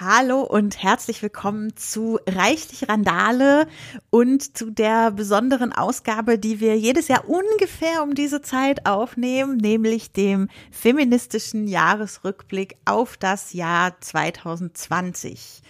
Hallo und herzlich willkommen zu Reichlich Randale und zu der besonderen Ausgabe, die wir jedes Jahr ungefähr um diese Zeit aufnehmen, nämlich dem feministischen Jahresrückblick auf das Jahr 2020.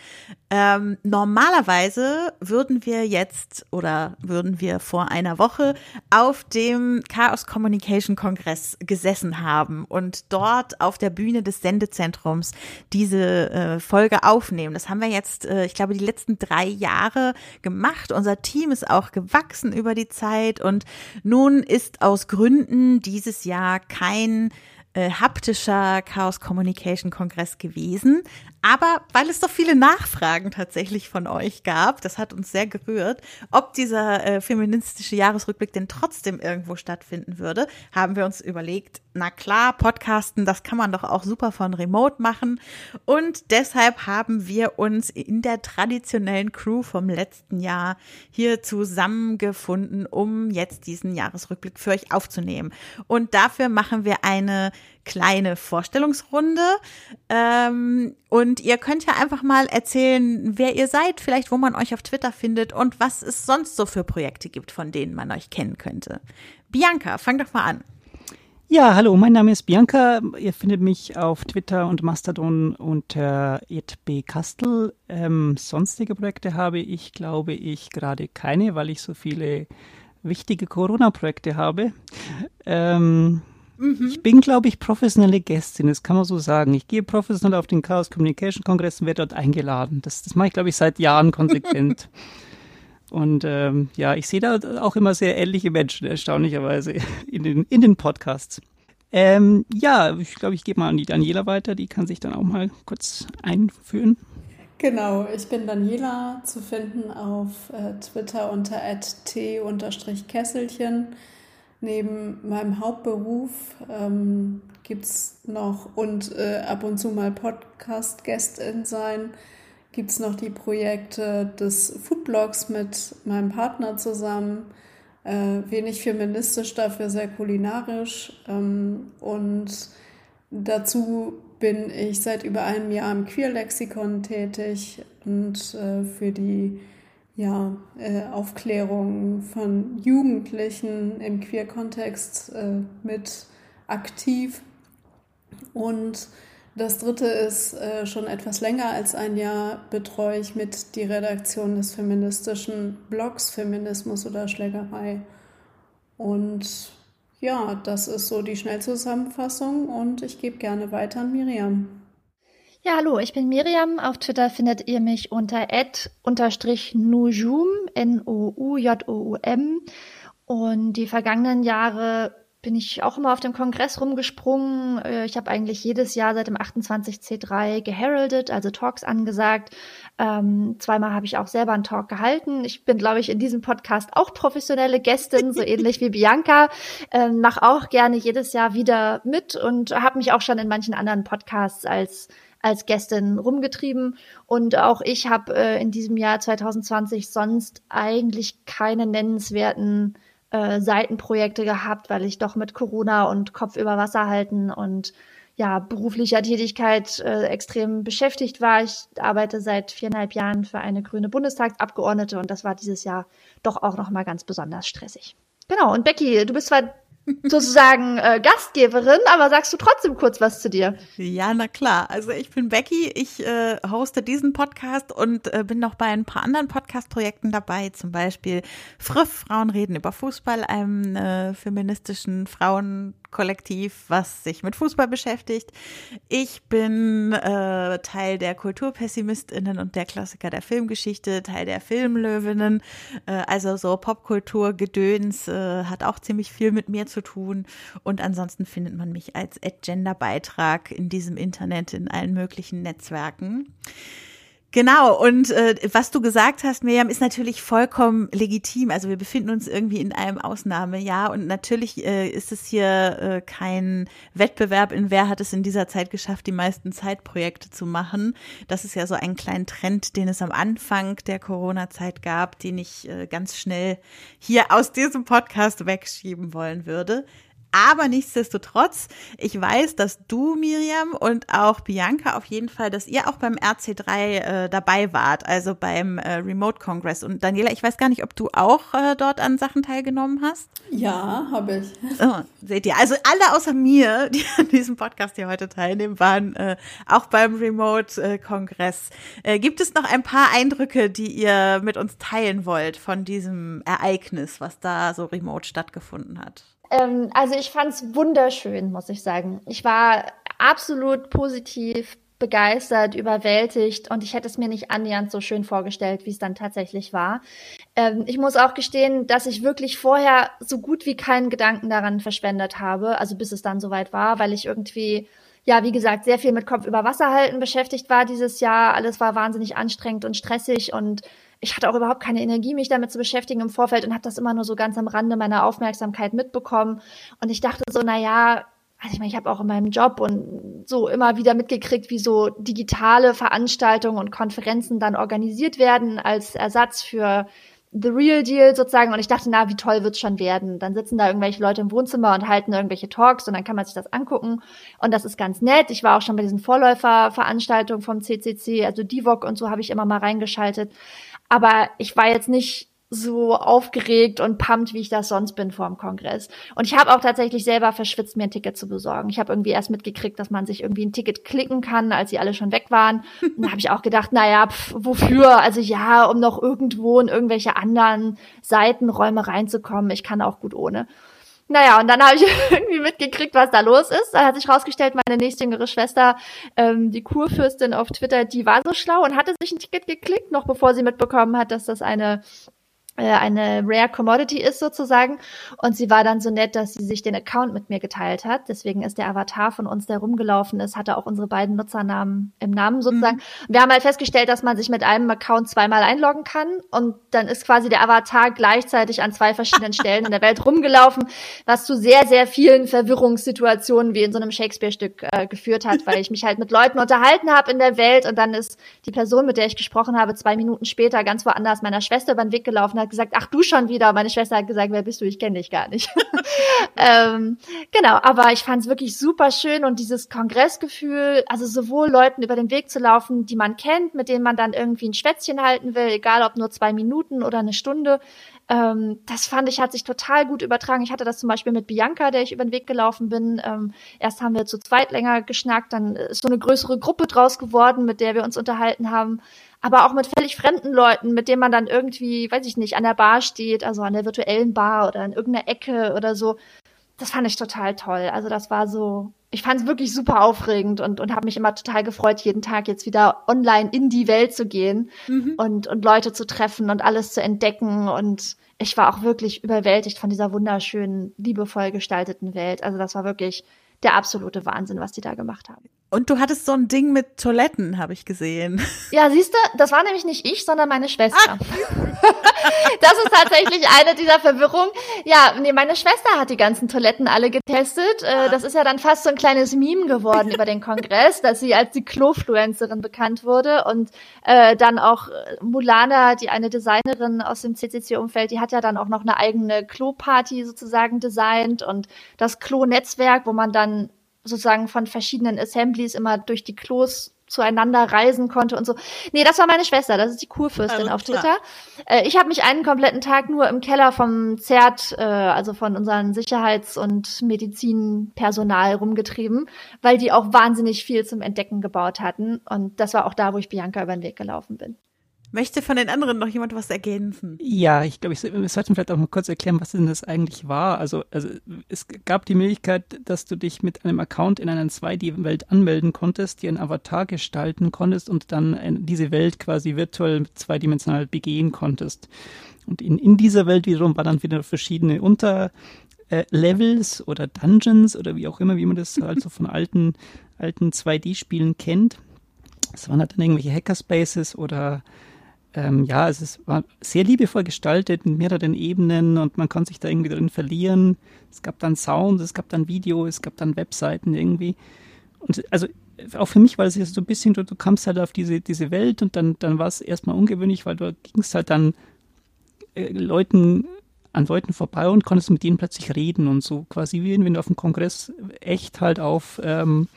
Ähm, normalerweise würden wir jetzt oder würden wir vor einer Woche auf dem Chaos Communication Kongress gesessen haben und dort auf der Bühne des Sendezentrums diese äh, Folge aufnehmen. Das haben wir jetzt, äh, ich glaube, die letzten drei Jahre gemacht. Unser Team ist auch gewachsen über die Zeit und nun ist aus Gründen dieses Jahr kein äh, haptischer Chaos Communication Kongress gewesen. Aber weil es doch viele Nachfragen tatsächlich von euch gab, das hat uns sehr gerührt, ob dieser äh, feministische Jahresrückblick denn trotzdem irgendwo stattfinden würde, haben wir uns überlegt, na klar, Podcasten, das kann man doch auch super von Remote machen. Und deshalb haben wir uns in der traditionellen Crew vom letzten Jahr hier zusammengefunden, um jetzt diesen Jahresrückblick für euch aufzunehmen. Und dafür machen wir eine kleine Vorstellungsrunde. Ähm, und ihr könnt ja einfach mal erzählen, wer ihr seid, vielleicht wo man euch auf Twitter findet und was es sonst so für Projekte gibt, von denen man euch kennen könnte. Bianca, fang doch mal an. Ja, hallo, mein Name ist Bianca. Ihr findet mich auf Twitter und Mastodon unter @bkastel. Ähm, sonstige Projekte habe ich, glaube ich, gerade keine, weil ich so viele wichtige Corona-Projekte habe. Ähm, mhm. Ich bin, glaube ich, professionelle Gästin, das kann man so sagen. Ich gehe professionell auf den Chaos Communication Kongress und werde dort eingeladen. Das, das mache ich, glaube ich, seit Jahren konsequent. Und ähm, ja, ich sehe da auch immer sehr ähnliche Menschen, erstaunlicherweise, in den, in den Podcasts. Ähm, ja, ich glaube, ich gebe mal an die Daniela weiter, die kann sich dann auch mal kurz einführen. Genau, ich bin Daniela, zu finden auf äh, Twitter unter t-kesselchen. Neben meinem Hauptberuf ähm, gibt es noch und äh, ab und zu mal Podcast-Gästin sein gibt es noch die Projekte des Foodblogs mit meinem Partner zusammen. Äh, wenig feministisch, dafür sehr kulinarisch. Ähm, und dazu bin ich seit über einem Jahr im Queer-Lexikon tätig und äh, für die ja, äh, Aufklärung von Jugendlichen im Queer-Kontext äh, mit aktiv. Und das dritte ist, äh, schon etwas länger als ein Jahr betreue ich mit die Redaktion des feministischen Blogs Feminismus oder Schlägerei. Und ja, das ist so die Schnellzusammenfassung und ich gebe gerne weiter an Miriam. Ja, hallo, ich bin Miriam. Auf Twitter findet ihr mich unter @nujum, N-O-U-J-O-U-M. Und die vergangenen Jahre bin ich auch immer auf dem Kongress rumgesprungen. Äh, ich habe eigentlich jedes Jahr seit dem 28C3 geheraldet, also Talks angesagt. Ähm, zweimal habe ich auch selber einen Talk gehalten. Ich bin, glaube ich, in diesem Podcast auch professionelle Gästin, so ähnlich wie Bianca. Ähm, Mache auch gerne jedes Jahr wieder mit und habe mich auch schon in manchen anderen Podcasts als als Gästin rumgetrieben. Und auch ich habe äh, in diesem Jahr 2020 sonst eigentlich keine nennenswerten äh, Seitenprojekte gehabt, weil ich doch mit Corona und Kopf über Wasser halten und ja, beruflicher Tätigkeit äh, extrem beschäftigt war. Ich arbeite seit viereinhalb Jahren für eine grüne Bundestagsabgeordnete und das war dieses Jahr doch auch nochmal ganz besonders stressig. Genau, und Becky, du bist zwar sozusagen äh, Gastgeberin, aber sagst du trotzdem kurz was zu dir? Ja, na klar. Also ich bin Becky, ich äh, hoste diesen Podcast und äh, bin noch bei ein paar anderen Podcast-Projekten dabei, zum Beispiel Friff, Frauen reden über Fußball, einem äh, feministischen Frauen Kollektiv, was sich mit Fußball beschäftigt. Ich bin äh, Teil der Kulturpessimistinnen und der Klassiker der Filmgeschichte, Teil der Filmlöwinnen. Äh, also so Popkultur-Gedöns äh, hat auch ziemlich viel mit mir zu tun. Und ansonsten findet man mich als Agenda-Beitrag in diesem Internet in allen möglichen Netzwerken. Genau, und äh, was du gesagt hast, Miriam, ist natürlich vollkommen legitim. Also wir befinden uns irgendwie in einem Ausnahmejahr und natürlich äh, ist es hier äh, kein Wettbewerb in wer hat es in dieser Zeit geschafft, die meisten Zeitprojekte zu machen. Das ist ja so ein kleiner Trend, den es am Anfang der Corona-Zeit gab, den ich äh, ganz schnell hier aus diesem Podcast wegschieben wollen würde. Aber nichtsdestotrotz, ich weiß, dass du, Miriam, und auch Bianca auf jeden Fall, dass ihr auch beim RC3 äh, dabei wart, also beim äh, Remote Congress. Und Daniela, ich weiß gar nicht, ob du auch äh, dort an Sachen teilgenommen hast. Ja, habe ich. Oh, seht ihr, also alle außer mir, die an diesem Podcast hier heute teilnehmen, waren äh, auch beim Remote äh, Kongress. Äh, gibt es noch ein paar Eindrücke, die ihr mit uns teilen wollt von diesem Ereignis, was da so remote stattgefunden hat? Ähm, also ich fand es wunderschön, muss ich sagen. Ich war absolut positiv begeistert, überwältigt und ich hätte es mir nicht annähernd so schön vorgestellt, wie es dann tatsächlich war. Ähm, ich muss auch gestehen, dass ich wirklich vorher so gut wie keinen Gedanken daran verschwendet habe, also bis es dann soweit war, weil ich irgendwie ja, wie gesagt, sehr viel mit Kopf über Wasser halten beschäftigt war dieses Jahr. Alles war wahnsinnig anstrengend und stressig und ich hatte auch überhaupt keine Energie, mich damit zu beschäftigen im Vorfeld und habe das immer nur so ganz am Rande meiner Aufmerksamkeit mitbekommen. Und ich dachte so, na ja, also ich meine, ich habe auch in meinem Job und so immer wieder mitgekriegt, wie so digitale Veranstaltungen und Konferenzen dann organisiert werden als Ersatz für The Real Deal sozusagen. Und ich dachte, na, wie toll wird's schon werden. Dann sitzen da irgendwelche Leute im Wohnzimmer und halten irgendwelche Talks und dann kann man sich das angucken. Und das ist ganz nett. Ich war auch schon bei diesen Vorläuferveranstaltungen vom CCC, also Divok und so habe ich immer mal reingeschaltet. Aber ich war jetzt nicht so aufgeregt und pumped, wie ich das sonst bin vor dem Kongress. Und ich habe auch tatsächlich selber verschwitzt, mir ein Ticket zu besorgen. Ich habe irgendwie erst mitgekriegt, dass man sich irgendwie ein Ticket klicken kann, als sie alle schon weg waren. Und da habe ich auch gedacht, naja, pf, wofür? Also ja, um noch irgendwo in irgendwelche anderen Seitenräume reinzukommen. Ich kann auch gut ohne. Naja, und dann habe ich irgendwie mitgekriegt, was da los ist. Dann hat sich rausgestellt, meine nächstjüngere Schwester, ähm, die Kurfürstin auf Twitter, die war so schlau und hatte sich ein Ticket geklickt, noch bevor sie mitbekommen hat, dass das eine eine Rare Commodity ist sozusagen. Und sie war dann so nett, dass sie sich den Account mit mir geteilt hat. Deswegen ist der Avatar von uns, der rumgelaufen ist, hatte auch unsere beiden Nutzernamen im Namen sozusagen. Mhm. Wir haben halt festgestellt, dass man sich mit einem Account zweimal einloggen kann und dann ist quasi der Avatar gleichzeitig an zwei verschiedenen Stellen in der Welt rumgelaufen, was zu sehr, sehr vielen Verwirrungssituationen wie in so einem Shakespeare-Stück äh, geführt hat, weil ich mich halt mit Leuten unterhalten habe in der Welt und dann ist die Person, mit der ich gesprochen habe, zwei Minuten später ganz woanders meiner Schwester über den Weg gelaufen, hat hat gesagt, ach du schon wieder. Meine Schwester hat gesagt, wer bist du? Ich kenne dich gar nicht. ähm, genau, aber ich fand es wirklich super schön und dieses Kongressgefühl, also sowohl Leuten über den Weg zu laufen, die man kennt, mit denen man dann irgendwie ein Schwätzchen halten will, egal ob nur zwei Minuten oder eine Stunde. Ähm, das fand ich, hat sich total gut übertragen. Ich hatte das zum Beispiel mit Bianca, der ich über den Weg gelaufen bin. Ähm, erst haben wir zu zweit länger geschnackt, dann ist so eine größere Gruppe draus geworden, mit der wir uns unterhalten haben aber auch mit völlig fremden Leuten, mit denen man dann irgendwie, weiß ich nicht, an der Bar steht, also an der virtuellen Bar oder in irgendeiner Ecke oder so. Das fand ich total toll. Also das war so, ich fand es wirklich super aufregend und, und habe mich immer total gefreut, jeden Tag jetzt wieder online in die Welt zu gehen mhm. und, und Leute zu treffen und alles zu entdecken. Und ich war auch wirklich überwältigt von dieser wunderschönen, liebevoll gestalteten Welt. Also das war wirklich der absolute Wahnsinn, was die da gemacht haben. Und du hattest so ein Ding mit Toiletten, habe ich gesehen. Ja, siehst du, das war nämlich nicht ich, sondern meine Schwester. das ist tatsächlich eine dieser Verwirrungen. Ja, nee, meine Schwester hat die ganzen Toiletten alle getestet. Äh, das ist ja dann fast so ein kleines Meme geworden über den Kongress, dass sie als die Klofluencerin bekannt wurde. Und äh, dann auch äh, Mulana, die eine Designerin aus dem CCC-Umfeld, die hat ja dann auch noch eine eigene Klo-Party sozusagen designt und das Klo-Netzwerk, wo man dann sozusagen von verschiedenen Assemblies immer durch die Klos zueinander reisen konnte und so. Nee, das war meine Schwester, das ist die Kurfürstin also, auf Twitter. Äh, ich habe mich einen kompletten Tag nur im Keller vom ZERT, äh, also von unseren Sicherheits- und Medizinpersonal rumgetrieben, weil die auch wahnsinnig viel zum Entdecken gebaut hatten. Und das war auch da, wo ich Bianca über den Weg gelaufen bin. Möchte von den anderen noch jemand was ergänzen? Ja, ich glaube, wir sollten vielleicht auch mal kurz erklären, was denn das eigentlich war. Also, also es gab die Möglichkeit, dass du dich mit einem Account in einer 2D-Welt anmelden konntest, dir einen Avatar gestalten konntest und dann diese Welt quasi virtuell zweidimensional begehen konntest. Und in, in dieser Welt wiederum waren dann wieder verschiedene Unterlevels oder Dungeons oder wie auch immer, wie man das also von alten, alten 2D-Spielen kennt es waren halt dann irgendwelche Hackerspaces oder ähm, ja, es war sehr liebevoll gestaltet mit mehreren Ebenen und man konnte sich da irgendwie drin verlieren. Es gab dann Sound, es gab dann Video, es gab dann Webseiten irgendwie. Und also auch für mich war das jetzt so ein bisschen, du, du kamst halt auf diese, diese Welt und dann, dann war es erstmal ungewöhnlich, weil du gingst halt dann äh, Leuten an Leuten vorbei und konntest mit denen plötzlich reden und so quasi wie wenn du auf dem Kongress echt halt auf ähm,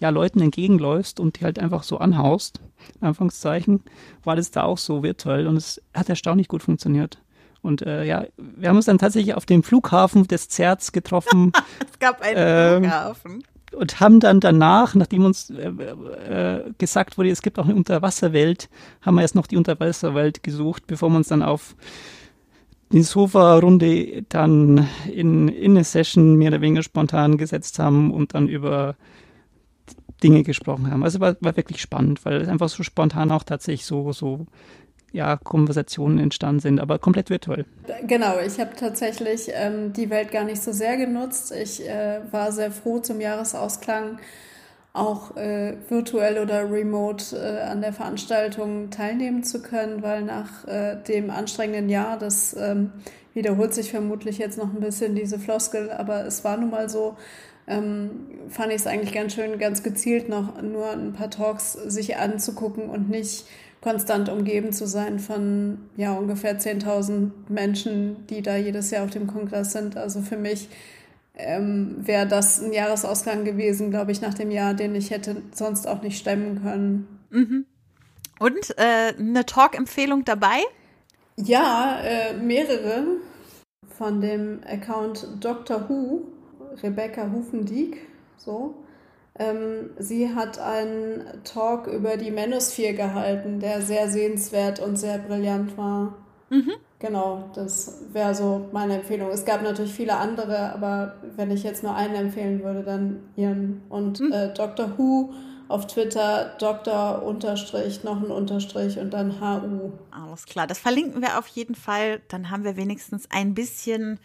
ja, Leuten entgegenläufst und die halt einfach so anhaust, Anfangszeichen, war das da auch so virtuell und es hat erstaunlich gut funktioniert. Und äh, ja, wir haben uns dann tatsächlich auf dem Flughafen des Zerts getroffen. es gab einen äh, Flughafen. Und haben dann danach, nachdem uns äh, äh, gesagt wurde, es gibt auch eine Unterwasserwelt, haben wir erst noch die Unterwasserwelt gesucht, bevor wir uns dann auf die Sofa-Runde dann in, in eine Session mehr oder weniger spontan gesetzt haben und dann über Dinge gesprochen haben. Also war, war wirklich spannend, weil es einfach so spontan auch tatsächlich so, so ja, Konversationen entstanden sind, aber komplett virtuell. Genau, ich habe tatsächlich ähm, die Welt gar nicht so sehr genutzt. Ich äh, war sehr froh zum Jahresausklang auch äh, virtuell oder remote äh, an der Veranstaltung teilnehmen zu können, weil nach äh, dem anstrengenden Jahr, das ähm, wiederholt sich vermutlich jetzt noch ein bisschen diese Floskel, aber es war nun mal so, ähm, fand ich es eigentlich ganz schön, ganz gezielt noch nur ein paar Talks sich anzugucken und nicht konstant umgeben zu sein von ja ungefähr 10.000 Menschen, die da jedes Jahr auf dem Kongress sind. Also für mich ähm, wäre das ein Jahresausgang gewesen, glaube ich, nach dem Jahr, den ich hätte sonst auch nicht stemmen können. Mhm. Und äh, eine Talk-Empfehlung dabei? Ja, äh, mehrere von dem Account Dr. Who Rebecca Hufendieck, so. Ähm, sie hat einen Talk über die Manosphere gehalten, der sehr sehenswert und sehr brillant war. Mhm. Genau, das wäre so meine Empfehlung. Es gab natürlich viele andere, aber wenn ich jetzt nur einen empfehlen würde, dann ihren. Und mhm. äh, Dr. Who auf Twitter, Dr. Unterstrich, noch ein Unterstrich und dann HU. Alles klar, das verlinken wir auf jeden Fall. Dann haben wir wenigstens ein bisschen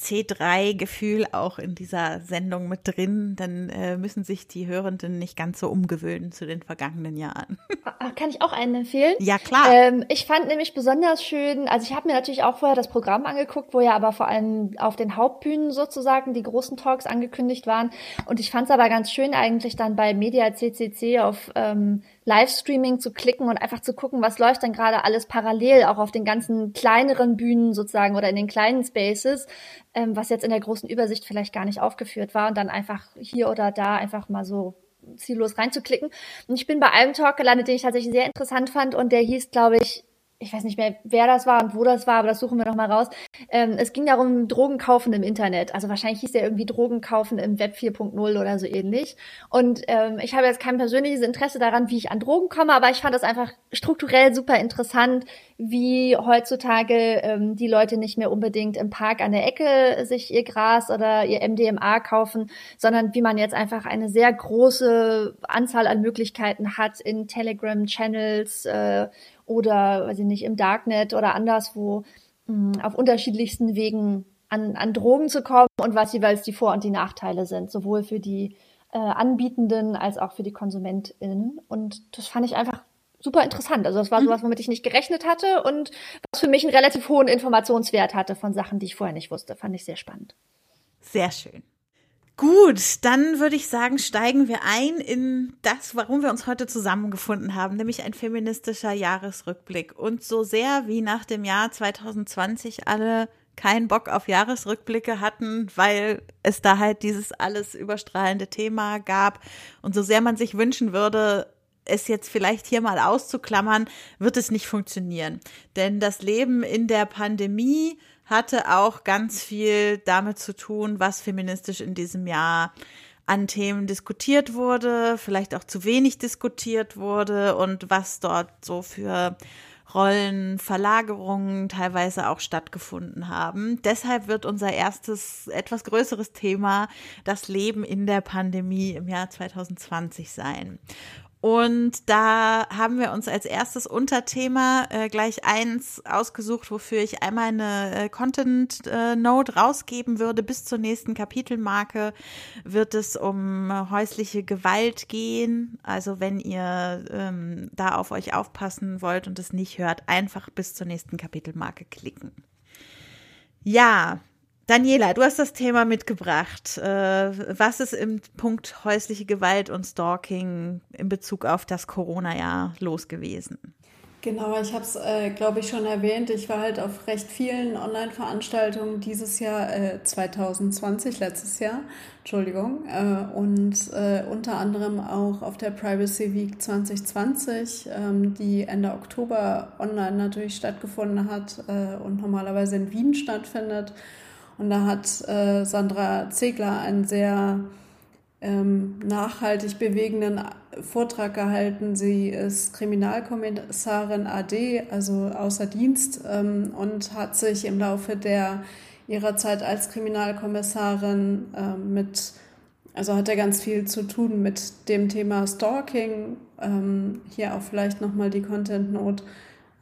C3-Gefühl auch in dieser Sendung mit drin, dann äh, müssen sich die Hörenden nicht ganz so umgewöhnen zu den vergangenen Jahren. Ah, kann ich auch einen empfehlen? Ja, klar. Ähm, ich fand nämlich besonders schön, also ich habe mir natürlich auch vorher das Programm angeguckt, wo ja aber vor allem auf den Hauptbühnen sozusagen die großen Talks angekündigt waren. Und ich fand es aber ganz schön eigentlich dann bei Media CCC auf ähm, Livestreaming zu klicken und einfach zu gucken, was läuft denn gerade alles parallel, auch auf den ganzen kleineren Bühnen sozusagen oder in den kleinen Spaces, ähm, was jetzt in der großen Übersicht vielleicht gar nicht aufgeführt war und dann einfach hier oder da einfach mal so ziellos reinzuklicken. Und ich bin bei einem Talk gelandet, den ich tatsächlich sehr interessant fand und der hieß, glaube ich, ich weiß nicht mehr, wer das war und wo das war, aber das suchen wir noch mal raus. Ähm, es ging darum, Drogen kaufen im Internet. Also wahrscheinlich hieß der irgendwie Drogen kaufen im Web 4.0 oder so ähnlich. Und ähm, ich habe jetzt kein persönliches Interesse daran, wie ich an Drogen komme, aber ich fand das einfach strukturell super interessant, wie heutzutage ähm, die Leute nicht mehr unbedingt im Park an der Ecke sich ihr Gras oder ihr MDMA kaufen, sondern wie man jetzt einfach eine sehr große Anzahl an Möglichkeiten hat in Telegram-Channels, äh, oder, weiß ich nicht, im Darknet oder anderswo mh, hm, auf unterschiedlichsten Wegen an, an Drogen zu kommen und was jeweils die Vor- und die Nachteile sind, sowohl für die äh, Anbietenden als auch für die KonsumentInnen. Und das fand ich einfach super interessant. Also das war mhm. sowas, womit ich nicht gerechnet hatte und was für mich einen relativ hohen Informationswert hatte von Sachen, die ich vorher nicht wusste. Fand ich sehr spannend. Sehr schön. Gut, dann würde ich sagen, steigen wir ein in das, warum wir uns heute zusammengefunden haben, nämlich ein feministischer Jahresrückblick. Und so sehr wie nach dem Jahr 2020 alle keinen Bock auf Jahresrückblicke hatten, weil es da halt dieses alles überstrahlende Thema gab und so sehr man sich wünschen würde, es jetzt vielleicht hier mal auszuklammern, wird es nicht funktionieren. Denn das Leben in der Pandemie hatte auch ganz viel damit zu tun, was feministisch in diesem Jahr an Themen diskutiert wurde, vielleicht auch zu wenig diskutiert wurde und was dort so für Rollenverlagerungen teilweise auch stattgefunden haben. Deshalb wird unser erstes, etwas größeres Thema das Leben in der Pandemie im Jahr 2020 sein. Und da haben wir uns als erstes Unterthema äh, gleich eins ausgesucht, wofür ich einmal eine äh, Content äh, Note rausgeben würde. Bis zur nächsten Kapitelmarke wird es um häusliche Gewalt gehen. Also wenn ihr ähm, da auf euch aufpassen wollt und es nicht hört, einfach bis zur nächsten Kapitelmarke klicken. Ja, Daniela, du hast das Thema mitgebracht. Äh, was ist im Punkt häusliche Gewalt und Stalking in Bezug auf das Corona-Jahr los gewesen? Genau, ich habe es, äh, glaube ich, schon erwähnt. Ich war halt auf recht vielen Online-Veranstaltungen dieses Jahr, äh, 2020, letztes Jahr, Entschuldigung, äh, und äh, unter anderem auch auf der Privacy Week 2020, ähm, die Ende Oktober online natürlich stattgefunden hat äh, und normalerweise in Wien stattfindet. Und da hat äh, Sandra Zegler einen sehr ähm, nachhaltig bewegenden Vortrag gehalten. Sie ist Kriminalkommissarin AD, also außer Dienst, ähm, und hat sich im Laufe der ihrer Zeit als Kriminalkommissarin äh, mit, also hat er ganz viel zu tun mit dem Thema Stalking. Ähm, hier auch vielleicht nochmal die Content Note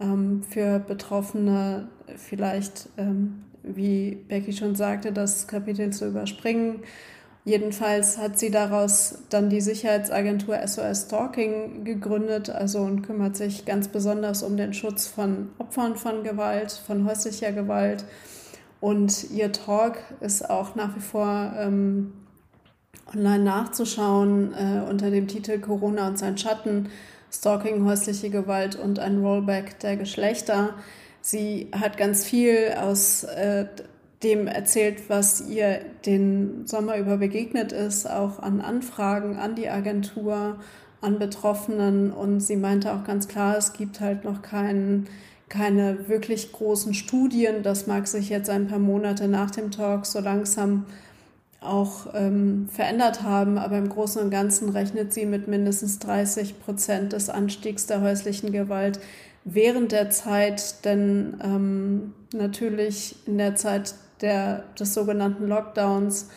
ähm, für Betroffene, vielleicht ähm, wie Becky schon sagte, das Kapitel zu überspringen. Jedenfalls hat sie daraus dann die Sicherheitsagentur SOS Stalking gegründet, also und kümmert sich ganz besonders um den Schutz von Opfern von Gewalt, von häuslicher Gewalt. Und ihr Talk ist auch nach wie vor ähm, online nachzuschauen äh, unter dem Titel Corona und sein Schatten, Stalking, häusliche Gewalt und ein Rollback der Geschlechter. Sie hat ganz viel aus äh, dem erzählt, was ihr den Sommer über begegnet ist, auch an Anfragen an die Agentur, an Betroffenen. Und sie meinte auch ganz klar, es gibt halt noch keinen keine wirklich großen Studien. Das mag sich jetzt ein paar Monate nach dem Talk so langsam auch ähm, verändert haben, aber im Großen und Ganzen rechnet sie mit mindestens 30 Prozent des Anstiegs der häuslichen Gewalt während der Zeit, denn ähm, natürlich in der Zeit der, des sogenannten Lockdowns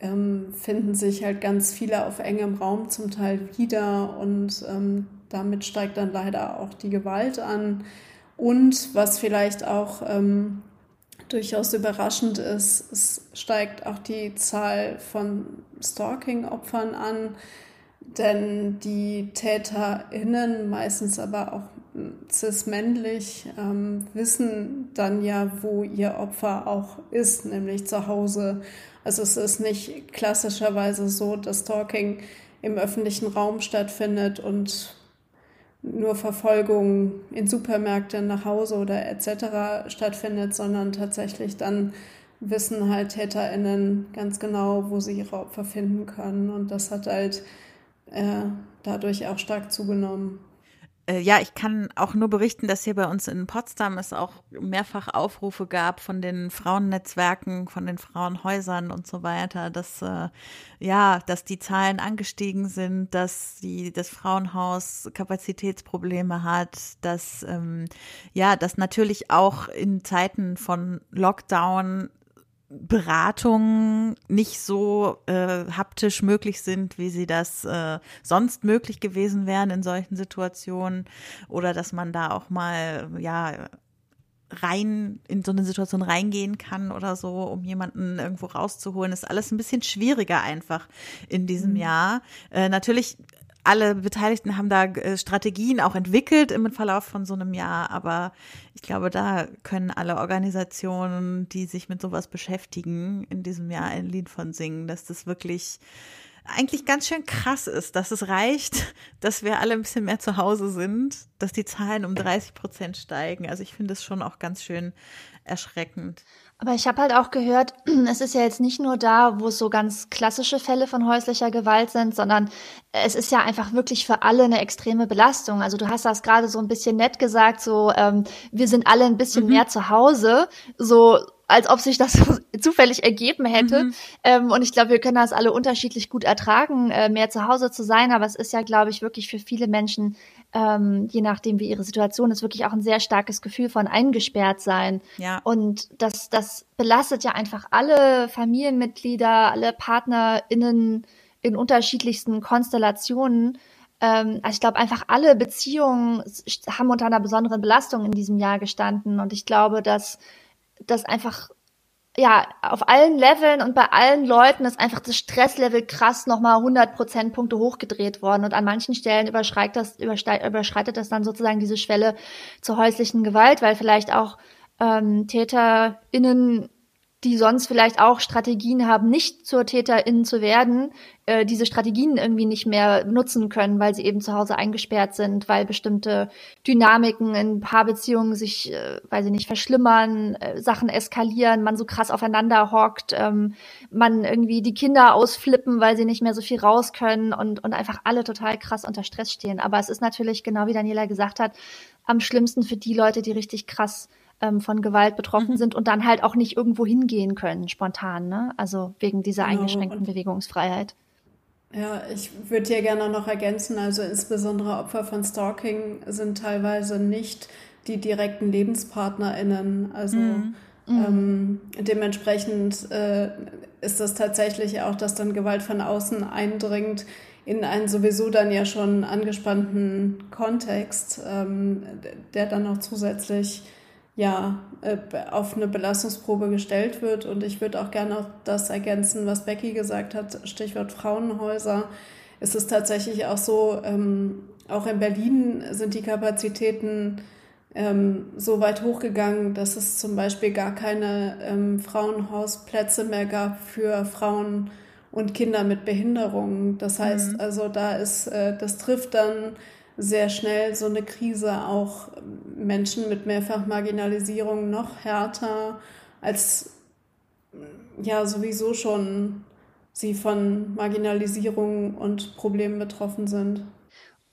ähm, finden sich halt ganz viele auf engem Raum zum Teil wieder und ähm, damit steigt dann leider auch die Gewalt an. Und was vielleicht auch ähm, durchaus überraschend ist, es steigt auch die Zahl von Stalking-Opfern an, denn die TäterInnen, meistens aber auch cis-männlich ähm, wissen dann ja, wo ihr Opfer auch ist, nämlich zu Hause. Also es ist nicht klassischerweise so, dass Stalking im öffentlichen Raum stattfindet und nur Verfolgung in Supermärkten nach Hause oder etc. stattfindet, sondern tatsächlich dann wissen halt TäterInnen ganz genau, wo sie ihre Opfer finden können. Und das hat halt äh, dadurch auch stark zugenommen. Äh, ja, ich kann auch nur berichten, dass hier bei uns in Potsdam es auch mehrfach Aufrufe gab von den Frauennetzwerken, von den Frauenhäusern und so weiter, dass äh, ja, dass die Zahlen angestiegen sind, dass die das Frauenhaus Kapazitätsprobleme hat, dass ähm, ja, dass natürlich auch in Zeiten von Lockdown Beratungen nicht so äh, haptisch möglich sind, wie sie das äh, sonst möglich gewesen wären in solchen Situationen oder dass man da auch mal ja rein in so eine Situation reingehen kann oder so, um jemanden irgendwo rauszuholen, ist alles ein bisschen schwieriger einfach in diesem mhm. Jahr. Äh, natürlich alle Beteiligten haben da äh, Strategien auch entwickelt im Verlauf von so einem Jahr, aber ich glaube, da können alle Organisationen, die sich mit sowas beschäftigen, in diesem Jahr ein Lied von singen, dass das wirklich eigentlich ganz schön krass ist, dass es reicht, dass wir alle ein bisschen mehr zu Hause sind, dass die Zahlen um 30 Prozent steigen. Also ich finde es schon auch ganz schön erschreckend. Aber ich habe halt auch gehört, es ist ja jetzt nicht nur da, wo es so ganz klassische Fälle von häuslicher Gewalt sind, sondern es ist ja einfach wirklich für alle eine extreme Belastung. Also du hast das gerade so ein bisschen nett gesagt, so ähm, wir sind alle ein bisschen mhm. mehr zu Hause, so als ob sich das zufällig ergeben hätte. Mhm. Ähm, und ich glaube, wir können das alle unterschiedlich gut ertragen, äh, mehr zu Hause zu sein. Aber es ist ja, glaube ich, wirklich für viele Menschen ähm, je nachdem, wie ihre Situation ist, wirklich auch ein sehr starkes Gefühl von eingesperrt sein. Ja. Und das, das belastet ja einfach alle Familienmitglieder, alle PartnerInnen in unterschiedlichsten Konstellationen. Ähm, also ich glaube, einfach alle Beziehungen haben unter einer besonderen Belastung in diesem Jahr gestanden. Und ich glaube, dass das einfach ja, auf allen Leveln und bei allen Leuten ist einfach das Stresslevel krass nochmal 100 Prozentpunkte hochgedreht worden. Und an manchen Stellen überschreitet das, überschreitet das dann sozusagen diese Schwelle zur häuslichen Gewalt, weil vielleicht auch ähm, TäterInnen die sonst vielleicht auch Strategien haben, nicht zur Täterin zu werden, äh, diese Strategien irgendwie nicht mehr nutzen können, weil sie eben zu Hause eingesperrt sind, weil bestimmte Dynamiken in Paarbeziehungen sich, äh, weil sie nicht verschlimmern, äh, Sachen eskalieren, man so krass aufeinander hockt, ähm, man irgendwie die Kinder ausflippen, weil sie nicht mehr so viel raus können und, und einfach alle total krass unter Stress stehen. Aber es ist natürlich, genau wie Daniela gesagt hat, am schlimmsten für die Leute, die richtig krass ähm, von Gewalt betroffen mhm. sind und dann halt auch nicht irgendwo hingehen können, spontan, ne? Also wegen dieser genau. eingeschränkten Bewegungsfreiheit. Ja, ich würde hier gerne noch ergänzen, also insbesondere Opfer von Stalking sind teilweise nicht die direkten LebenspartnerInnen. Also mhm. ähm, dementsprechend äh, ist das tatsächlich auch, dass dann Gewalt von außen eindringt in einen sowieso dann ja schon angespannten Kontext, ähm, der dann noch zusätzlich ja, äh, auf eine Belastungsprobe gestellt wird. Und ich würde auch gerne auch das ergänzen, was Becky gesagt hat, Stichwort Frauenhäuser. Es ist tatsächlich auch so, ähm, auch in Berlin sind die Kapazitäten ähm, so weit hochgegangen, dass es zum Beispiel gar keine ähm, Frauenhausplätze mehr gab für Frauen und Kinder mit Behinderungen. Das heißt, mhm. also da ist, äh, das trifft dann sehr schnell so eine Krise auch Menschen mit mehrfach Marginalisierung noch härter als ja sowieso schon sie von Marginalisierung und Problemen betroffen sind.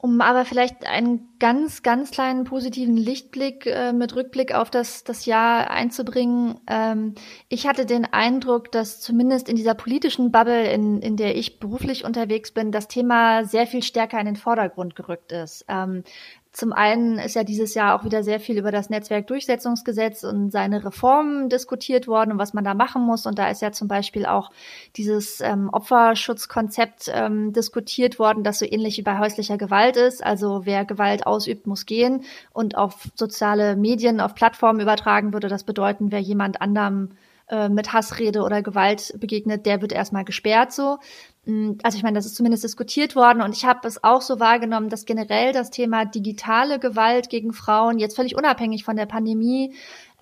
Um aber vielleicht einen ganz, ganz kleinen positiven Lichtblick äh, mit Rückblick auf das, das Jahr einzubringen. Ähm, ich hatte den Eindruck, dass zumindest in dieser politischen Bubble, in, in der ich beruflich unterwegs bin, das Thema sehr viel stärker in den Vordergrund gerückt ist. Ähm, zum einen ist ja dieses Jahr auch wieder sehr viel über das Netzwerkdurchsetzungsgesetz und seine Reformen diskutiert worden und was man da machen muss. Und da ist ja zum Beispiel auch dieses ähm, Opferschutzkonzept ähm, diskutiert worden, das so ähnlich wie bei häuslicher Gewalt ist. Also wer Gewalt ausübt, muss gehen und auf soziale Medien, auf Plattformen übertragen würde das bedeuten, wer jemand anderem äh, mit Hassrede oder Gewalt begegnet, der wird erstmal gesperrt so. Mm, also ich meine, das ist zumindest diskutiert worden und ich habe es auch so wahrgenommen, dass generell das Thema digitale Gewalt gegen Frauen jetzt völlig unabhängig von der Pandemie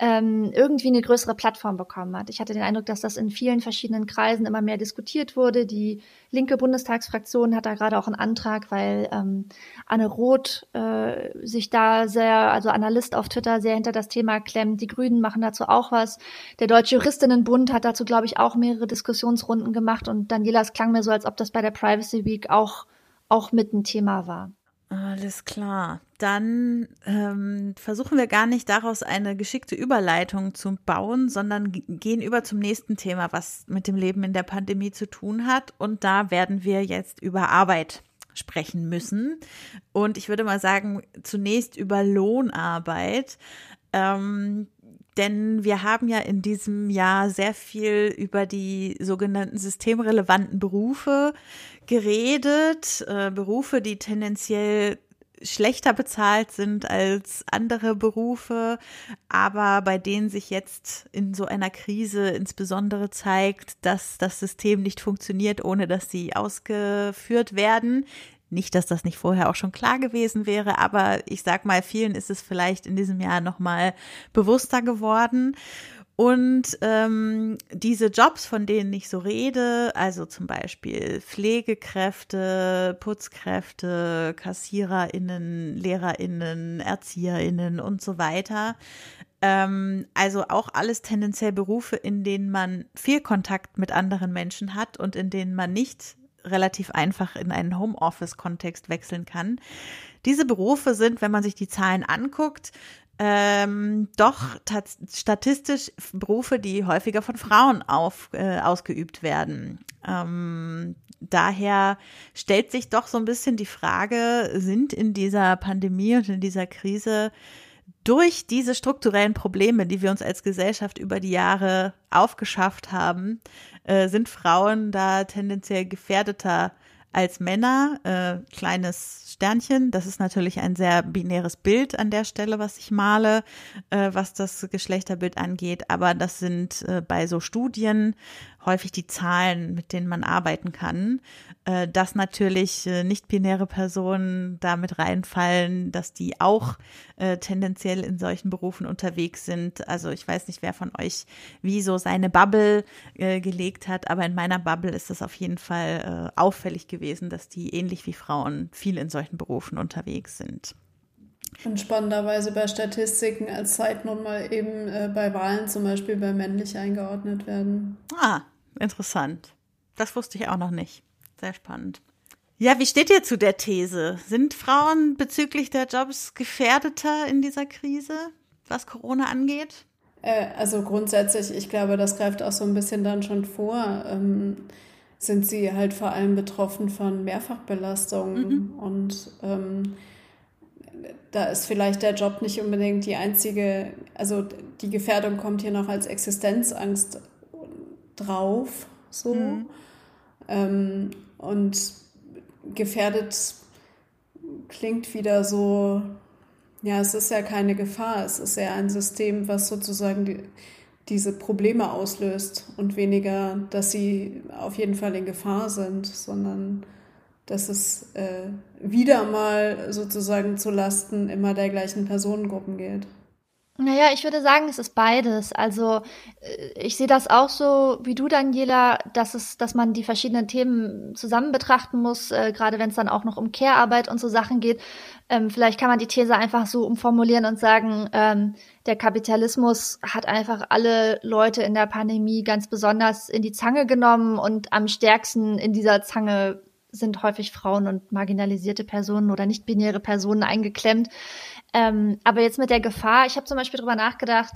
ähm, irgendwie eine größere Plattform bekommen hat. Ich hatte den Eindruck, dass das in vielen verschiedenen Kreisen immer mehr diskutiert wurde. Die linke Bundestagsfraktion hat da gerade auch einen Antrag, weil ähm, Anne Roth äh, sich da sehr, also Analyst auf Twitter, sehr hinter das Thema klemmt. Die Grünen machen dazu auch was. Der Deutsche Juristinnenbund hat dazu, glaube ich, auch mehrere Diskussionsrunden gemacht und Daniela, es klang mir so, als ob das bei der Privacy Week auch, auch mit ein Thema war. Alles klar. Dann ähm, versuchen wir gar nicht daraus eine geschickte Überleitung zu bauen, sondern gehen über zum nächsten Thema, was mit dem Leben in der Pandemie zu tun hat. Und da werden wir jetzt über Arbeit sprechen müssen. Und ich würde mal sagen, zunächst über Lohnarbeit. Ähm, denn wir haben ja in diesem Jahr sehr viel über die sogenannten systemrelevanten Berufe geredet, äh, Berufe, die tendenziell schlechter bezahlt sind als andere Berufe, aber bei denen sich jetzt in so einer Krise insbesondere zeigt, dass das System nicht funktioniert, ohne dass sie ausgeführt werden. Nicht, dass das nicht vorher auch schon klar gewesen wäre, aber ich sag mal, vielen ist es vielleicht in diesem Jahr nochmal bewusster geworden. Und ähm, diese Jobs, von denen ich so rede, also zum Beispiel Pflegekräfte, Putzkräfte, KassiererInnen, LehrerInnen, ErzieherInnen und so weiter, ähm, also auch alles tendenziell Berufe, in denen man viel Kontakt mit anderen Menschen hat und in denen man nicht relativ einfach in einen Homeoffice-Kontext wechseln kann. Diese Berufe sind, wenn man sich die Zahlen anguckt, ähm, doch statistisch Berufe, die häufiger von Frauen auf, äh, ausgeübt werden. Ähm, daher stellt sich doch so ein bisschen die Frage, sind in dieser Pandemie und in dieser Krise durch diese strukturellen Probleme, die wir uns als Gesellschaft über die Jahre aufgeschafft haben, äh, sind Frauen da tendenziell gefährdeter als Männer. Äh, kleines Sternchen. Das ist natürlich ein sehr binäres Bild an der Stelle, was ich male, äh, was das Geschlechterbild angeht. Aber das sind äh, bei so Studien häufig die Zahlen, mit denen man arbeiten kann. Äh, dass natürlich äh, nicht-binäre Personen damit reinfallen, dass die auch äh, tendenziell in solchen Berufen unterwegs sind. Also ich weiß nicht, wer von euch wie so seine Bubble gelegt hat, aber in meiner Bubble ist es auf jeden Fall auffällig gewesen, dass die ähnlich wie Frauen viel in solchen Berufen unterwegs sind. Und spannenderweise bei Statistiken als Zeitnummer eben äh, bei Wahlen zum Beispiel bei männlich eingeordnet werden. Ah, interessant. Das wusste ich auch noch nicht. Sehr spannend. Ja, wie steht ihr zu der These? Sind Frauen bezüglich der Jobs gefährdeter in dieser Krise, was Corona angeht? Äh, also grundsätzlich, ich glaube, das greift auch so ein bisschen dann schon vor. Ähm, sind sie halt vor allem betroffen von Mehrfachbelastungen mhm. und ähm, da ist vielleicht der Job nicht unbedingt die einzige, also die Gefährdung kommt hier noch als Existenzangst drauf, so. Mhm. Ähm, und gefährdet klingt wieder so, ja, es ist ja keine Gefahr, es ist ja ein System, was sozusagen die, diese Probleme auslöst und weniger, dass sie auf jeden Fall in Gefahr sind, sondern dass es äh, wieder mal sozusagen zu Lasten immer der gleichen Personengruppen geht. Naja, ich würde sagen, es ist beides. Also äh, ich sehe das auch so wie du, Daniela, dass es, dass man die verschiedenen Themen zusammen betrachten muss, äh, gerade wenn es dann auch noch um Care-Arbeit und so Sachen geht. Ähm, vielleicht kann man die These einfach so umformulieren und sagen, ähm, der Kapitalismus hat einfach alle Leute in der Pandemie ganz besonders in die Zange genommen und am stärksten in dieser Zange sind häufig Frauen und marginalisierte Personen oder nicht-binäre Personen eingeklemmt. Ähm, aber jetzt mit der Gefahr, ich habe zum Beispiel drüber nachgedacht,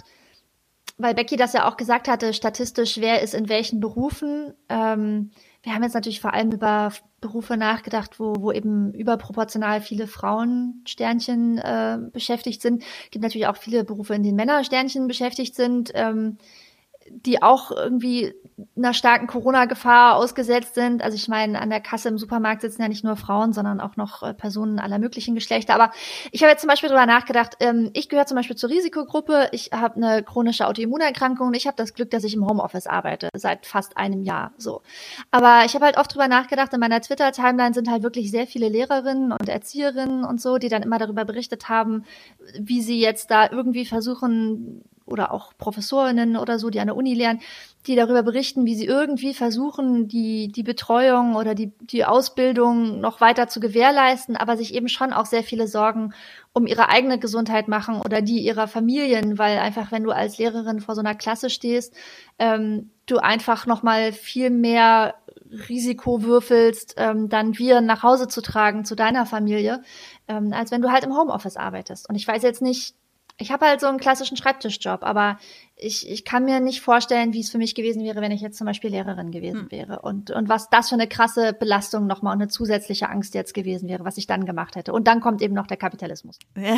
weil Becky das ja auch gesagt hatte, statistisch, wer ist in welchen Berufen. Ähm, wir haben jetzt natürlich vor allem über Berufe nachgedacht, wo, wo eben überproportional viele Frauensternchen äh, beschäftigt sind. Es gibt natürlich auch viele Berufe, in denen Männersternchen beschäftigt sind. Ähm, die auch irgendwie einer starken Corona-Gefahr ausgesetzt sind. Also ich meine, an der Kasse im Supermarkt sitzen ja nicht nur Frauen, sondern auch noch äh, Personen aller möglichen Geschlechter. Aber ich habe jetzt zum Beispiel darüber nachgedacht, ähm, ich gehöre zum Beispiel zur Risikogruppe, ich habe eine chronische Autoimmunerkrankung und ich habe das Glück, dass ich im Homeoffice arbeite, seit fast einem Jahr so. Aber ich habe halt oft darüber nachgedacht, in meiner Twitter-Timeline sind halt wirklich sehr viele Lehrerinnen und Erzieherinnen und so, die dann immer darüber berichtet haben, wie sie jetzt da irgendwie versuchen, oder auch Professorinnen oder so, die an der Uni lernen, die darüber berichten, wie sie irgendwie versuchen, die, die Betreuung oder die, die Ausbildung noch weiter zu gewährleisten, aber sich eben schon auch sehr viele Sorgen um ihre eigene Gesundheit machen oder die ihrer Familien, weil einfach, wenn du als Lehrerin vor so einer Klasse stehst, ähm, du einfach nochmal viel mehr Risiko würfelst, ähm, dann Viren nach Hause zu tragen zu deiner Familie, ähm, als wenn du halt im Homeoffice arbeitest. Und ich weiß jetzt nicht, ich habe halt so einen klassischen Schreibtischjob, aber ich, ich kann mir nicht vorstellen, wie es für mich gewesen wäre, wenn ich jetzt zum Beispiel Lehrerin gewesen hm. wäre. Und, und was das für eine krasse Belastung nochmal und eine zusätzliche Angst jetzt gewesen wäre, was ich dann gemacht hätte. Und dann kommt eben noch der Kapitalismus. Ja.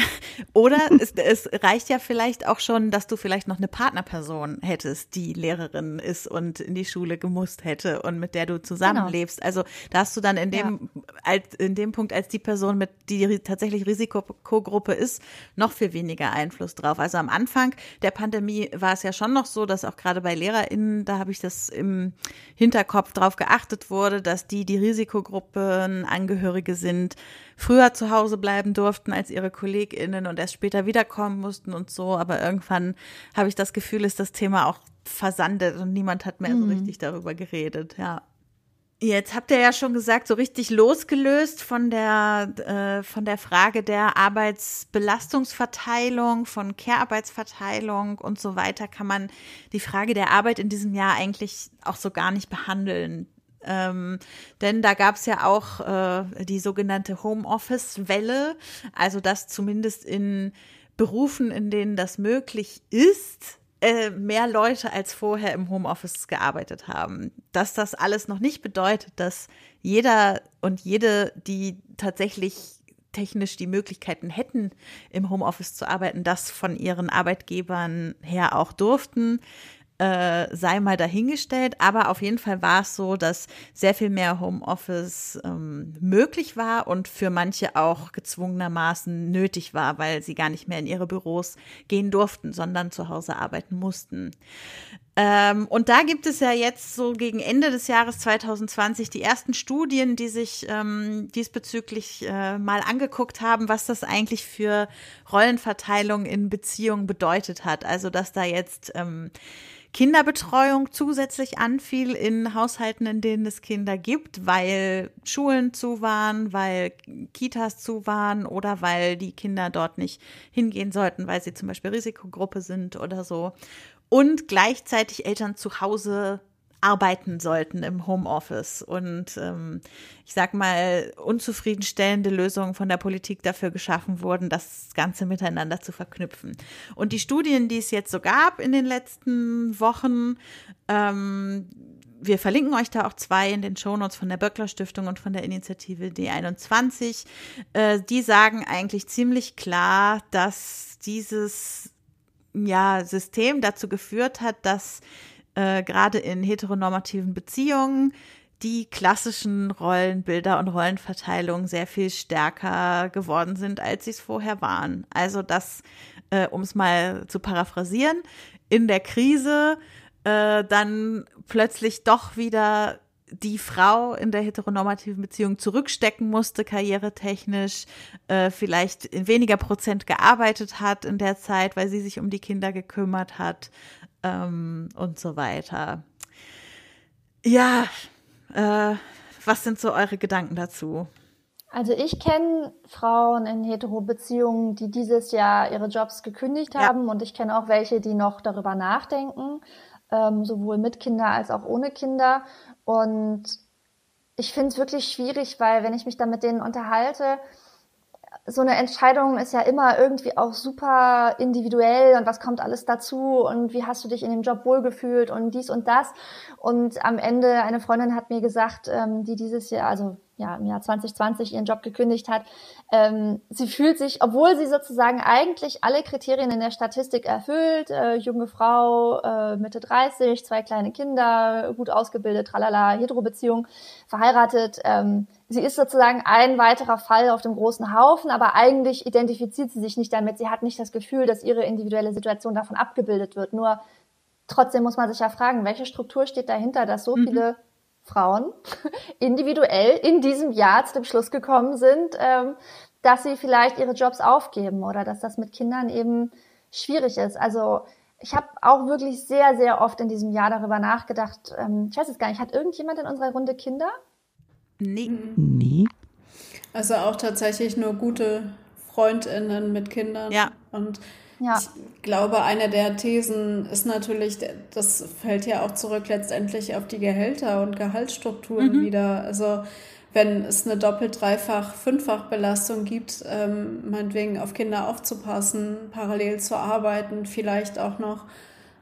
Oder es, es reicht ja vielleicht auch schon, dass du vielleicht noch eine Partnerperson hättest, die Lehrerin ist und in die Schule gemusst hätte und mit der du zusammenlebst. Genau. Also da hast du dann in dem, ja. als, in dem Punkt als die Person, mit die tatsächlich Risikogruppe ist, noch viel weniger Einfluss drauf. Also am Anfang der Pandemie war war es ja schon noch so, dass auch gerade bei LehrerInnen, da habe ich das im Hinterkopf drauf geachtet wurde, dass die, die Risikogruppen Angehörige sind, früher zu Hause bleiben durften als ihre KollegInnen und erst später wiederkommen mussten und so. Aber irgendwann habe ich das Gefühl, ist das Thema auch versandet und niemand hat mehr mhm. so richtig darüber geredet, ja. Jetzt habt ihr ja schon gesagt, so richtig losgelöst von der, äh, von der Frage der Arbeitsbelastungsverteilung, von Care-Arbeitsverteilung und so weiter, kann man die Frage der Arbeit in diesem Jahr eigentlich auch so gar nicht behandeln. Ähm, denn da gab es ja auch äh, die sogenannte Homeoffice-Welle, also dass zumindest in Berufen, in denen das möglich ist, äh, mehr Leute als vorher im Homeoffice gearbeitet haben. Dass das alles noch nicht bedeutet, dass jeder und jede, die tatsächlich technisch die Möglichkeiten hätten, im Homeoffice zu arbeiten, das von ihren Arbeitgebern her auch durften. Äh, sei mal dahingestellt. Aber auf jeden Fall war es so, dass sehr viel mehr Homeoffice ähm, möglich war und für manche auch gezwungenermaßen nötig war, weil sie gar nicht mehr in ihre Büros gehen durften, sondern zu Hause arbeiten mussten. Ähm, und da gibt es ja jetzt so gegen Ende des Jahres 2020 die ersten Studien, die sich ähm, diesbezüglich äh, mal angeguckt haben, was das eigentlich für Rollenverteilung in Beziehungen bedeutet hat. Also dass da jetzt ähm, Kinderbetreuung zusätzlich anfiel in Haushalten, in denen es Kinder gibt, weil Schulen zu waren, weil Kitas zu waren oder weil die Kinder dort nicht hingehen sollten, weil sie zum Beispiel Risikogruppe sind oder so. Und gleichzeitig Eltern zu Hause arbeiten sollten im Homeoffice und ähm, ich sag mal unzufriedenstellende Lösungen von der Politik dafür geschaffen wurden, das Ganze miteinander zu verknüpfen. Und die Studien, die es jetzt so gab in den letzten Wochen, ähm, wir verlinken euch da auch zwei in den Shownotes von der Böckler Stiftung und von der Initiative D21. Äh, die sagen eigentlich ziemlich klar, dass dieses ja, System dazu geführt hat, dass äh, gerade in heteronormativen Beziehungen die klassischen Rollenbilder und Rollenverteilungen sehr viel stärker geworden sind, als sie es vorher waren. Also dass, äh, um es mal zu paraphrasieren, in der Krise äh, dann plötzlich doch wieder die Frau in der heteronormativen Beziehung zurückstecken musste, karrieretechnisch, äh, vielleicht in weniger Prozent gearbeitet hat in der Zeit, weil sie sich um die Kinder gekümmert hat ähm, und so weiter. Ja, äh, was sind so eure Gedanken dazu? Also ich kenne Frauen in Hetero-Beziehungen, die dieses Jahr ihre Jobs gekündigt ja. haben und ich kenne auch welche, die noch darüber nachdenken, ähm, sowohl mit Kinder als auch ohne Kinder. Und ich finde es wirklich schwierig, weil wenn ich mich dann mit denen unterhalte, so eine Entscheidung ist ja immer irgendwie auch super individuell und was kommt alles dazu und wie hast du dich in dem Job wohlgefühlt und dies und das. Und am Ende, eine Freundin hat mir gesagt, ähm, die dieses Jahr, also ja, im Jahr 2020 ihren Job gekündigt hat. Ähm, sie fühlt sich, obwohl sie sozusagen eigentlich alle Kriterien in der Statistik erfüllt, äh, junge Frau, äh, Mitte 30, zwei kleine Kinder, gut ausgebildet, tralala, Hetero-Beziehung, verheiratet. Ähm, sie ist sozusagen ein weiterer Fall auf dem großen Haufen, aber eigentlich identifiziert sie sich nicht damit. Sie hat nicht das Gefühl, dass ihre individuelle Situation davon abgebildet wird. Nur trotzdem muss man sich ja fragen, welche Struktur steht dahinter, dass so mhm. viele Frauen individuell in diesem Jahr zu dem Schluss gekommen sind, ähm, dass sie vielleicht ihre Jobs aufgeben oder dass das mit Kindern eben schwierig ist. Also ich habe auch wirklich sehr, sehr oft in diesem Jahr darüber nachgedacht. Ähm, ich weiß es gar nicht, hat irgendjemand in unserer Runde Kinder? Nee. Nee. Also auch tatsächlich nur gute Freundinnen mit Kindern. Ja. Und ja. Ich glaube, eine der Thesen ist natürlich, das fällt ja auch zurück letztendlich auf die Gehälter und Gehaltsstrukturen mhm. wieder. Also wenn es eine doppelt, dreifach, fünffach Belastung gibt, ähm, meinetwegen auf Kinder aufzupassen, parallel zu arbeiten, vielleicht auch noch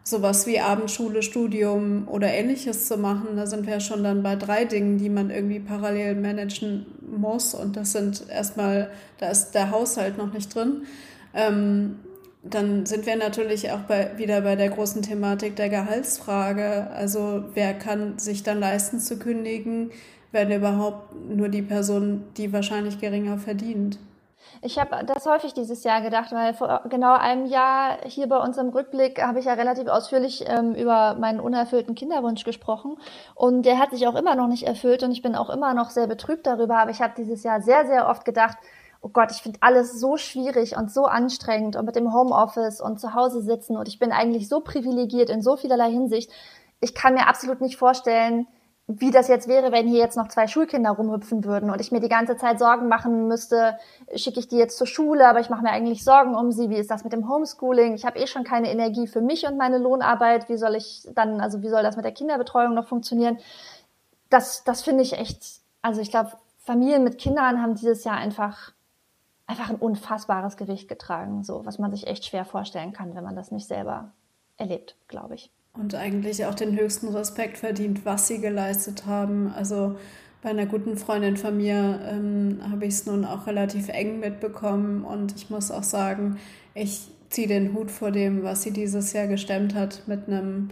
sowas wie Abendschule, Studium oder ähnliches zu machen, da sind wir schon dann bei drei Dingen, die man irgendwie parallel managen muss. Und das sind erstmal, da ist der Haushalt noch nicht drin. Ähm, dann sind wir natürlich auch bei, wieder bei der großen Thematik der Gehaltsfrage. Also wer kann sich dann leisten zu kündigen, wenn überhaupt nur die Person, die wahrscheinlich geringer verdient. Ich habe das häufig dieses Jahr gedacht, weil vor genau einem Jahr hier bei uns im Rückblick habe ich ja relativ ausführlich ähm, über meinen unerfüllten Kinderwunsch gesprochen und der hat sich auch immer noch nicht erfüllt und ich bin auch immer noch sehr betrübt darüber, aber ich habe dieses Jahr sehr, sehr oft gedacht, oh Gott, ich finde alles so schwierig und so anstrengend und mit dem Homeoffice und zu Hause sitzen und ich bin eigentlich so privilegiert in so vielerlei Hinsicht. Ich kann mir absolut nicht vorstellen, wie das jetzt wäre, wenn hier jetzt noch zwei Schulkinder rumhüpfen würden und ich mir die ganze Zeit Sorgen machen müsste, schicke ich die jetzt zur Schule, aber ich mache mir eigentlich Sorgen um sie, wie ist das mit dem Homeschooling? Ich habe eh schon keine Energie für mich und meine Lohnarbeit, wie soll ich dann, also wie soll das mit der Kinderbetreuung noch funktionieren? Das, das finde ich echt, also ich glaube, Familien mit Kindern haben dieses Jahr einfach einfach ein unfassbares Gewicht getragen, so was man sich echt schwer vorstellen kann, wenn man das nicht selber erlebt, glaube ich. Und eigentlich auch den höchsten Respekt verdient, was sie geleistet haben. Also bei einer guten Freundin von mir ähm, habe ich es nun auch relativ eng mitbekommen und ich muss auch sagen, ich ziehe den Hut vor dem, was sie dieses Jahr gestemmt hat mit einem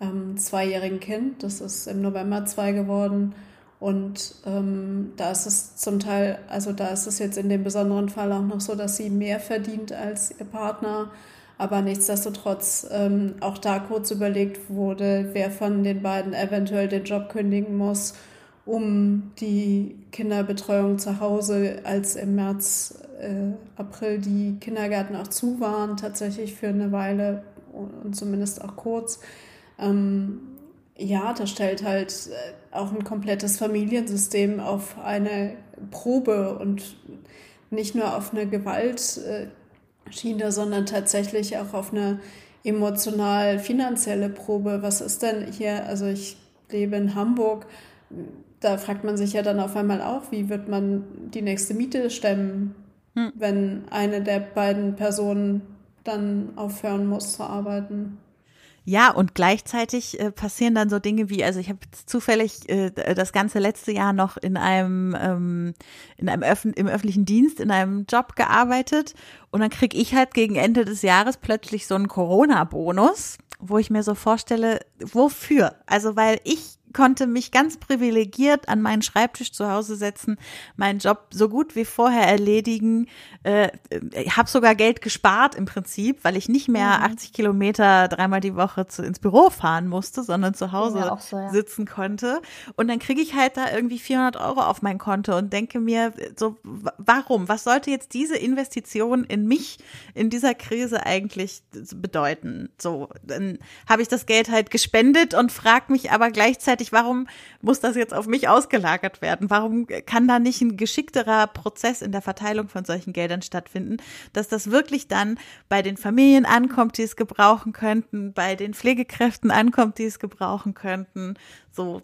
ähm, zweijährigen Kind. Das ist im November zwei geworden. Und ähm, da ist es zum Teil, also da ist es jetzt in dem besonderen Fall auch noch so, dass sie mehr verdient als ihr Partner. Aber nichtsdestotrotz ähm, auch da kurz überlegt wurde, wer von den beiden eventuell den Job kündigen muss, um die Kinderbetreuung zu Hause, als im März, äh, April die Kindergärten auch zu waren, tatsächlich für eine Weile und zumindest auch kurz. Ähm, ja, das stellt halt äh, auch ein komplettes Familiensystem auf eine Probe und nicht nur auf eine Gewaltschiene, sondern tatsächlich auch auf eine emotional-finanzielle Probe. Was ist denn hier, also ich lebe in Hamburg, da fragt man sich ja dann auf einmal auch, wie wird man die nächste Miete stemmen, hm. wenn eine der beiden Personen dann aufhören muss zu arbeiten. Ja, und gleichzeitig äh, passieren dann so Dinge wie, also ich habe zufällig äh, das ganze letzte Jahr noch in einem, ähm, in einem Öff im öffentlichen Dienst, in einem Job gearbeitet und dann krieg ich halt gegen Ende des Jahres plötzlich so einen Corona-Bonus, wo ich mir so vorstelle, wofür? Also weil ich konnte mich ganz privilegiert an meinen Schreibtisch zu Hause setzen, meinen Job so gut wie vorher erledigen. Äh, ich habe sogar Geld gespart im Prinzip, weil ich nicht mehr mhm. 80 Kilometer dreimal die Woche zu, ins Büro fahren musste, sondern zu Hause so, ja. sitzen konnte. Und dann kriege ich halt da irgendwie 400 Euro auf mein Konto und denke mir so, warum? Was sollte jetzt diese Investition in mich in dieser Krise eigentlich bedeuten? So, dann habe ich das Geld halt gespendet und frage mich aber gleichzeitig, gleichzeitig, warum muss das jetzt auf mich ausgelagert werden? Warum kann da nicht ein geschickterer Prozess in der Verteilung von solchen Geldern stattfinden, dass das wirklich dann bei den Familien ankommt, die es gebrauchen könnten, bei den Pflegekräften ankommt, die es gebrauchen könnten, so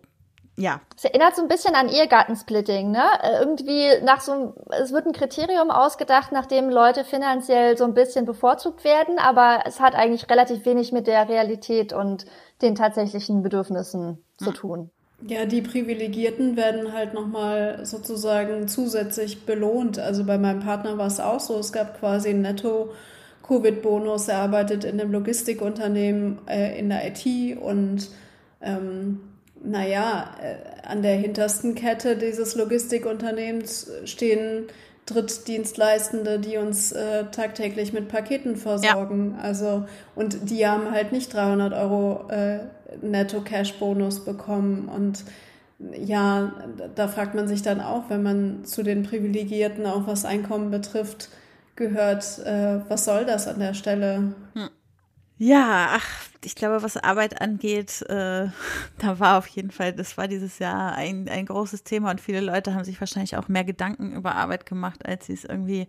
ja. Es erinnert so ein bisschen an Ehegattensplitting, ne? Äh, irgendwie nach so es wird ein Kriterium ausgedacht, nachdem Leute finanziell so ein bisschen bevorzugt werden, aber es hat eigentlich relativ wenig mit der Realität und den tatsächlichen Bedürfnissen zu tun. Ja, die Privilegierten werden halt nochmal sozusagen zusätzlich belohnt. Also bei meinem Partner war es auch so, es gab quasi einen Netto-Covid-Bonus. Er arbeitet in einem Logistikunternehmen äh, in der IT und ähm, naja, äh, an der hintersten Kette dieses Logistikunternehmens stehen Drittdienstleistende, die uns äh, tagtäglich mit Paketen versorgen. Ja. Also, und die haben halt nicht 300 Euro äh, Netto-Cash-Bonus bekommen. Und ja, da fragt man sich dann auch, wenn man zu den Privilegierten, auch was Einkommen betrifft, gehört, äh, was soll das an der Stelle? Hm. Ja, ach, ich glaube, was Arbeit angeht, äh, da war auf jeden Fall, das war dieses Jahr ein, ein großes Thema und viele Leute haben sich wahrscheinlich auch mehr Gedanken über Arbeit gemacht, als sie es irgendwie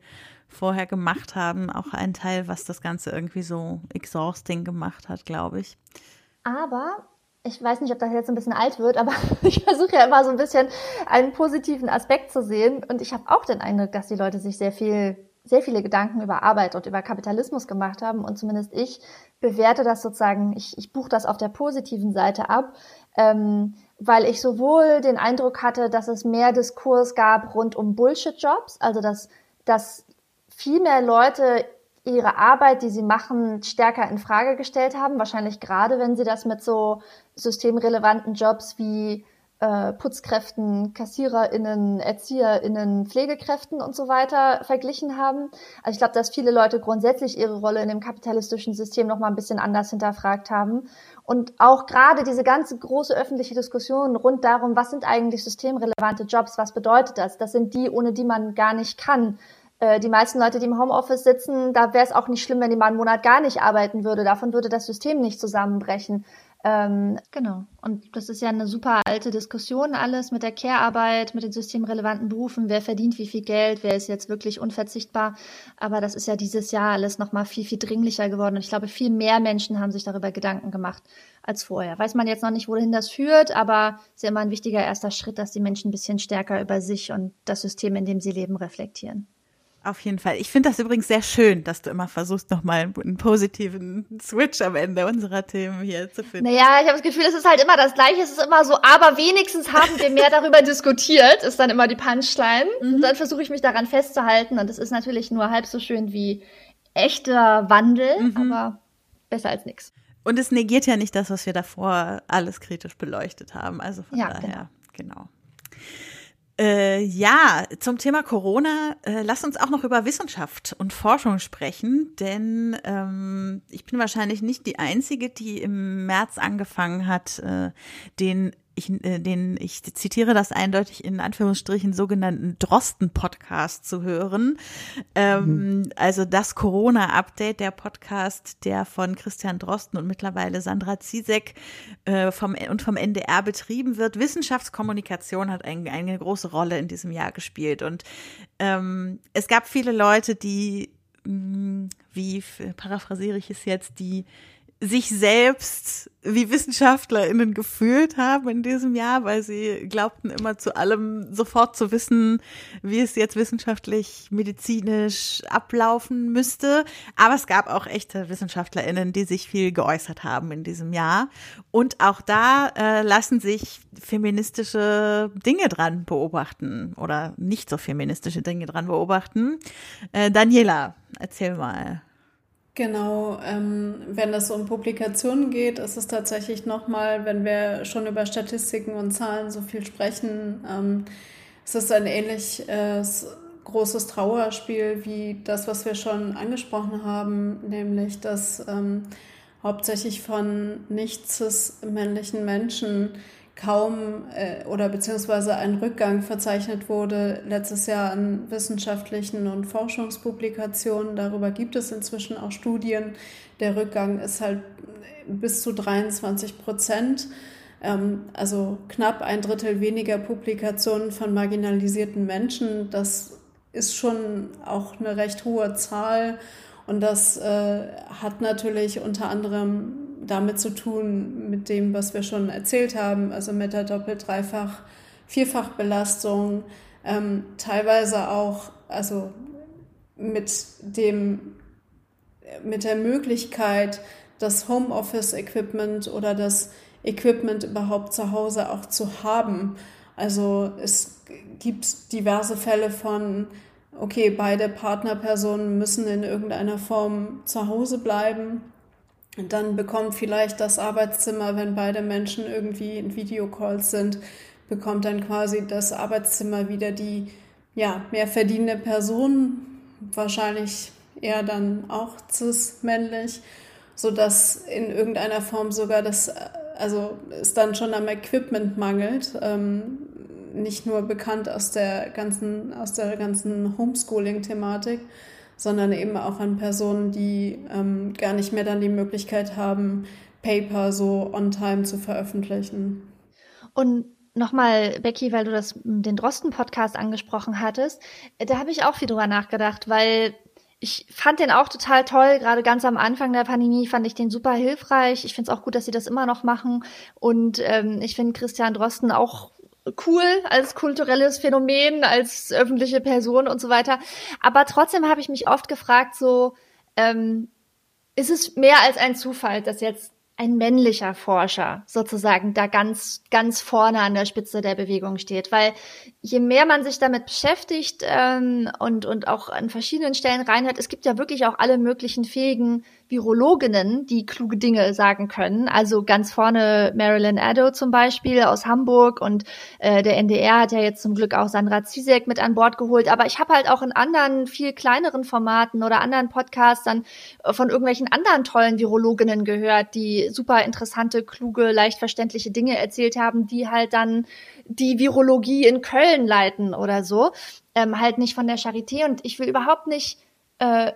vorher gemacht haben. Auch ein Teil, was das Ganze irgendwie so exhausting gemacht hat, glaube ich. Aber ich weiß nicht, ob das jetzt ein bisschen alt wird, aber ich versuche ja immer so ein bisschen einen positiven Aspekt zu sehen. Und ich habe auch den Eindruck, dass die Leute sich sehr viel, sehr viele Gedanken über Arbeit und über Kapitalismus gemacht haben. Und zumindest ich bewerte das sozusagen, ich, ich buche das auf der positiven Seite ab, ähm, weil ich sowohl den Eindruck hatte, dass es mehr Diskurs gab rund um Bullshit-Jobs, also dass, dass viel mehr Leute ihre Arbeit, die sie machen, stärker in Frage gestellt haben. Wahrscheinlich gerade, wenn sie das mit so systemrelevanten Jobs wie äh, Putzkräften, KassiererInnen, ErzieherInnen, Pflegekräften und so weiter verglichen haben. Also ich glaube, dass viele Leute grundsätzlich ihre Rolle in dem kapitalistischen System noch mal ein bisschen anders hinterfragt haben. Und auch gerade diese ganze große öffentliche Diskussion rund darum, was sind eigentlich systemrelevante Jobs, was bedeutet das? Das sind die, ohne die man gar nicht kann. Äh, die meisten Leute, die im Homeoffice sitzen, da wäre es auch nicht schlimm, wenn die mal einen Monat gar nicht arbeiten würde. Davon würde das System nicht zusammenbrechen. Ähm, genau. Und das ist ja eine super alte Diskussion alles mit der Care-Arbeit, mit den systemrelevanten Berufen. Wer verdient wie viel Geld? Wer ist jetzt wirklich unverzichtbar? Aber das ist ja dieses Jahr alles nochmal viel, viel dringlicher geworden. Und ich glaube, viel mehr Menschen haben sich darüber Gedanken gemacht als vorher. Weiß man jetzt noch nicht, wohin das führt, aber es ist ja immer ein wichtiger erster Schritt, dass die Menschen ein bisschen stärker über sich und das System, in dem sie leben, reflektieren. Auf jeden Fall. Ich finde das übrigens sehr schön, dass du immer versuchst, nochmal einen positiven Switch am Ende unserer Themen hier zu finden. Naja, ich habe das Gefühl, es ist halt immer das Gleiche. Es ist immer so, aber wenigstens haben wir mehr darüber diskutiert, ist dann immer die Punchline. Mhm. Und dann versuche ich mich daran festzuhalten. Und es ist natürlich nur halb so schön wie echter Wandel, mhm. aber besser als nichts. Und es negiert ja nicht das, was wir davor alles kritisch beleuchtet haben. Also von Ja, daher, genau. Äh, ja, zum Thema Corona, äh, lass uns auch noch über Wissenschaft und Forschung sprechen, denn ähm, ich bin wahrscheinlich nicht die Einzige, die im März angefangen hat, äh, den ich, äh, den, ich zitiere das eindeutig in Anführungsstrichen, sogenannten Drosten-Podcast zu hören. Ähm, Also das Corona-Update, der Podcast, der von Christian Drosten und mittlerweile Sandra Zizek äh, vom, und vom NDR betrieben wird. Wissenschaftskommunikation hat ein, eine große Rolle in diesem Jahr gespielt. Und ähm, es gab viele Leute, die, mh, wie paraphrasiere ich es jetzt, die sich selbst wie WissenschaftlerInnen gefühlt haben in diesem Jahr, weil sie glaubten immer zu allem sofort zu wissen, wie es jetzt wissenschaftlich, medizinisch ablaufen müsste. Aber es gab auch echte WissenschaftlerInnen, die sich viel geäußert haben in diesem Jahr. Und auch da äh, lassen sich feministische Dinge dran beobachten oder nicht so feministische Dinge dran beobachten. Äh, Daniela, erzähl mal. Genau, ähm, wenn es um Publikationen geht, ist es tatsächlich nochmal, wenn wir schon über Statistiken und Zahlen so viel sprechen, ähm, es ist ein ähnlich äh, großes Trauerspiel wie das, was wir schon angesprochen haben, nämlich dass ähm, hauptsächlich von nicht männlichen Menschen kaum äh, oder beziehungsweise ein Rückgang verzeichnet wurde letztes Jahr an wissenschaftlichen und Forschungspublikationen. Darüber gibt es inzwischen auch Studien. Der Rückgang ist halt bis zu 23 Prozent, ähm, also knapp ein Drittel weniger Publikationen von marginalisierten Menschen. Das ist schon auch eine recht hohe Zahl. Und das äh, hat natürlich unter anderem damit zu tun, mit dem, was wir schon erzählt haben, also mit der Doppel-, Dreifach-, Vierfachbelastung, ähm, teilweise auch also mit dem mit der Möglichkeit, das Homeoffice-Equipment oder das Equipment überhaupt zu Hause auch zu haben. Also es gibt diverse Fälle von, okay, beide Partnerpersonen müssen in irgendeiner Form zu Hause bleiben dann bekommt vielleicht das Arbeitszimmer, wenn beide Menschen irgendwie in Videocalls sind, bekommt dann quasi das Arbeitszimmer wieder die ja, mehr verdienende Person, wahrscheinlich eher dann auch cis-männlich, sodass in irgendeiner Form sogar das, also es dann schon am Equipment mangelt. Ähm, nicht nur bekannt aus der ganzen, aus der ganzen Homeschooling-Thematik, sondern eben auch an Personen, die ähm, gar nicht mehr dann die Möglichkeit haben, Paper so on time zu veröffentlichen. Und nochmal, Becky, weil du das den Drosten-Podcast angesprochen hattest, da habe ich auch viel drüber nachgedacht, weil ich fand den auch total toll. Gerade ganz am Anfang der Pandemie fand ich den super hilfreich. Ich finde es auch gut, dass sie das immer noch machen. Und ähm, ich finde Christian Drosten auch cool als kulturelles Phänomen, als öffentliche Person und so weiter. Aber trotzdem habe ich mich oft gefragt, so, ähm, ist es mehr als ein Zufall, dass jetzt ein männlicher Forscher sozusagen da ganz, ganz vorne an der Spitze der Bewegung steht. Weil je mehr man sich damit beschäftigt ähm, und, und auch an verschiedenen Stellen reinhört, es gibt ja wirklich auch alle möglichen fähigen Virologinnen, die kluge Dinge sagen können. Also ganz vorne Marilyn Addo zum Beispiel aus Hamburg und äh, der NDR hat ja jetzt zum Glück auch Sandra Zizek mit an Bord geholt. Aber ich habe halt auch in anderen, viel kleineren Formaten oder anderen Podcasts dann äh, von irgendwelchen anderen tollen Virologinnen gehört, die super interessante, kluge, leicht verständliche Dinge erzählt haben, die halt dann die Virologie in Köln leiten oder so. Ähm, halt nicht von der Charité. Und ich will überhaupt nicht äh,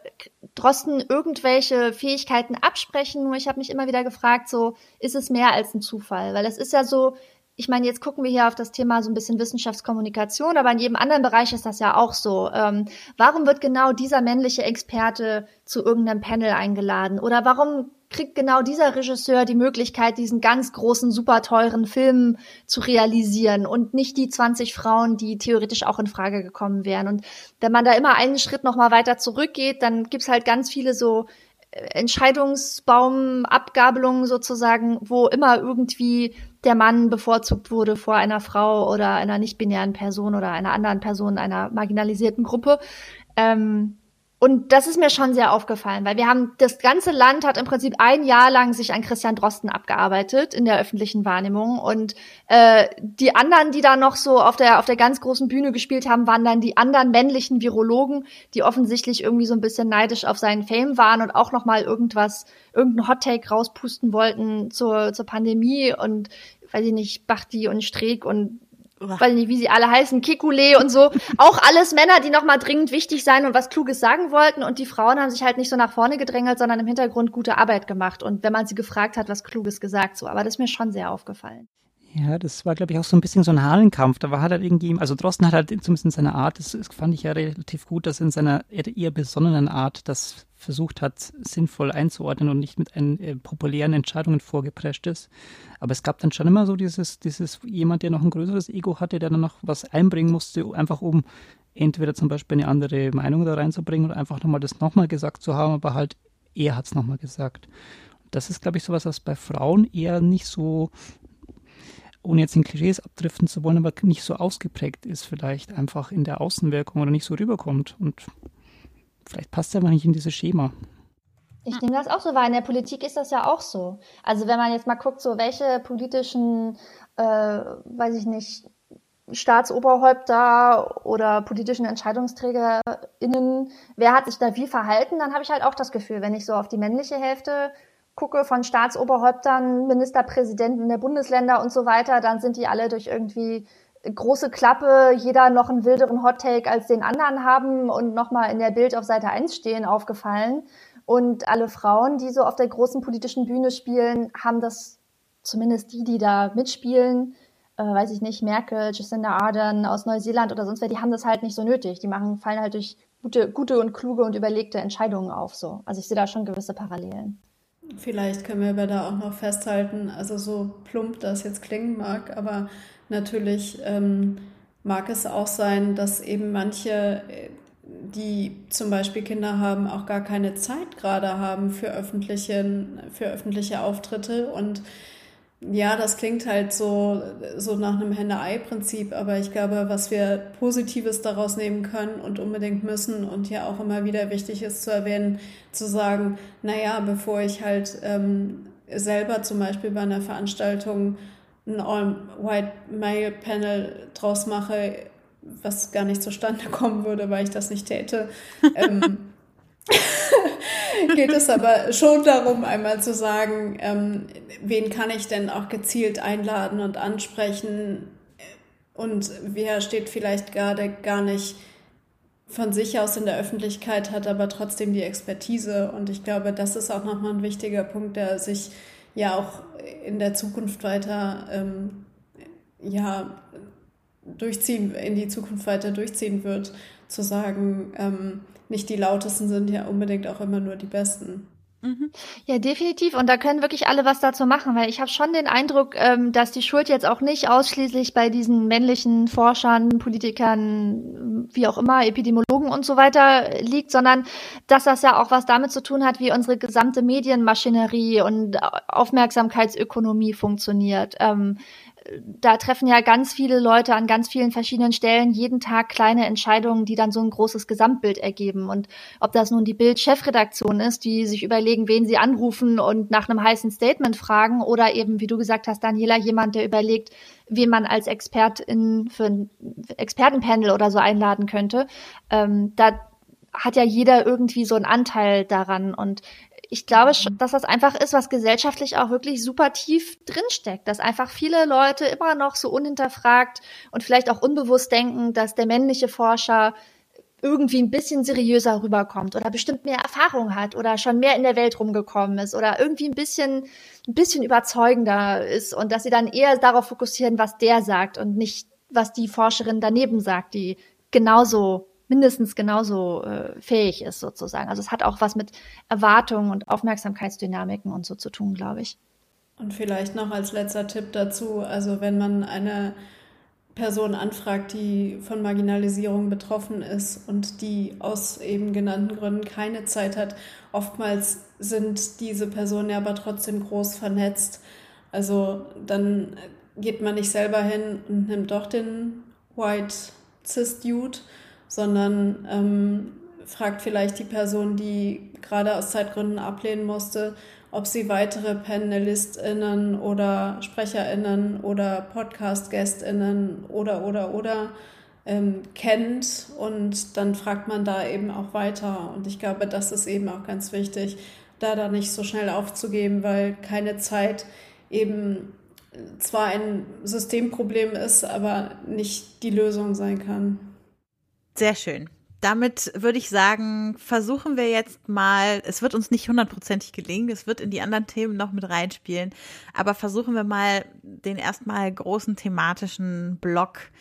Drosten irgendwelche Fähigkeiten absprechen. Nur ich habe mich immer wieder gefragt, so ist es mehr als ein Zufall? Weil es ist ja so, ich meine, jetzt gucken wir hier auf das Thema so ein bisschen Wissenschaftskommunikation, aber in jedem anderen Bereich ist das ja auch so. Ähm, warum wird genau dieser männliche Experte zu irgendeinem Panel eingeladen? Oder warum kriegt genau dieser Regisseur die Möglichkeit, diesen ganz großen, super teuren Film zu realisieren und nicht die 20 Frauen, die theoretisch auch in Frage gekommen wären. Und wenn man da immer einen Schritt noch mal weiter zurückgeht, dann gibt's halt ganz viele so äh, Entscheidungsbaumabgabelungen sozusagen, wo immer irgendwie der Mann bevorzugt wurde vor einer Frau oder einer nicht-binären Person oder einer anderen Person einer marginalisierten Gruppe. Ähm, Und das ist mir schon sehr aufgefallen, weil wir haben, das ganze Land hat im Prinzip ein Jahr lang sich an Christian Drosten abgearbeitet in der öffentlichen Wahrnehmung. Und äh, die anderen, die da noch so auf der, auf der ganz großen Bühne gespielt haben, waren dann die anderen männlichen Virologen, die offensichtlich irgendwie so ein bisschen neidisch auf seinen Fame waren und auch noch mal irgendwas, irgendein Hottake rauspusten wollten zur, zur Pandemie und weiß ich nicht, Bachti und Streeck und weiß nicht, wie sie alle heißen, Kikule und so. Auch alles Männer, die nochmal dringend wichtig sein und was Kluges sagen wollten. Und die Frauen haben sich halt nicht so nach vorne gedrängelt, sondern im Hintergrund gute Arbeit gemacht. Und wenn man sie gefragt hat, was Kluges gesagt, so. Aber das ist mir schon sehr aufgefallen. Ja, das war, glaube ich, auch so ein bisschen so ein Halenkampf. Da war halt irgendwie, also Drosten hat halt zumindest in seiner Art, das, das fand ich ja relativ gut, dass er in seiner eher besonnenen Art das versucht hat, sinnvoll einzuordnen und nicht mit einen äh, populären Entscheidungen vorgeprescht ist. Aber es gab dann schon immer so dieses, dieses jemand, der noch ein größeres Ego hatte, der dann noch was einbringen musste, einfach um entweder zum Beispiel eine andere Meinung da reinzubringen oder einfach nochmal das nochmal gesagt zu haben, aber halt er hat es nochmal gesagt. Das ist, glaube ich, sowas, was bei Frauen eher nicht so ohne jetzt in Klischees abdriften zu wollen, aber nicht so ausgeprägt ist, vielleicht einfach in der Außenwirkung oder nicht so rüberkommt. Und vielleicht passt er einfach nicht in dieses Schema. Ich nehme das auch so wahr. In der Politik ist das ja auch so. Also wenn man jetzt mal guckt, so welche politischen, äh, weiß ich nicht, Staatsoberhäupter oder politischen EntscheidungsträgerInnen, wer hat sich da wie verhalten, dann habe ich halt auch das Gefühl, wenn ich so auf die männliche Hälfte gucke von Staatsoberhäuptern, Ministerpräsidenten der Bundesländer und so weiter, dann sind die alle durch irgendwie große Klappe, jeder noch einen wilderen Hottake als den anderen haben und nochmal in der Bild auf Seite 1 stehen, aufgefallen. Und alle Frauen, die so auf der großen politischen Bühne spielen, haben das, zumindest die, die da mitspielen, äh, weiß ich nicht, Merkel, Jacinda Ardern aus Neuseeland oder sonst wer, die haben das halt nicht so nötig. Die machen, fallen halt durch gute, gute und kluge und überlegte Entscheidungen auf. So. Also ich sehe da schon gewisse Parallelen. Vielleicht können wir aber da auch noch festhalten, also so plump das jetzt klingen mag, aber natürlich ähm, mag es auch sein, dass eben manche, die zum Beispiel Kinder haben, auch gar keine Zeit gerade haben für öffentliche, für öffentliche Auftritte und ja, das klingt halt so, so nach einem Henne-Ei-Prinzip, aber ich glaube, was wir Positives daraus nehmen können und unbedingt müssen und ja auch immer wieder wichtig ist zu erwähnen, zu sagen, naja, bevor ich halt ähm, selber zum Beispiel bei einer Veranstaltung ein All-White-Male-Panel draus mache, was gar nicht zustande kommen würde, weil ich das nicht täte, ähm, geht es aber schon darum, einmal zu sagen, ähm, wen kann ich denn auch gezielt einladen und ansprechen und wer steht vielleicht gerade gar nicht von sich aus in der Öffentlichkeit, hat aber trotzdem die Expertise. Und ich glaube, das ist auch nochmal ein wichtiger Punkt, der sich ja auch in der Zukunft weiter ähm, ja, durchziehen, in die Zukunft weiter durchziehen wird, zu sagen, ähm, nicht die lautesten sind ja unbedingt auch immer nur die besten. Mhm. Ja, definitiv. Und da können wirklich alle was dazu machen, weil ich habe schon den Eindruck, ähm, dass die Schuld jetzt auch nicht ausschließlich bei diesen männlichen Forschern, Politikern, wie auch immer, Epidemiologen und so weiter liegt, sondern dass das ja auch was damit zu tun hat, wie unsere gesamte Medienmaschinerie und Aufmerksamkeitsökonomie funktioniert. Ähm, da treffen ja ganz viele Leute an ganz vielen verschiedenen Stellen jeden Tag kleine Entscheidungen, die dann so ein großes Gesamtbild ergeben. Und ob das nun die Bild-Chefredaktion ist, die sich überlegen, wen sie anrufen und nach einem heißen Statement fragen, oder eben, wie du gesagt hast, Daniela, jemand, der überlegt, wen man als Expertin für ein Expertenpanel oder so einladen könnte. Ähm, da hat ja jeder irgendwie so einen Anteil daran. Und ich glaube, mhm. dass das einfach ist, was gesellschaftlich auch wirklich super tief drinsteckt, dass einfach viele Leute immer noch so unhinterfragt und vielleicht auch unbewusst denken, dass der männliche Forscher irgendwie ein bisschen seriöser rüberkommt oder bestimmt mehr Erfahrung hat oder schon mehr in der Welt rumgekommen ist oder irgendwie ein bisschen, ein bisschen überzeugender ist und dass sie dann eher darauf fokussieren, was der sagt und nicht, was die Forscherin daneben sagt, die genauso mindestens genauso äh, fähig ist sozusagen. Also es hat auch was mit Erwartungen und Aufmerksamkeitsdynamiken und so zu tun, glaube ich. Und vielleicht noch als letzter Tipp dazu, also wenn man eine Person anfragt, die von Marginalisierung betroffen ist und die aus eben genannten Gründen keine Zeit hat, oftmals sind diese Personen ja aber trotzdem groß vernetzt. Also dann geht man nicht selber hin und nimmt doch den White Cis Dude, sondern ähm, fragt vielleicht die Person, die gerade aus Zeitgründen ablehnen musste, ob sie weitere PanelistInnen oder SprecherInnen oder Podcast-GästInnen oder, oder, oder ähm, kennt und dann fragt man da eben auch weiter. Und ich glaube, das ist eben auch ganz wichtig, da da nicht so schnell aufzugeben, weil keine Zeit eben zwar ein Systemproblem ist, aber nicht die Lösung sein kann. Sehr schön damit würde ich sagen, versuchen wir jetzt mal, es wird uns nicht hundertprozentig gelingen, es wird in die anderen Themen noch mit reinspielen, aber versuchen wir mal den erstmal großen thematischen Block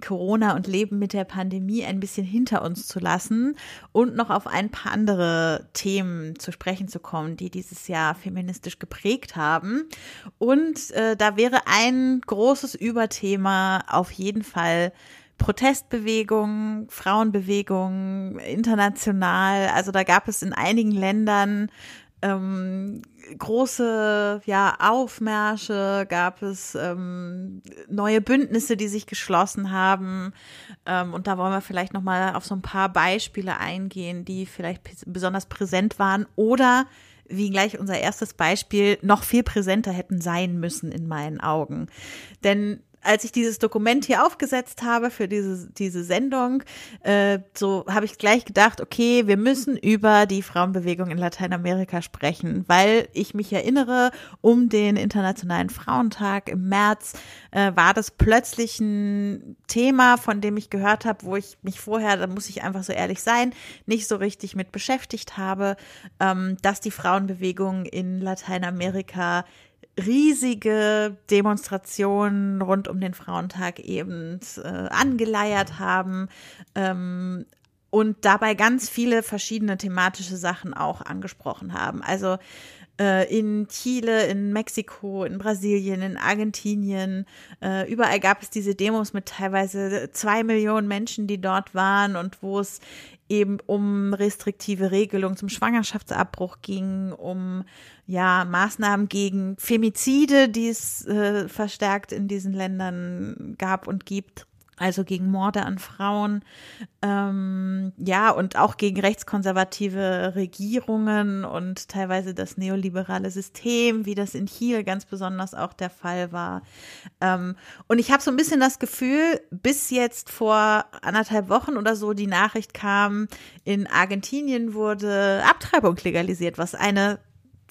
Corona und Leben mit der Pandemie ein bisschen hinter uns zu lassen und noch auf ein paar andere Themen zu sprechen zu kommen, die dieses Jahr feministisch geprägt haben. Und äh, da wäre ein großes Überthema auf jeden Fall Protestbewegungen, Frauenbewegungen, international. Also da gab es in einigen Ländern ähm, große ja, Aufmärsche, gab es ähm, neue Bündnisse, die sich geschlossen haben. Ähm, und da wollen wir vielleicht nochmal auf so ein paar Beispiele eingehen, die vielleicht besonders präsent waren oder wie gleich unser erstes Beispiel noch viel präsenter hätten sein müssen in meinen Augen. Denn als ich dieses Dokument hier aufgesetzt habe für diese, diese Sendung, äh, so habe ich gleich gedacht, okay, wir müssen über die Frauenbewegung in Lateinamerika sprechen, weil ich mich erinnere, um den Internationalen Frauentag im März äh, war das plötzlich ein Thema, von dem ich gehört habe, wo ich mich vorher, da muss ich einfach so ehrlich sein, nicht so richtig mit beschäftigt habe, ähm, dass die Frauenbewegung in Lateinamerika riesige Demonstrationen rund um den Frauentag eben äh, angeleiert haben ähm, und dabei ganz viele verschiedene thematische Sachen auch angesprochen haben. Also in Chile, in Mexiko, in Brasilien, in Argentinien. Äh, überall gab es diese Demos mit teilweise zwei Millionen Menschen, die dort waren und wo es eben um restriktive Regelungen zum Schwangerschaftsabbruch ging, um ja Maßnahmen gegen Femizide, die es äh, verstärkt in diesen Ländern gab und gibt also gegen Morde an Frauen, ähm, ja, und auch gegen rechtskonservative Regierungen und teilweise das neoliberale System, wie das in Chile ganz besonders auch der Fall war. Ähm, und ich habe so ein bisschen das Gefühl, bis jetzt vor anderthalb Wochen oder so die Nachricht kam, in Argentinien wurde Abtreibung legalisiert, was eine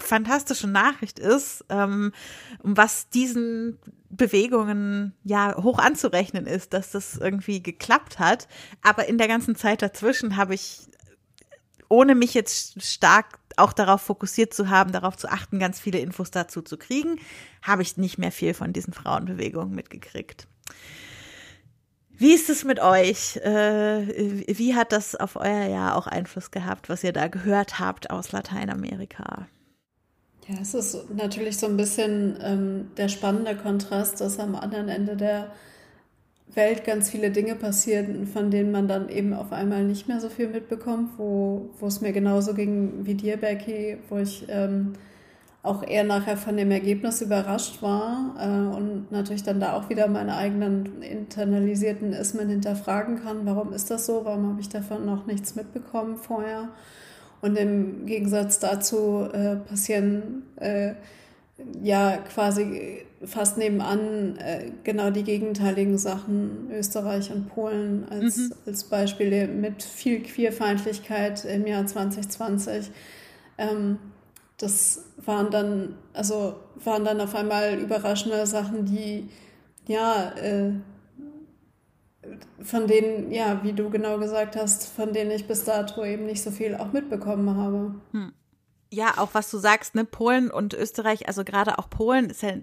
fantastische Nachricht ist, ähm, was diesen Bewegungen ja hoch anzurechnen ist, dass das irgendwie geklappt hat. Aber in der ganzen Zeit dazwischen habe ich, ohne mich jetzt stark auch darauf fokussiert zu haben, darauf zu achten, ganz viele Infos dazu zu kriegen, habe ich nicht mehr viel von diesen Frauenbewegungen mitgekriegt. Wie ist es mit euch? Äh, wie hat das auf euer Jahr auch Einfluss gehabt, was ihr da gehört habt aus Lateinamerika? Ja, es ist natürlich so ein bisschen ähm, der spannende Kontrast, dass am anderen Ende der Welt ganz viele Dinge passieren, von denen man dann eben auf einmal nicht mehr so viel mitbekommt, wo, wo es mir genauso ging wie dir, Becky, wo ich ähm, auch eher nachher von dem Ergebnis überrascht war äh, und natürlich dann da auch wieder meine eigenen internalisierten Ismen hinterfragen kann. Warum ist das so? Warum habe ich davon noch nichts mitbekommen vorher? Und im Gegensatz dazu äh, passieren äh, ja quasi fast nebenan äh, genau die gegenteiligen Sachen. Österreich und Polen als, mhm. als Beispiele mit viel Queerfeindlichkeit im Jahr 2020. Ähm, das waren dann, also waren dann auf einmal überraschende Sachen, die ja äh, von denen, ja, wie du genau gesagt hast, von denen ich bis dato eben nicht so viel auch mitbekommen habe. Hm. Ja, auch was du sagst, ne, Polen und Österreich, also gerade auch Polen ist ja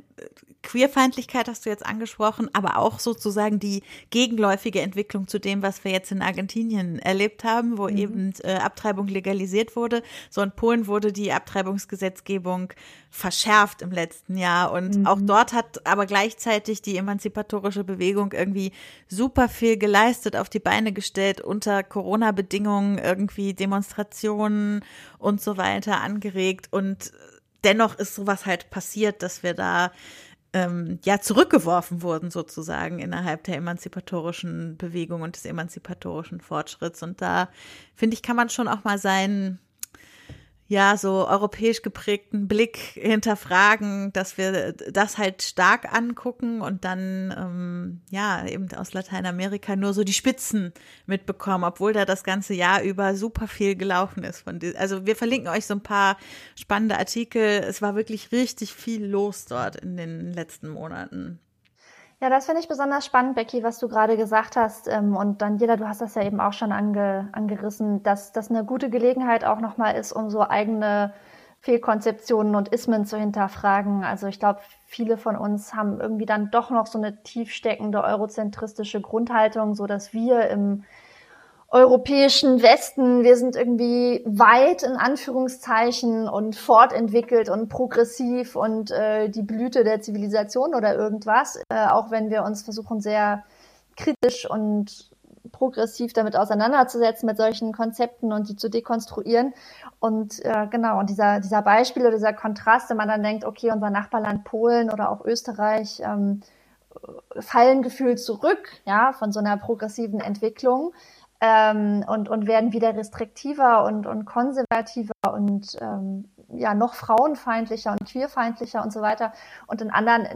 Queerfeindlichkeit hast du jetzt angesprochen, aber auch sozusagen die gegenläufige Entwicklung zu dem, was wir jetzt in Argentinien erlebt haben, wo mhm. eben äh, Abtreibung legalisiert wurde. So in Polen wurde die Abtreibungsgesetzgebung verschärft im letzten Jahr und mhm. auch dort hat aber gleichzeitig die emanzipatorische Bewegung irgendwie super viel geleistet, auf die Beine gestellt, unter Corona-Bedingungen irgendwie Demonstrationen und so weiter angeregt und dennoch ist sowas halt passiert, dass wir da ähm, ja zurückgeworfen wurden sozusagen innerhalb der emanzipatorischen Bewegung und des emanzipatorischen Fortschritts. Und da finde ich, kann man schon auch mal seinen ja, so europäisch geprägten Blick hinterfragen, dass wir das halt stark angucken und dann, ähm, ja, eben aus Lateinamerika nur so die Spitzen mitbekommen, obwohl da das ganze Jahr über super viel gelaufen ist. Von also wir verlinken euch so ein paar spannende Artikel. Es war wirklich richtig viel los dort in den letzten Monaten. Ja, das finde ich besonders spannend, Becky, was du gerade gesagt hast. Ähm, und Daniela, du hast das ja eben auch schon ange, angerissen, dass das eine gute Gelegenheit auch nochmal ist, um so eigene Fehlkonzeptionen und Ismen zu hinterfragen. Also ich glaube, viele von uns haben irgendwie dann doch noch so eine tiefsteckende eurozentristische Grundhaltung, so dass wir im europäischen Westen. Wir sind irgendwie weit in Anführungszeichen und fortentwickelt und progressiv und äh, die Blüte der Zivilisation oder irgendwas, äh, auch wenn wir uns versuchen sehr kritisch und progressiv damit auseinanderzusetzen mit solchen Konzepten und die zu dekonstruieren. Und äh, genau, und dieser, dieser Beispiel oder dieser Kontrast, wenn man dann denkt, okay, unser Nachbarland Polen oder auch Österreich ähm, fallen gefühlt zurück, ja, von so einer progressiven Entwicklung ähm, und, und werden wieder restriktiver und, und konservativer und ähm, ja noch frauenfeindlicher und queerfeindlicher und so weiter. Und in anderen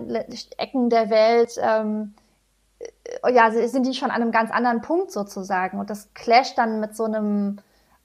Ecken der Welt ähm, äh, ja, sind die schon an einem ganz anderen Punkt sozusagen. Und das clasht dann mit so einem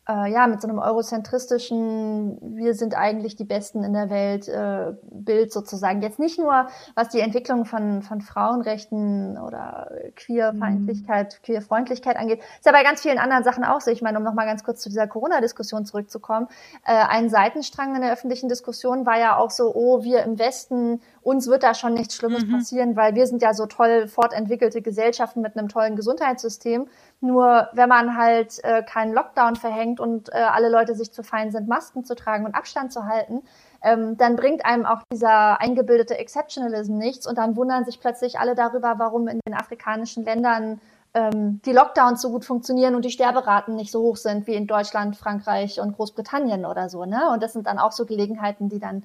äh, ja, mit so einem eurozentristischen, wir sind eigentlich die Besten in der Welt äh, Bild sozusagen. Jetzt nicht nur, was die Entwicklung von, von Frauenrechten oder Queerfeindlichkeit, mhm. Queerfreundlichkeit angeht, ist ja bei ganz vielen anderen Sachen auch so. Ich meine, um nochmal ganz kurz zu dieser Corona-Diskussion zurückzukommen, äh, ein Seitenstrang in der öffentlichen Diskussion war ja auch so, oh, wir im Westen, uns wird da schon nichts Schlimmes mhm. passieren, weil wir sind ja so toll fortentwickelte Gesellschaften mit einem tollen Gesundheitssystem. Nur wenn man halt äh, keinen Lockdown verhängt und äh, alle Leute sich zu fein sind, Masken zu tragen und Abstand zu halten, ähm, dann bringt einem auch dieser eingebildete Exceptionalism nichts und dann wundern sich plötzlich alle darüber, warum in den afrikanischen Ländern ähm, die Lockdowns so gut funktionieren und die Sterberaten nicht so hoch sind wie in Deutschland, Frankreich und Großbritannien oder so. Ne? Und das sind dann auch so Gelegenheiten, die dann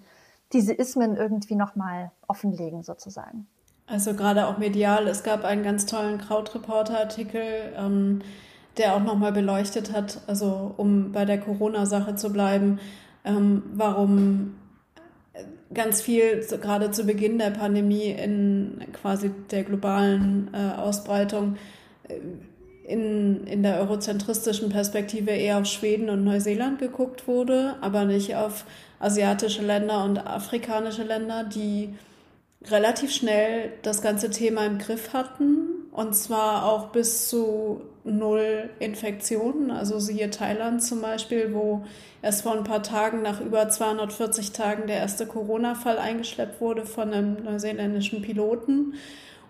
diese Ismen irgendwie nochmal offenlegen sozusagen. Also gerade auch medial. Es gab einen ganz tollen Krautreporter-Artikel, ähm, der auch nochmal beleuchtet hat, also um bei der Corona-Sache zu bleiben, ähm, warum ganz viel so, gerade zu Beginn der Pandemie in quasi der globalen äh, Ausbreitung äh, in, in der eurozentristischen Perspektive eher auf Schweden und Neuseeland geguckt wurde, aber nicht auf asiatische Länder und afrikanische Länder, die relativ schnell das ganze Thema im Griff hatten und zwar auch bis zu null Infektionen. Also siehe Thailand zum Beispiel, wo erst vor ein paar Tagen nach über 240 Tagen der erste Corona-Fall eingeschleppt wurde von einem neuseeländischen Piloten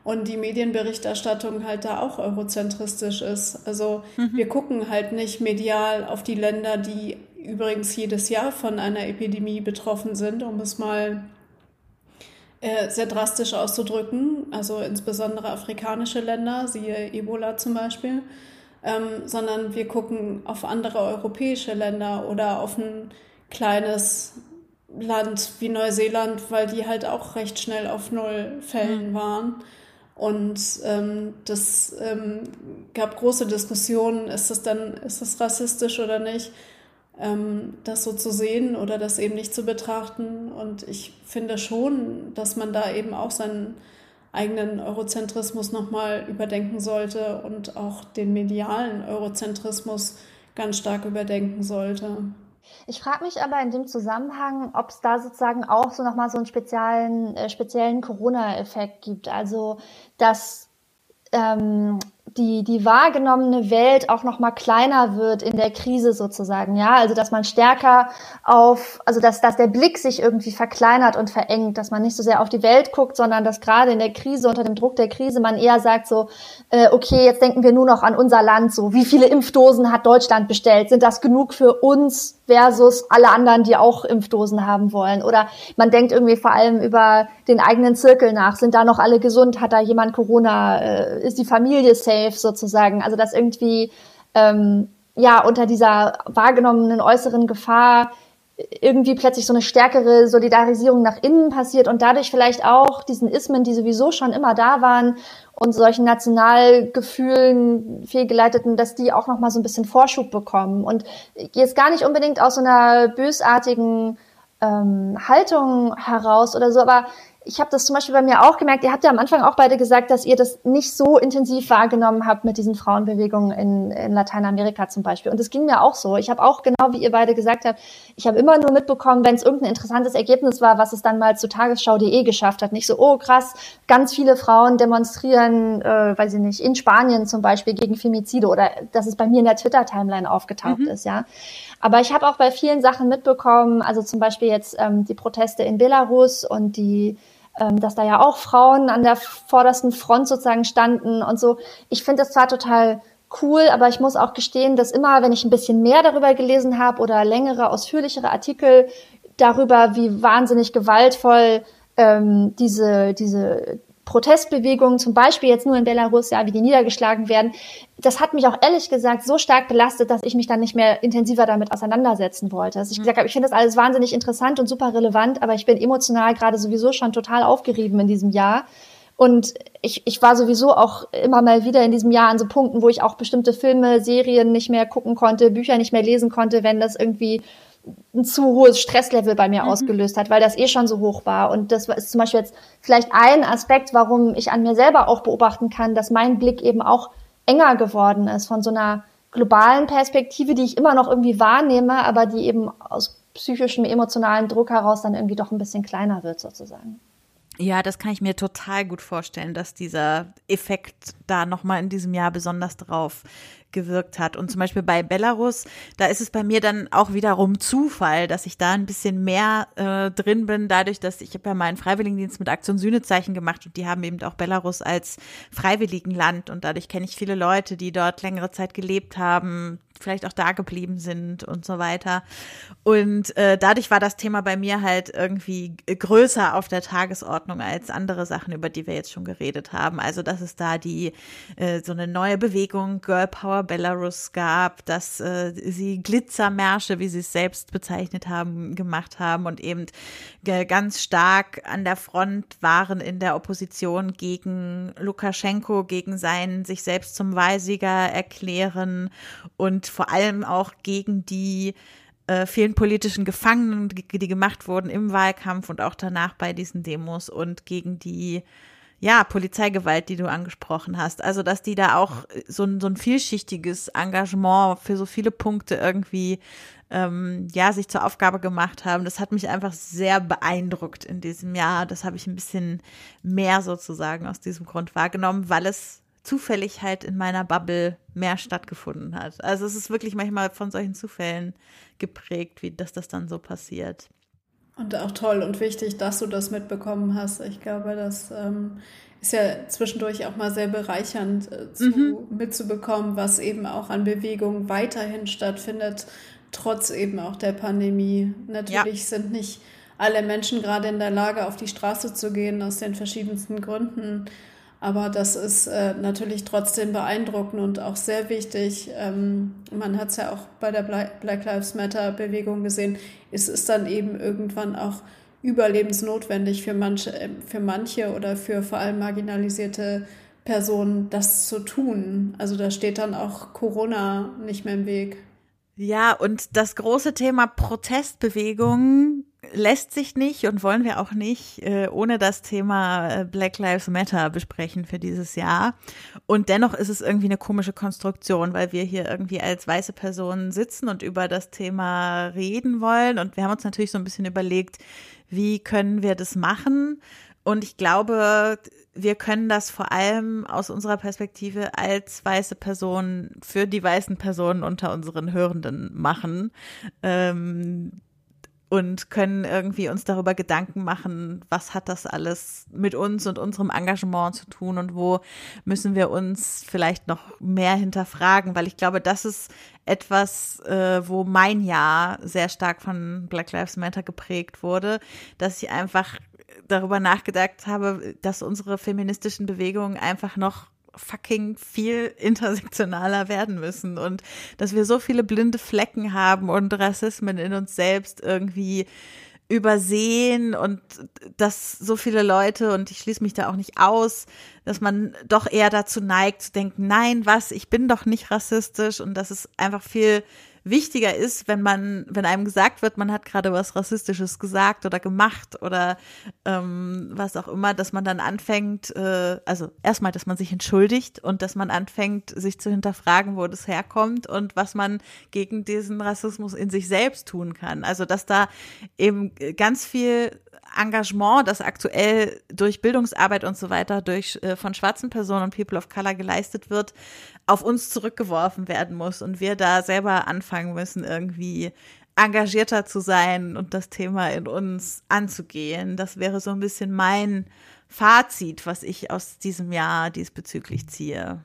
und die Medienberichterstattung halt da auch eurozentristisch ist. Also mhm. wir gucken halt nicht medial auf die Länder, die übrigens jedes Jahr von einer Epidemie betroffen sind, um es mal äh, sehr drastisch auszudrücken, also insbesondere afrikanische Länder, siehe Ebola zum Beispiel, ähm, sondern wir gucken auf andere europäische Länder oder auf ein kleines Land wie Neuseeland, weil die halt auch recht schnell auf Null Fällen mhm. waren. Und ähm, das ähm, gab große Diskussionen, ist das dann, ist das rassistisch oder nicht? Ähm, das so zu sehen oder das eben nicht zu betrachten. Und ich finde schon, dass man da eben auch seinen eigenen Eurozentrismus nochmal überdenken sollte und auch den medialen Eurozentrismus ganz stark überdenken sollte. Ich frage mich aber in dem Zusammenhang, ob es da sozusagen auch so nochmal so einen speziellen, äh, speziellen Corona-Effekt gibt. Also, dass ähm, die, die wahrgenommene Welt auch noch mal kleiner wird in der Krise sozusagen, ja, also dass man stärker auf, also dass, dass der Blick sich irgendwie verkleinert und verengt, dass man nicht so sehr auf die Welt guckt, sondern dass gerade in der Krise, unter dem Druck der Krise, man eher sagt so, äh, okay, jetzt denken wir nur noch an unser Land, so wie viele Impfdosen hat Deutschland bestellt, sind das genug für uns versus alle anderen, die auch Impfdosen haben wollen? Oder man denkt irgendwie vor allem über den eigenen Zirkel nach, sind da noch alle gesund, hat da jemand Corona, äh, ist die Familie safe? Safe sozusagen. Also dass irgendwie ähm, ja unter dieser wahrgenommenen äußeren Gefahr irgendwie plötzlich so eine stärkere Solidarisierung nach innen passiert und dadurch vielleicht auch diesen Ismen, die sowieso schon immer da waren und solchen Nationalgefühlen fehlgeleiteten, dass die auch noch mal so ein bisschen Vorschub bekommen und jetzt gar nicht unbedingt aus so einer bösartigen ähm, Haltung heraus oder so, aber ich habe das zum Beispiel bei mir auch gemerkt, ihr habt ja am Anfang auch beide gesagt, dass ihr das nicht so intensiv wahrgenommen habt mit diesen Frauenbewegungen in, in Lateinamerika zum Beispiel. Und das ging mir auch so. Ich habe auch genau, wie ihr beide gesagt habt, ich habe immer nur mitbekommen, wenn es irgendein interessantes Ergebnis war, was es dann mal zu tagesschau.de geschafft hat. Nicht so, oh krass, ganz viele Frauen demonstrieren, äh, weiß ich nicht, in Spanien zum Beispiel gegen Femizide oder dass es bei mir in der Twitter-Timeline aufgetaucht mhm. ist, ja. Aber ich habe auch bei vielen Sachen mitbekommen, also zum Beispiel jetzt ähm, die Proteste in Belarus und die dass da ja auch Frauen an der vordersten Front sozusagen standen und so. Ich finde das zwar total cool, aber ich muss auch gestehen, dass immer, wenn ich ein bisschen mehr darüber gelesen habe oder längere, ausführlichere Artikel darüber, wie wahnsinnig gewaltvoll ähm, diese, diese Protestbewegungen, zum Beispiel jetzt nur in Belarus, ja, wie die niedergeschlagen werden, das hat mich auch ehrlich gesagt so stark belastet, dass ich mich dann nicht mehr intensiver damit auseinandersetzen wollte. Dass ich mhm. gesagt habe, ich finde das alles wahnsinnig interessant und super relevant, aber ich bin emotional gerade sowieso schon total aufgerieben in diesem Jahr. Und ich, ich war sowieso auch immer mal wieder in diesem Jahr an so Punkten, wo ich auch bestimmte Filme, Serien nicht mehr gucken konnte, Bücher nicht mehr lesen konnte, wenn das irgendwie ein zu hohes Stresslevel bei mir mhm. ausgelöst hat, weil das eh schon so hoch war. Und das ist zum Beispiel jetzt vielleicht ein Aspekt, warum ich an mir selber auch beobachten kann, dass mein Blick eben auch enger geworden ist von so einer globalen Perspektive, die ich immer noch irgendwie wahrnehme, aber die eben aus psychischem, emotionalen Druck heraus dann irgendwie doch ein bisschen kleiner wird sozusagen. Ja, das kann ich mir total gut vorstellen, dass dieser Effekt da nochmal in diesem Jahr besonders drauf gewirkt hat. Und zum Beispiel bei Belarus, da ist es bei mir dann auch wiederum Zufall, dass ich da ein bisschen mehr äh, drin bin, dadurch, dass ich habe ja meinen Freiwilligendienst mit Aktion Sühnezeichen gemacht und die haben eben auch Belarus als Freiwilligenland und dadurch kenne ich viele Leute, die dort längere Zeit gelebt haben, vielleicht auch da geblieben sind und so weiter. Und äh, dadurch war das Thema bei mir halt irgendwie größer auf der Tagesordnung als andere Sachen, über die wir jetzt schon geredet haben. Also, dass es da die äh, so eine neue Bewegung Girl Power Belarus gab, dass äh, sie Glitzermärsche, wie sie es selbst bezeichnet haben, gemacht haben und eben ganz stark an der Front waren in der Opposition gegen Lukaschenko, gegen sein sich selbst zum Wahlsieger erklären und vor allem auch gegen die äh, vielen politischen Gefangenen, die, die gemacht wurden im Wahlkampf und auch danach bei diesen Demos und gegen die ja, Polizeigewalt, die du angesprochen hast. Also, dass die da auch so ein, so ein vielschichtiges Engagement für so viele Punkte irgendwie, ähm, ja, sich zur Aufgabe gemacht haben. Das hat mich einfach sehr beeindruckt in diesem Jahr. Das habe ich ein bisschen mehr sozusagen aus diesem Grund wahrgenommen, weil es zufällig halt in meiner Bubble mehr stattgefunden hat. Also es ist wirklich manchmal von solchen Zufällen geprägt, wie dass das dann so passiert. Und auch toll und wichtig, dass du das mitbekommen hast. Ich glaube, das ähm, ist ja zwischendurch auch mal sehr bereichernd äh, zu, mhm. mitzubekommen, was eben auch an Bewegung weiterhin stattfindet, trotz eben auch der Pandemie. Natürlich ja. sind nicht alle Menschen gerade in der Lage, auf die Straße zu gehen, aus den verschiedensten Gründen. Aber das ist äh, natürlich trotzdem beeindruckend und auch sehr wichtig. Ähm, man hat es ja auch bei der Black Lives Matter-Bewegung gesehen. Es ist dann eben irgendwann auch überlebensnotwendig für manche, äh, für manche oder für vor allem marginalisierte Personen, das zu tun. Also da steht dann auch Corona nicht mehr im Weg. Ja, und das große Thema Protestbewegung lässt sich nicht und wollen wir auch nicht äh, ohne das Thema äh, Black Lives Matter besprechen für dieses Jahr. Und dennoch ist es irgendwie eine komische Konstruktion, weil wir hier irgendwie als weiße Personen sitzen und über das Thema reden wollen. Und wir haben uns natürlich so ein bisschen überlegt, wie können wir das machen? Und ich glaube, wir können das vor allem aus unserer Perspektive als weiße Personen für die weißen Personen unter unseren Hörenden machen. Ähm, und können irgendwie uns darüber Gedanken machen, was hat das alles mit uns und unserem Engagement zu tun und wo müssen wir uns vielleicht noch mehr hinterfragen, weil ich glaube, das ist etwas, äh, wo mein Jahr sehr stark von Black Lives Matter geprägt wurde, dass ich einfach darüber nachgedacht habe, dass unsere feministischen Bewegungen einfach noch fucking viel intersektionaler werden müssen und dass wir so viele blinde Flecken haben und Rassismen in uns selbst irgendwie übersehen und dass so viele Leute, und ich schließe mich da auch nicht aus, dass man doch eher dazu neigt zu denken, nein, was, ich bin doch nicht rassistisch und dass es einfach viel wichtiger ist, wenn man, wenn einem gesagt wird, man hat gerade was Rassistisches gesagt oder gemacht oder ähm, was auch immer, dass man dann anfängt, äh, also erstmal, dass man sich entschuldigt und dass man anfängt, sich zu hinterfragen, wo das herkommt und was man gegen diesen Rassismus in sich selbst tun kann. Also dass da eben ganz viel Engagement, das aktuell durch Bildungsarbeit und so weiter durch äh, von schwarzen Personen und People of Color geleistet wird, auf uns zurückgeworfen werden muss und wir da selber anfangen müssen, irgendwie engagierter zu sein und das Thema in uns anzugehen. Das wäre so ein bisschen mein Fazit, was ich aus diesem Jahr diesbezüglich ziehe.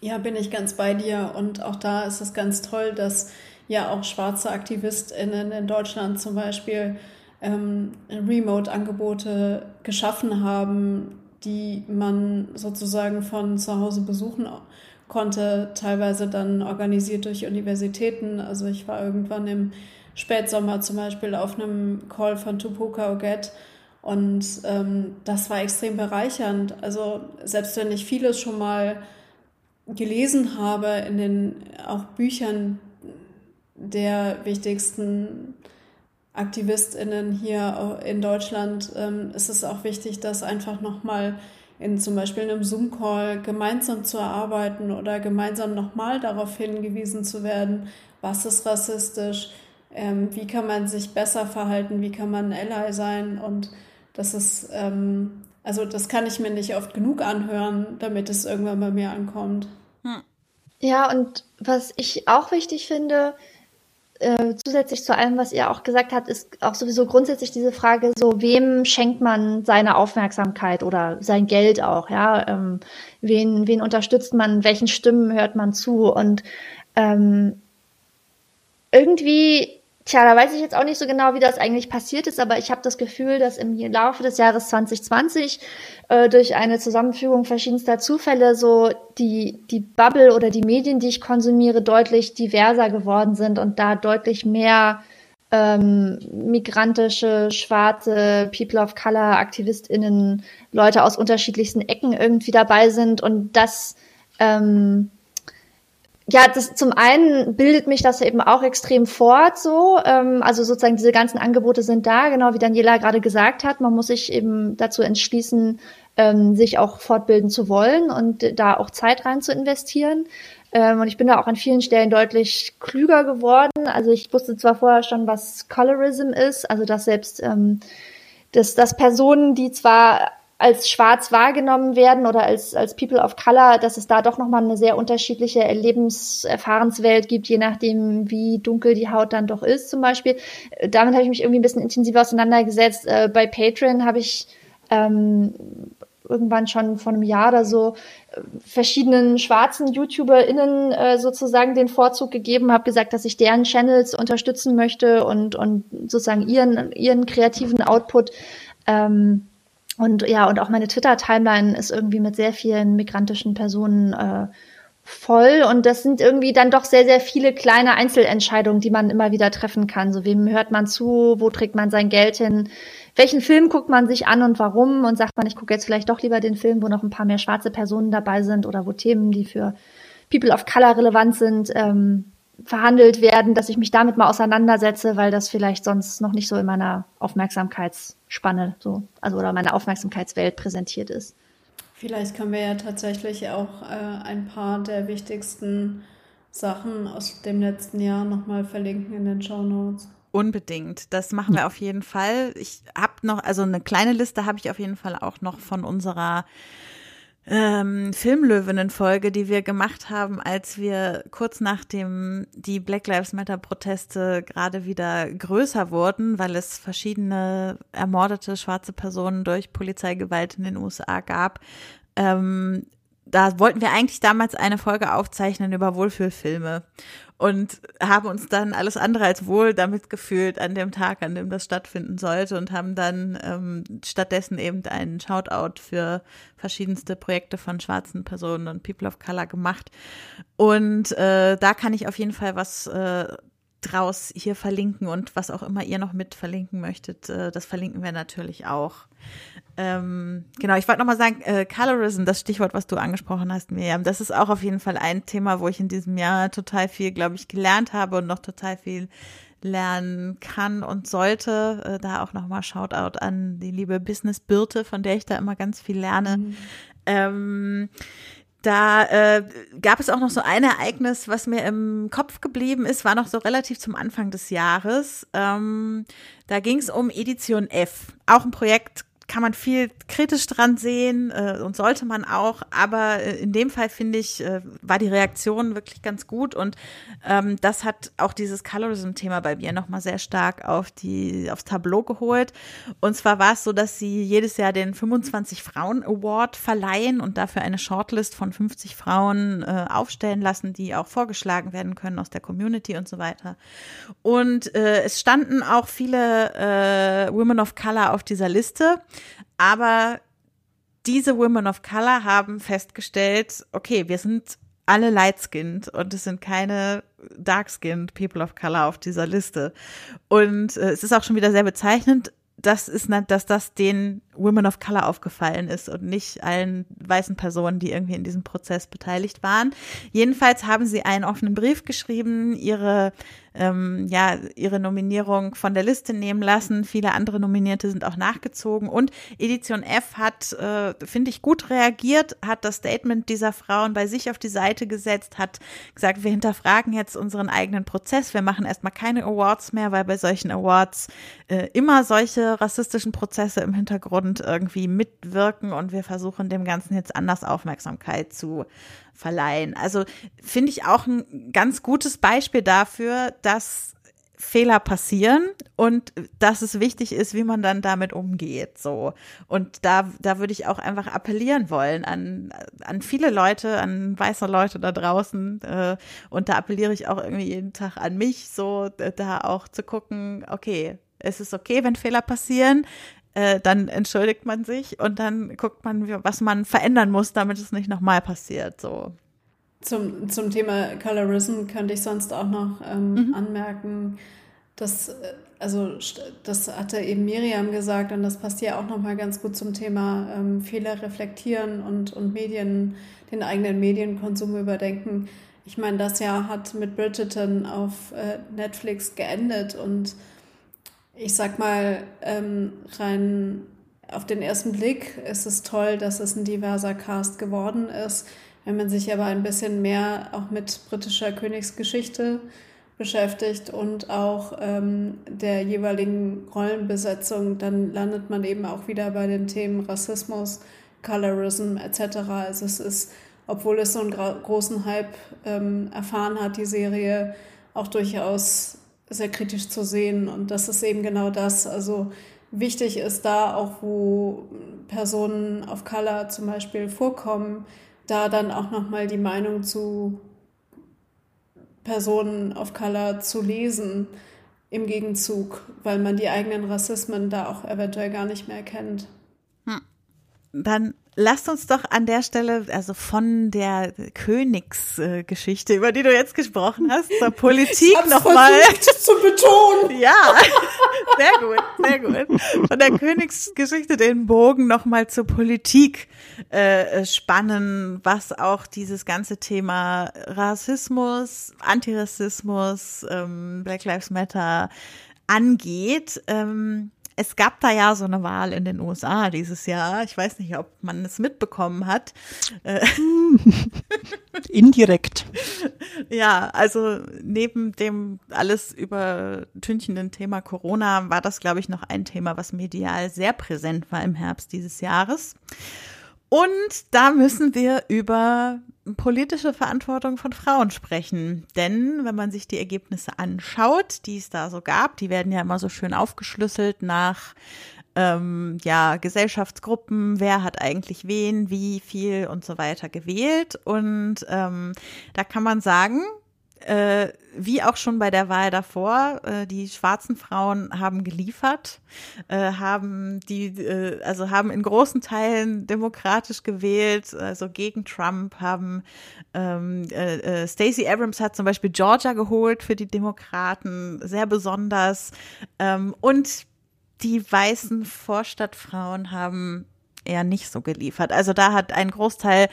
Ja, bin ich ganz bei dir. Und auch da ist es ganz toll, dass ja auch schwarze AktivistInnen in Deutschland zum Beispiel ähm, Remote-Angebote geschaffen haben, die man sozusagen von zu Hause besuchen konnte, teilweise dann organisiert durch Universitäten. Also ich war irgendwann im Spätsommer zum Beispiel auf einem Call von Tupoka Oget und ähm, das war extrem bereichernd. Also selbst wenn ich vieles schon mal gelesen habe in den auch Büchern der wichtigsten AktivistInnen hier in Deutschland ähm, ist es auch wichtig, das einfach nochmal in zum Beispiel einem Zoom-Call gemeinsam zu erarbeiten oder gemeinsam nochmal darauf hingewiesen zu werden, was ist rassistisch, ähm, wie kann man sich besser verhalten, wie kann man ein Ally sein und das ist, ähm, also das kann ich mir nicht oft genug anhören, damit es irgendwann bei mir ankommt. Hm. Ja, und was ich auch wichtig finde, äh, zusätzlich zu allem, was ihr auch gesagt habt, ist auch sowieso grundsätzlich diese Frage, so wem schenkt man seine Aufmerksamkeit oder sein Geld auch, ja? Ähm, wen, wen unterstützt man, welchen Stimmen hört man zu? Und ähm, irgendwie Tja, da weiß ich jetzt auch nicht so genau, wie das eigentlich passiert ist, aber ich habe das Gefühl, dass im Laufe des Jahres 2020 äh, durch eine Zusammenfügung verschiedenster Zufälle so die, die Bubble oder die Medien, die ich konsumiere, deutlich diverser geworden sind und da deutlich mehr ähm, migrantische, schwarze, People of Color, AktivistInnen, Leute aus unterschiedlichsten Ecken irgendwie dabei sind und das ähm, ja, das zum einen bildet mich das eben auch extrem fort, so. Ähm, also sozusagen diese ganzen Angebote sind da, genau wie Daniela gerade gesagt hat. Man muss sich eben dazu entschließen, ähm, sich auch fortbilden zu wollen und da auch Zeit rein zu investieren. Ähm, und ich bin da auch an vielen Stellen deutlich klüger geworden. Also ich wusste zwar vorher schon, was Colorism ist, also dass selbst ähm, dass, dass Personen, die zwar als schwarz wahrgenommen werden oder als, als People of Color, dass es da doch nochmal eine sehr unterschiedliche Lebenserfahrenswelt gibt, je nachdem, wie dunkel die Haut dann doch ist, zum Beispiel. Damit habe ich mich irgendwie ein bisschen intensiver auseinandergesetzt. Äh, bei Patreon habe ich ähm, irgendwann schon vor einem Jahr oder so äh, verschiedenen schwarzen YouTuberInnen äh, sozusagen den Vorzug gegeben, habe gesagt, dass ich deren Channels unterstützen möchte und, und sozusagen ihren, ihren kreativen Output ähm, und ja, und auch meine Twitter-Timeline ist irgendwie mit sehr vielen migrantischen Personen äh, voll. Und das sind irgendwie dann doch sehr, sehr viele kleine Einzelentscheidungen, die man immer wieder treffen kann. So, wem hört man zu, wo trägt man sein Geld hin, welchen Film guckt man sich an und warum? Und sagt man, ich gucke jetzt vielleicht doch lieber den Film, wo noch ein paar mehr schwarze Personen dabei sind oder wo Themen, die für People of Color relevant sind, ähm, verhandelt werden, dass ich mich damit mal auseinandersetze, weil das vielleicht sonst noch nicht so in meiner Aufmerksamkeitsspanne so, also oder meiner Aufmerksamkeitswelt präsentiert ist. Vielleicht können wir ja tatsächlich auch äh, ein paar der wichtigsten Sachen aus dem letzten Jahr nochmal verlinken in den Show Notes. Unbedingt. Das machen wir auf jeden Fall. Ich habe noch, also eine kleine Liste habe ich auf jeden Fall auch noch von unserer ähm, Filmlöwinnen-Folge, die wir gemacht haben, als wir kurz nachdem die Black Lives Matter-Proteste gerade wieder größer wurden, weil es verschiedene ermordete schwarze Personen durch Polizeigewalt in den USA gab, ähm, da wollten wir eigentlich damals eine Folge aufzeichnen über Wohlfühlfilme und haben uns dann alles andere als wohl damit gefühlt an dem Tag, an dem das stattfinden sollte und haben dann ähm, stattdessen eben einen Shoutout für verschiedenste Projekte von schwarzen Personen und People of Color gemacht. Und äh, da kann ich auf jeden Fall was äh, draus hier verlinken und was auch immer ihr noch mit verlinken möchtet, äh, das verlinken wir natürlich auch. Ähm, genau, ich wollte nochmal sagen, äh, Colorism, das Stichwort, was du angesprochen hast, Miriam, das ist auch auf jeden Fall ein Thema, wo ich in diesem Jahr total viel, glaube ich, gelernt habe und noch total viel lernen kann und sollte. Äh, da auch nochmal Shoutout an die liebe Business Birte, von der ich da immer ganz viel lerne. Mhm. Ähm, da äh, gab es auch noch so ein Ereignis, was mir im Kopf geblieben ist, war noch so relativ zum Anfang des Jahres. Ähm, da ging es um Edition F, auch ein Projekt kann man viel kritisch dran sehen äh, und sollte man auch. Aber äh, in dem Fall finde ich, äh, war die Reaktion wirklich ganz gut und ähm, das hat auch dieses Colorism-Thema bei mir nochmal sehr stark auf die, aufs Tableau geholt. Und zwar war es so, dass sie jedes Jahr den 25 Frauen Award verleihen und dafür eine Shortlist von 50 Frauen äh, aufstellen lassen, die auch vorgeschlagen werden können aus der Community und so weiter. Und äh, es standen auch viele äh, Women of Color auf dieser Liste. Aber diese Women of Color haben festgestellt, okay, wir sind alle light-skinned und es sind keine dark-skinned People of Color auf dieser Liste. Und äh, es ist auch schon wieder sehr bezeichnend, das ist, dass das den Women of Color aufgefallen ist und nicht allen weißen Personen, die irgendwie in diesem Prozess beteiligt waren. Jedenfalls haben sie einen offenen Brief geschrieben, ihre ähm, ja, ihre Nominierung von der Liste nehmen lassen. Viele andere Nominierte sind auch nachgezogen. Und Edition F hat, äh, finde ich, gut reagiert, hat das Statement dieser Frauen bei sich auf die Seite gesetzt, hat gesagt, wir hinterfragen jetzt unseren eigenen Prozess. Wir machen erstmal keine Awards mehr, weil bei solchen Awards äh, immer solche rassistischen Prozesse im Hintergrund irgendwie mitwirken und wir versuchen dem Ganzen jetzt anders Aufmerksamkeit zu verleihen. Also finde ich auch ein ganz gutes Beispiel dafür, dass Fehler passieren und dass es wichtig ist, wie man dann damit umgeht. So. Und da, da würde ich auch einfach appellieren wollen an, an viele Leute, an weiße Leute da draußen. Äh, und da appelliere ich auch irgendwie jeden Tag an mich, so da auch zu gucken, okay, es ist okay, wenn Fehler passieren. Äh, dann entschuldigt man sich und dann guckt man, was man verändern muss, damit es nicht nochmal passiert. So. Zum, zum Thema Colorism könnte ich sonst auch noch ähm, mhm. anmerken, dass, äh, also das hatte eben Miriam gesagt und das passt ja auch nochmal ganz gut zum Thema ähm, Fehler reflektieren und, und Medien, den eigenen Medienkonsum überdenken. Ich meine, das Jahr hat mit Bridgerton auf äh, Netflix geendet und ich sag mal, ähm, rein auf den ersten Blick ist es toll, dass es ein diverser Cast geworden ist. Wenn man sich aber ein bisschen mehr auch mit britischer Königsgeschichte beschäftigt und auch ähm, der jeweiligen Rollenbesetzung, dann landet man eben auch wieder bei den Themen Rassismus, Colorism etc. Also es ist, obwohl es so einen großen Hype ähm, erfahren hat, die Serie auch durchaus sehr kritisch zu sehen. Und das ist eben genau das. Also wichtig ist da auch, wo Personen of Color zum Beispiel vorkommen, da dann auch nochmal die Meinung zu Personen of Color zu lesen im Gegenzug, weil man die eigenen Rassismen da auch eventuell gar nicht mehr kennt. Dann lasst uns doch an der Stelle, also von der Königsgeschichte, über die du jetzt gesprochen hast, zur Politik nochmal. zu betonen. Ja, sehr gut, sehr gut. Von der Königsgeschichte den Bogen nochmal zur Politik äh, spannen, was auch dieses ganze Thema Rassismus, Antirassismus, ähm, Black Lives Matter angeht. Ähm, es gab da ja so eine Wahl in den USA dieses Jahr. Ich weiß nicht, ob man es mitbekommen hat. Äh, Indirekt. Ja, also neben dem alles übertünchenden Thema Corona war das, glaube ich, noch ein Thema, was medial sehr präsent war im Herbst dieses Jahres. Und da müssen wir über politische Verantwortung von Frauen sprechen. Denn wenn man sich die Ergebnisse anschaut, die es da so gab, die werden ja immer so schön aufgeschlüsselt nach ähm, ja, Gesellschaftsgruppen, wer hat eigentlich wen, wie viel und so weiter gewählt. Und ähm, da kann man sagen, äh, wie auch schon bei der Wahl davor, äh, die schwarzen Frauen haben geliefert, äh, haben die, äh, also haben in großen Teilen demokratisch gewählt, also gegen Trump, haben ähm, äh, äh, Stacey Abrams hat zum Beispiel Georgia geholt für die Demokraten, sehr besonders. Ähm, und die weißen Vorstadtfrauen haben eher nicht so geliefert. Also da hat ein Großteil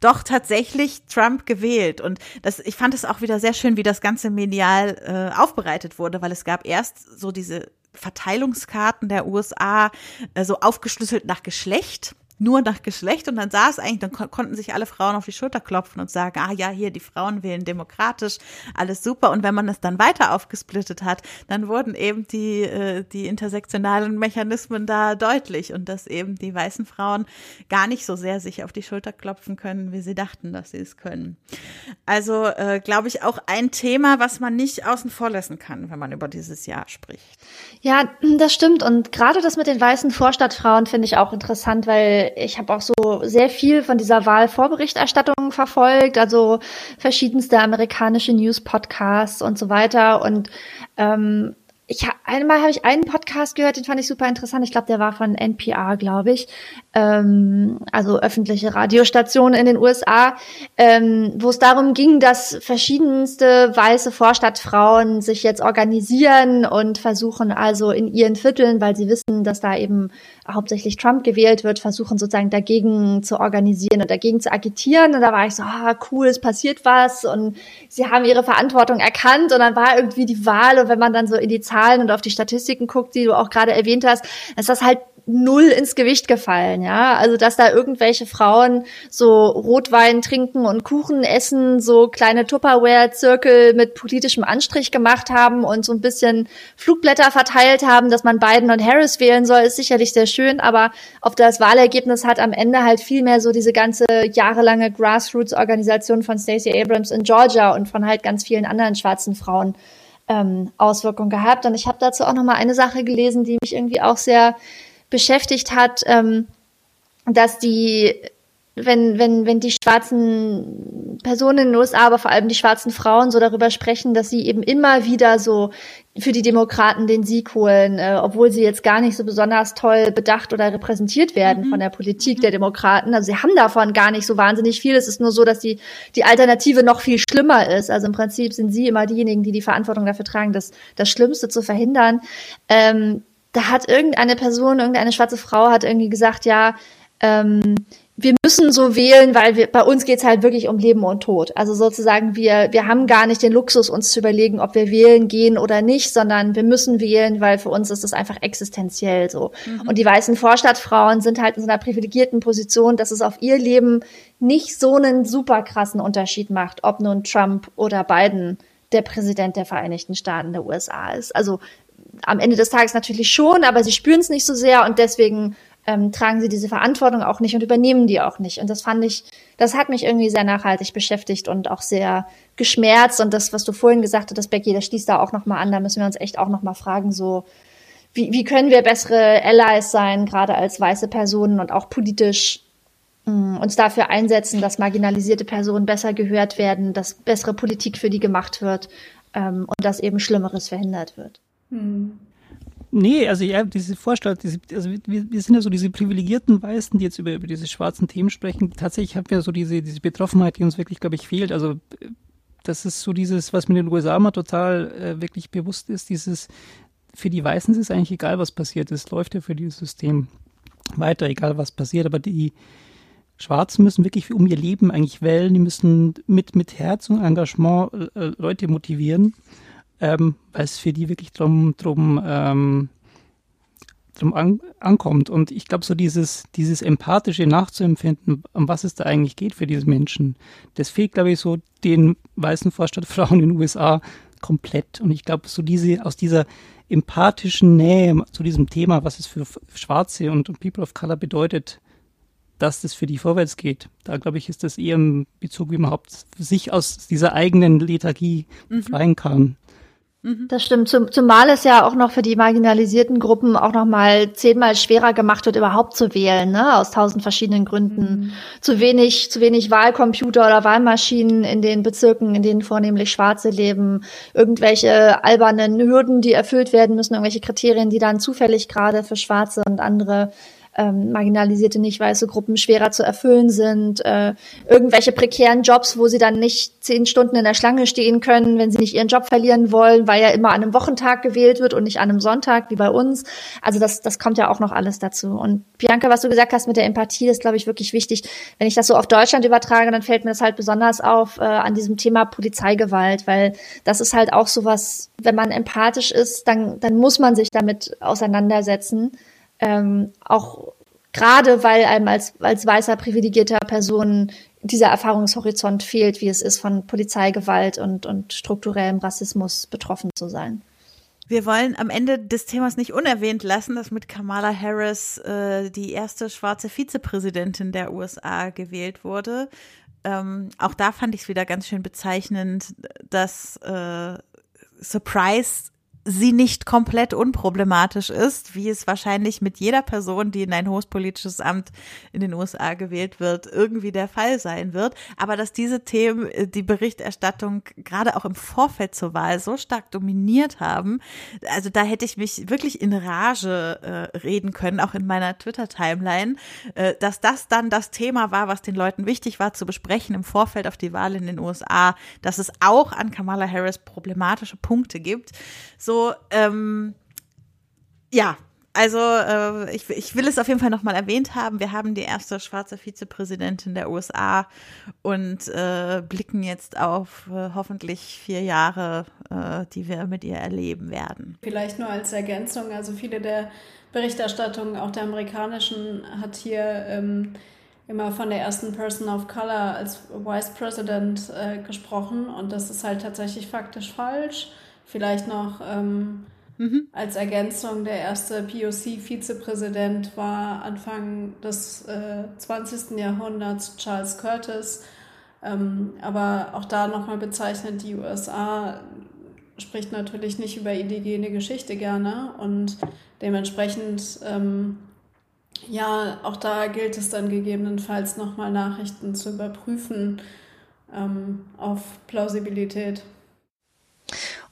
doch tatsächlich Trump gewählt. Und das, ich fand es auch wieder sehr schön, wie das Ganze medial äh, aufbereitet wurde, weil es gab erst so diese Verteilungskarten der USA, äh, so aufgeschlüsselt nach Geschlecht nur nach Geschlecht und dann sah es eigentlich, dann kon konnten sich alle Frauen auf die Schulter klopfen und sagen, ah ja, hier, die Frauen wählen demokratisch, alles super. Und wenn man es dann weiter aufgesplittet hat, dann wurden eben die, äh, die intersektionalen Mechanismen da deutlich und dass eben die weißen Frauen gar nicht so sehr sich auf die Schulter klopfen können, wie sie dachten, dass sie es können. Also, äh, glaube ich, auch ein Thema, was man nicht außen vor lassen kann, wenn man über dieses Jahr spricht. Ja, das stimmt. Und gerade das mit den weißen Vorstadtfrauen finde ich auch interessant, weil ich habe auch so sehr viel von dieser Wahlvorberichterstattung verfolgt, also verschiedenste amerikanische News-Podcasts und so weiter. Und ähm, ich einmal habe ich einen Podcast gehört, den fand ich super interessant. Ich glaube, der war von NPR, glaube ich, ähm, also öffentliche Radiostation in den USA, ähm, wo es darum ging, dass verschiedenste weiße Vorstadtfrauen sich jetzt organisieren und versuchen also in ihren Vierteln, weil sie wissen, dass da eben hauptsächlich Trump gewählt wird, versuchen sozusagen dagegen zu organisieren und dagegen zu agitieren. Und da war ich so, ah, cool, es passiert was. Und sie haben ihre Verantwortung erkannt. Und dann war irgendwie die Wahl. Und wenn man dann so in die Zahlen und auf die Statistiken guckt, die du auch gerade erwähnt hast, ist das halt null ins Gewicht gefallen, ja. Also, dass da irgendwelche Frauen so Rotwein trinken und Kuchen essen, so kleine Tupperware-Zirkel mit politischem Anstrich gemacht haben und so ein bisschen Flugblätter verteilt haben, dass man Biden und Harris wählen soll, ist sicherlich sehr schön, aber auf das Wahlergebnis hat am Ende halt viel mehr so diese ganze jahrelange Grassroots-Organisation von Stacey Abrams in Georgia und von halt ganz vielen anderen schwarzen Frauen ähm, Auswirkungen gehabt. Und ich habe dazu auch noch mal eine Sache gelesen, die mich irgendwie auch sehr beschäftigt hat, ähm, dass die, wenn, wenn, wenn die schwarzen Personen in den USA, aber vor allem die schwarzen Frauen so darüber sprechen, dass sie eben immer wieder so für die Demokraten den Sieg holen, äh, obwohl sie jetzt gar nicht so besonders toll bedacht oder repräsentiert werden mhm. von der Politik der Demokraten. Also sie haben davon gar nicht so wahnsinnig viel. Es ist nur so, dass die, die Alternative noch viel schlimmer ist. Also im Prinzip sind sie immer diejenigen, die die Verantwortung dafür tragen, das, das Schlimmste zu verhindern. Ähm, da hat irgendeine Person, irgendeine schwarze Frau hat irgendwie gesagt, ja, ähm, wir müssen so wählen, weil wir, bei uns geht's halt wirklich um Leben und Tod. Also sozusagen, wir, wir haben gar nicht den Luxus, uns zu überlegen, ob wir wählen gehen oder nicht, sondern wir müssen wählen, weil für uns ist es einfach existenziell so. Mhm. Und die weißen Vorstadtfrauen sind halt in so einer privilegierten Position, dass es auf ihr Leben nicht so einen super krassen Unterschied macht, ob nun Trump oder Biden der Präsident der Vereinigten Staaten der USA ist. Also am Ende des Tages natürlich schon, aber sie spüren es nicht so sehr und deswegen ähm, tragen sie diese Verantwortung auch nicht und übernehmen die auch nicht. Und das fand ich, das hat mich irgendwie sehr nachhaltig beschäftigt und auch sehr geschmerzt. Und das, was du vorhin gesagt hast, Becky, das schließt da auch nochmal an. Da müssen wir uns echt auch nochmal fragen, so, wie, wie können wir bessere Allies sein, gerade als weiße Personen und auch politisch mh, mm, uns dafür einsetzen, dass marginalisierte Personen besser gehört werden, dass bessere Politik für die gemacht wird ähm, und dass eben Schlimmeres verhindert wird. Hm. Nee, also ja, diese Vorstellung, diese, also wir, wir sind ja so diese privilegierten Weißen, die jetzt über, über diese schwarzen Themen sprechen. Tatsächlich haben wir so diese, diese Betroffenheit, die uns wirklich, glaube ich, fehlt. Also das ist so dieses, was mir in den USA mal total äh, wirklich bewusst ist, dieses, für die Weißen ist es eigentlich egal, was passiert. Es läuft ja für dieses System weiter, egal was passiert. Aber die Schwarzen müssen wirklich um ihr Leben eigentlich wählen. Die müssen mit, mit Herz und Engagement äh, Leute motivieren ähm, weil es für die wirklich drum, drum, ähm, drum an, ankommt. Und ich glaube, so dieses, dieses empathische Nachzuempfinden, um was es da eigentlich geht für diese Menschen, das fehlt, glaube ich, so den weißen Vorstadtfrauen in den USA komplett. Und ich glaube, so diese, aus dieser empathischen Nähe zu diesem Thema, was es für Schwarze und, und People of Color bedeutet, dass das für die vorwärts geht. Da glaube ich, ist das eher im Bezug, wie man überhaupt sich aus dieser eigenen Lethargie mhm. befreien kann. Mhm. Das stimmt. Zum, zumal es ja auch noch für die marginalisierten Gruppen auch noch mal zehnmal schwerer gemacht wird, überhaupt zu wählen, ne? Aus tausend verschiedenen Gründen. Mhm. Zu wenig, zu wenig Wahlcomputer oder Wahlmaschinen in den Bezirken, in denen vornehmlich Schwarze leben. Irgendwelche albernen Hürden, die erfüllt werden müssen, irgendwelche Kriterien, die dann zufällig gerade für Schwarze und andere ähm, marginalisierte, nicht weiße Gruppen schwerer zu erfüllen sind, äh, irgendwelche prekären Jobs, wo sie dann nicht zehn Stunden in der Schlange stehen können, wenn sie nicht ihren Job verlieren wollen, weil ja immer an einem Wochentag gewählt wird und nicht an einem Sonntag wie bei uns. Also das, das kommt ja auch noch alles dazu. Und Bianca, was du gesagt hast mit der Empathie, ist, glaube ich, wirklich wichtig. Wenn ich das so auf Deutschland übertrage, dann fällt mir das halt besonders auf äh, an diesem Thema Polizeigewalt, weil das ist halt auch sowas, wenn man empathisch ist, dann, dann muss man sich damit auseinandersetzen. Ähm, auch gerade weil einem als, als weißer privilegierter Person dieser Erfahrungshorizont fehlt, wie es ist, von Polizeigewalt und, und strukturellem Rassismus betroffen zu sein. Wir wollen am Ende des Themas nicht unerwähnt lassen, dass mit Kamala Harris äh, die erste schwarze Vizepräsidentin der USA gewählt wurde. Ähm, auch da fand ich es wieder ganz schön bezeichnend, dass äh, Surprise sie nicht komplett unproblematisch ist, wie es wahrscheinlich mit jeder Person, die in ein hohes politisches Amt in den USA gewählt wird, irgendwie der Fall sein wird. Aber dass diese Themen äh, die Berichterstattung gerade auch im Vorfeld zur Wahl so stark dominiert haben, also da hätte ich mich wirklich in Rage äh, reden können, auch in meiner Twitter-Timeline, äh, dass das dann das Thema war, was den Leuten wichtig war zu besprechen im Vorfeld auf die Wahl in den USA, dass es auch an Kamala Harris problematische Punkte gibt. So ähm, ja, also äh, ich, ich will es auf jeden Fall nochmal erwähnt haben. Wir haben die erste schwarze Vizepräsidentin der USA und äh, blicken jetzt auf äh, hoffentlich vier Jahre, äh, die wir mit ihr erleben werden. Vielleicht nur als Ergänzung, also viele der Berichterstattungen, auch der amerikanischen, hat hier ähm, immer von der ersten Person of Color als Vice President äh, gesprochen und das ist halt tatsächlich faktisch falsch. Vielleicht noch ähm, mhm. als Ergänzung, der erste POC-Vizepräsident war Anfang des äh, 20. Jahrhunderts Charles Curtis. Ähm, aber auch da nochmal bezeichnet, die USA spricht natürlich nicht über indigene Geschichte gerne und dementsprechend, ähm, ja, auch da gilt es dann gegebenenfalls nochmal Nachrichten zu überprüfen ähm, auf Plausibilität.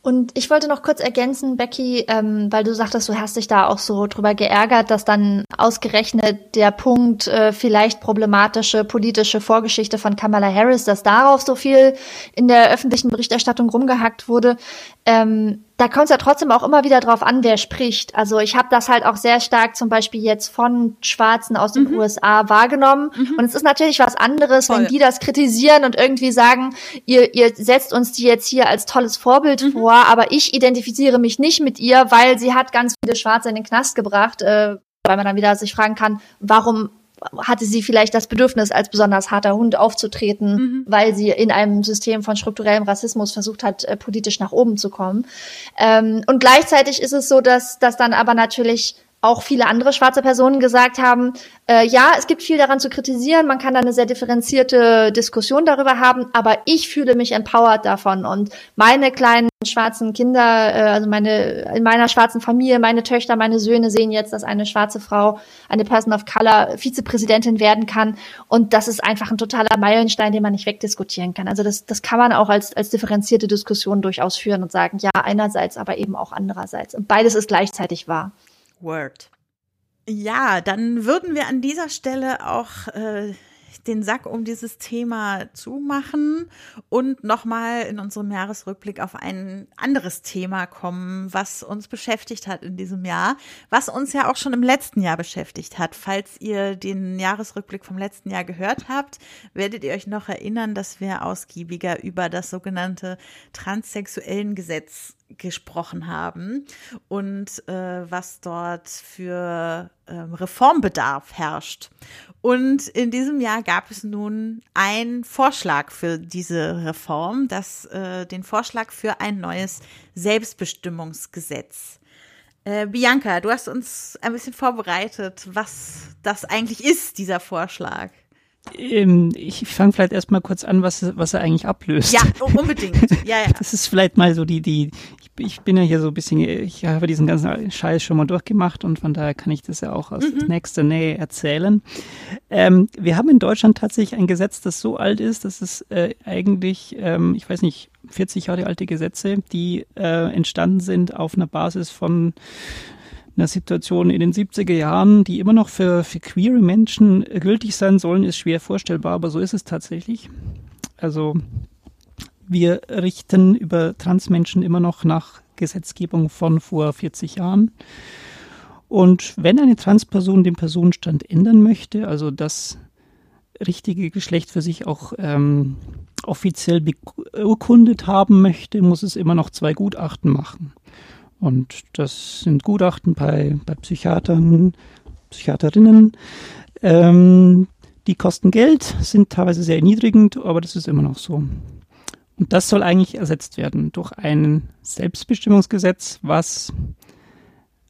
Und ich wollte noch kurz ergänzen, Becky, ähm, weil du sagtest, du hast dich da auch so drüber geärgert, dass dann ausgerechnet der Punkt äh, vielleicht problematische politische Vorgeschichte von Kamala Harris, dass darauf so viel in der öffentlichen Berichterstattung rumgehackt wurde. Ähm, da kommt es ja trotzdem auch immer wieder drauf an, wer spricht. Also ich habe das halt auch sehr stark zum Beispiel jetzt von Schwarzen aus den mhm. USA wahrgenommen. Mhm. Und es ist natürlich was anderes, Voll. wenn die das kritisieren und irgendwie sagen, ihr, ihr setzt uns die jetzt hier als tolles Vorbild mhm. vor, aber ich identifiziere mich nicht mit ihr, weil sie hat ganz viele Schwarze in den Knast gebracht. Äh, weil man dann wieder sich fragen kann, warum hatte sie vielleicht das Bedürfnis, als besonders harter Hund aufzutreten, mhm. weil sie in einem System von strukturellem Rassismus versucht hat, äh, politisch nach oben zu kommen. Ähm, und gleichzeitig ist es so, dass, dass dann aber natürlich auch viele andere schwarze Personen gesagt haben, äh, ja, es gibt viel daran zu kritisieren, man kann da eine sehr differenzierte Diskussion darüber haben, aber ich fühle mich empowered davon und meine kleinen schwarzen Kinder, äh, also meine in meiner schwarzen Familie, meine Töchter, meine Söhne sehen jetzt, dass eine schwarze Frau, eine Person of Color Vizepräsidentin werden kann und das ist einfach ein totaler Meilenstein, den man nicht wegdiskutieren kann. Also das das kann man auch als als differenzierte Diskussion durchaus führen und sagen, ja, einerseits, aber eben auch andererseits und beides ist gleichzeitig wahr. Word. Ja, dann würden wir an dieser Stelle auch äh, den Sack um dieses Thema zumachen und nochmal in unserem Jahresrückblick auf ein anderes Thema kommen, was uns beschäftigt hat in diesem Jahr, was uns ja auch schon im letzten Jahr beschäftigt hat. Falls ihr den Jahresrückblick vom letzten Jahr gehört habt, werdet ihr euch noch erinnern, dass wir ausgiebiger über das sogenannte transsexuellen Gesetz gesprochen haben und äh, was dort für äh, Reformbedarf herrscht. Und in diesem Jahr gab es nun einen Vorschlag für diese Reform, das, äh, den Vorschlag für ein neues Selbstbestimmungsgesetz. Äh, Bianca, du hast uns ein bisschen vorbereitet, was das eigentlich ist, dieser Vorschlag. Ähm, ich fange vielleicht erstmal kurz an, was, was er eigentlich ablöst. Ja, unbedingt. Ja, ja. Das ist vielleicht mal so die, die, ich, ich bin ja hier so ein bisschen, ich habe diesen ganzen Scheiß schon mal durchgemacht und von daher kann ich das ja auch aus mhm. nächster Nähe erzählen. Ähm, wir haben in Deutschland tatsächlich ein Gesetz, das so alt ist, dass es äh, eigentlich, ähm, ich weiß nicht, 40 Jahre alte Gesetze, die äh, entstanden sind auf einer Basis von einer Situation in den 70er Jahren, die immer noch für, für queere Menschen gültig sein sollen, ist schwer vorstellbar, aber so ist es tatsächlich. Also wir richten über Transmenschen immer noch nach Gesetzgebung von vor 40 Jahren. Und wenn eine Transperson den Personenstand ändern möchte, also das richtige Geschlecht für sich auch ähm, offiziell beurkundet haben möchte, muss es immer noch zwei Gutachten machen. Und das sind Gutachten bei, bei Psychiatern, Psychiaterinnen. Ähm, die kosten Geld, sind teilweise sehr erniedrigend, aber das ist immer noch so. Und das soll eigentlich ersetzt werden durch ein Selbstbestimmungsgesetz, was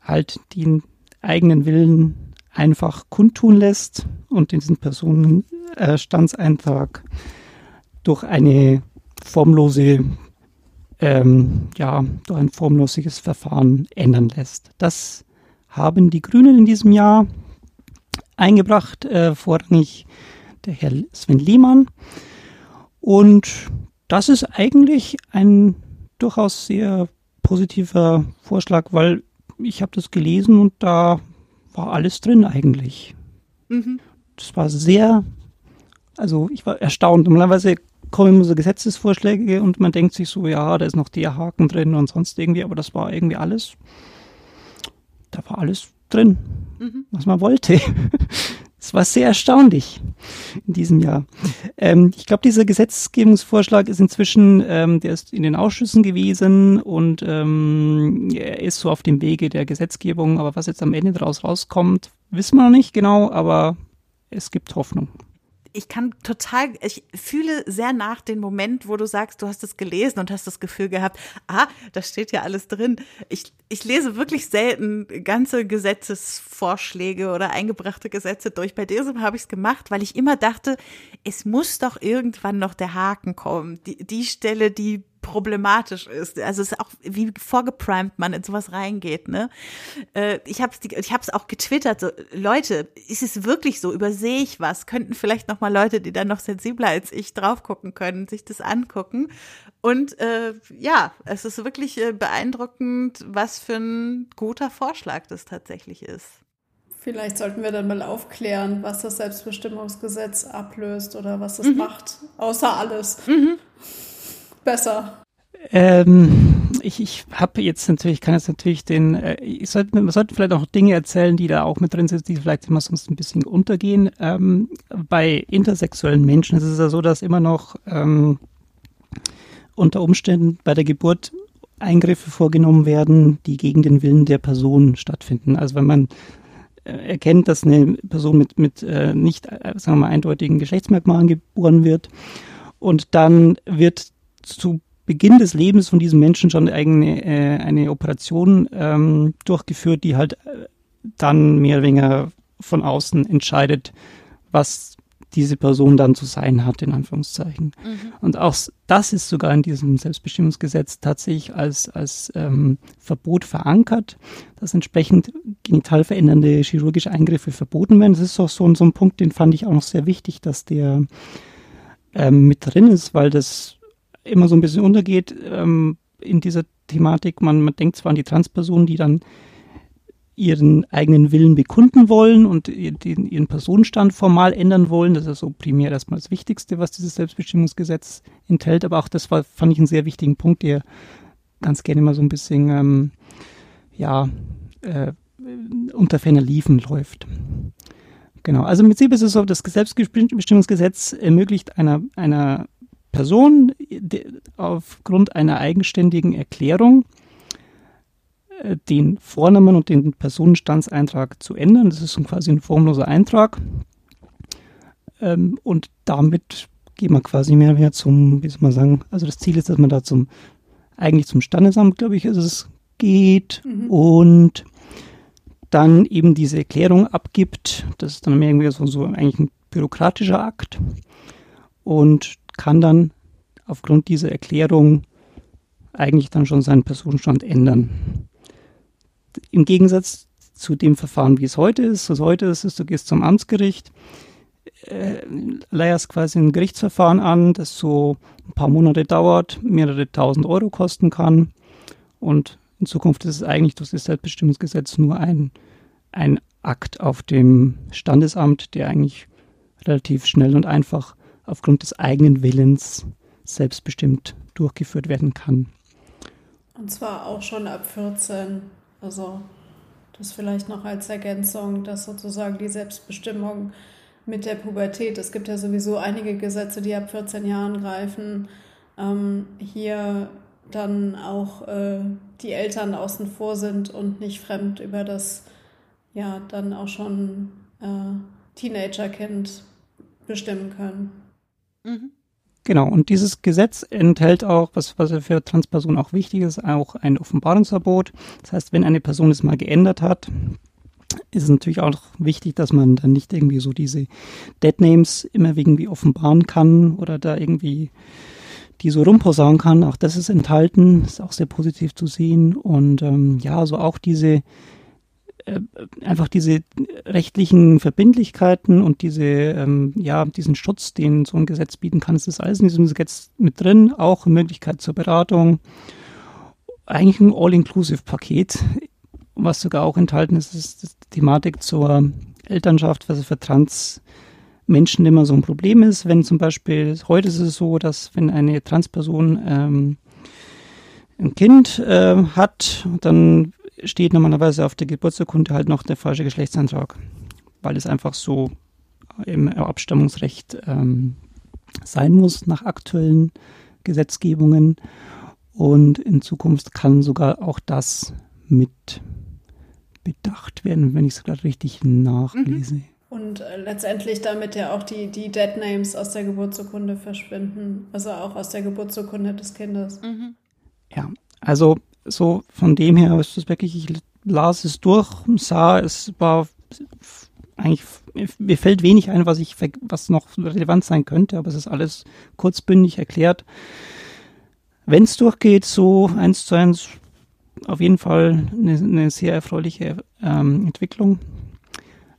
halt den eigenen Willen einfach kundtun lässt und diesen Personenstandseintrag durch eine formlose ähm, ja, durch ein formloses Verfahren ändern lässt. Das haben die Grünen in diesem Jahr eingebracht, äh, vorrangig der Herr Sven Lehmann. Und das ist eigentlich ein durchaus sehr positiver Vorschlag, weil ich habe das gelesen und da war alles drin eigentlich. Mhm. Das war sehr, also ich war erstaunt. Normalerweise kommen so Gesetzesvorschläge und man denkt sich so, ja, da ist noch der Haken drin und sonst irgendwie, aber das war irgendwie alles, da war alles drin, mhm. was man wollte. Es war sehr erstaunlich in diesem Jahr. Ähm, ich glaube, dieser Gesetzgebungsvorschlag ist inzwischen, ähm, der ist in den Ausschüssen gewesen und ähm, er ist so auf dem Wege der Gesetzgebung. Aber was jetzt am Ende daraus rauskommt, wissen wir noch nicht genau, aber es gibt Hoffnung ich kann total, ich fühle sehr nach den Moment, wo du sagst, du hast es gelesen und hast das Gefühl gehabt, ah, da steht ja alles drin. Ich, ich lese wirklich selten ganze Gesetzesvorschläge oder eingebrachte Gesetze durch. Bei diesem habe ich es gemacht, weil ich immer dachte, es muss doch irgendwann noch der Haken kommen. Die, die Stelle, die problematisch ist. Also es ist auch, wie vorgeprimed man in sowas reingeht. Ne? Äh, ich habe es auch getwittert, so, Leute, ist es wirklich so? Übersehe ich was? Könnten vielleicht noch mal Leute, die dann noch sensibler als ich drauf gucken können, sich das angucken. Und äh, ja, es ist wirklich äh, beeindruckend, was für ein guter Vorschlag das tatsächlich ist. Vielleicht sollten wir dann mal aufklären, was das Selbstbestimmungsgesetz ablöst oder was es mhm. macht, außer alles. Mhm besser? Ähm, ich ich habe jetzt natürlich, kann jetzt natürlich den, äh, ich sollte, man sollte vielleicht auch Dinge erzählen, die da auch mit drin sind, die vielleicht immer sonst ein bisschen untergehen. Ähm, bei intersexuellen Menschen ist es ja so, dass immer noch ähm, unter Umständen bei der Geburt Eingriffe vorgenommen werden, die gegen den Willen der Person stattfinden. Also wenn man äh, erkennt, dass eine Person mit, mit äh, nicht, äh, sagen wir mal, eindeutigen Geschlechtsmerkmalen geboren wird und dann wird zu Beginn des Lebens von diesem Menschen schon eine, äh, eine Operation ähm, durchgeführt, die halt äh, dann mehr oder weniger von außen entscheidet, was diese Person dann zu sein hat, in Anführungszeichen. Mhm. Und auch das ist sogar in diesem Selbstbestimmungsgesetz tatsächlich als, als ähm, Verbot verankert, dass entsprechend genital verändernde chirurgische Eingriffe verboten werden. Das ist auch so, so ein Punkt, den fand ich auch noch sehr wichtig, dass der ähm, mit drin ist, weil das immer so ein bisschen untergeht ähm, in dieser Thematik. Man, man denkt zwar an die Transpersonen, die dann ihren eigenen Willen bekunden wollen und den, ihren Personenstand formal ändern wollen. Das ist so primär erstmal das Wichtigste, was dieses Selbstbestimmungsgesetz enthält. Aber auch das war, fand ich einen sehr wichtigen Punkt, der ganz gerne mal so ein bisschen, ähm, ja, äh, unter ferner Liefen läuft. Genau, also im Prinzip ist es so, das Selbstbestimmungsgesetz ermöglicht einer, einer Person aufgrund einer eigenständigen Erklärung äh, den Vornamen und den Personenstandseintrag zu ändern. Das ist quasi ein formloser Eintrag. Ähm, und damit geht man quasi mehr wieder zum, wie soll man sagen, also das Ziel ist, dass man da zum, eigentlich zum Standesamt, glaube ich, also es geht mhm. und dann eben diese Erklärung abgibt. Das ist dann mehr irgendwie so, so eigentlich ein bürokratischer Akt und kann dann aufgrund dieser Erklärung eigentlich dann schon seinen Personenstand ändern. Im Gegensatz zu dem Verfahren, wie es heute ist, also heute ist es, du gehst zum Amtsgericht, äh, leierst quasi ein Gerichtsverfahren an, das so ein paar Monate dauert, mehrere tausend Euro kosten kann und in Zukunft ist es eigentlich durch das Selbstbestimmungsgesetz nur ein, ein Akt auf dem Standesamt, der eigentlich relativ schnell und einfach aufgrund des eigenen Willens selbstbestimmt durchgeführt werden kann. Und zwar auch schon ab 14. Also das vielleicht noch als Ergänzung, dass sozusagen die Selbstbestimmung mit der Pubertät, es gibt ja sowieso einige Gesetze, die ab 14 Jahren greifen, ähm, hier dann auch äh, die Eltern außen vor sind und nicht fremd über das ja dann auch schon äh, Teenagerkind bestimmen können. Mhm. Genau, und dieses Gesetz enthält auch, was, was für Transpersonen auch wichtig ist, auch ein Offenbarungsverbot. Das heißt, wenn eine Person es mal geändert hat, ist es natürlich auch wichtig, dass man dann nicht irgendwie so diese Deadnames immer irgendwie offenbaren kann oder da irgendwie die so rumposaunen kann. Auch das ist enthalten, ist auch sehr positiv zu sehen. Und ähm, ja, so also auch diese äh, einfach diese rechtlichen Verbindlichkeiten und diese, ähm, ja, diesen Schutz, den so ein Gesetz bieten kann, ist das alles in diesem Gesetz mit drin, auch Möglichkeit zur Beratung. Eigentlich ein All-Inclusive-Paket, was sogar auch enthalten ist, ist die Thematik zur Elternschaft, was für Trans-Menschen immer so ein Problem ist. Wenn zum Beispiel, heute ist es so, dass wenn eine Transperson ähm, ein Kind äh, hat, dann steht normalerweise auf der Geburtsurkunde halt noch der falsche Geschlechtsantrag, weil es einfach so im Abstammungsrecht ähm, sein muss nach aktuellen Gesetzgebungen. Und in Zukunft kann sogar auch das mit bedacht werden, wenn ich es gerade richtig nachlese. Mhm. Und äh, letztendlich damit ja auch die, die Dead Names aus der Geburtsurkunde verschwinden, also auch aus der Geburtsurkunde des Kindes. Mhm. Ja, also so von dem her ist es wirklich, ich las es durch, sah, es war eigentlich, mir fällt wenig ein, was ich, was noch relevant sein könnte, aber es ist alles kurzbündig erklärt. Wenn es durchgeht, so eins zu eins, auf jeden Fall eine, eine sehr erfreuliche ähm, Entwicklung.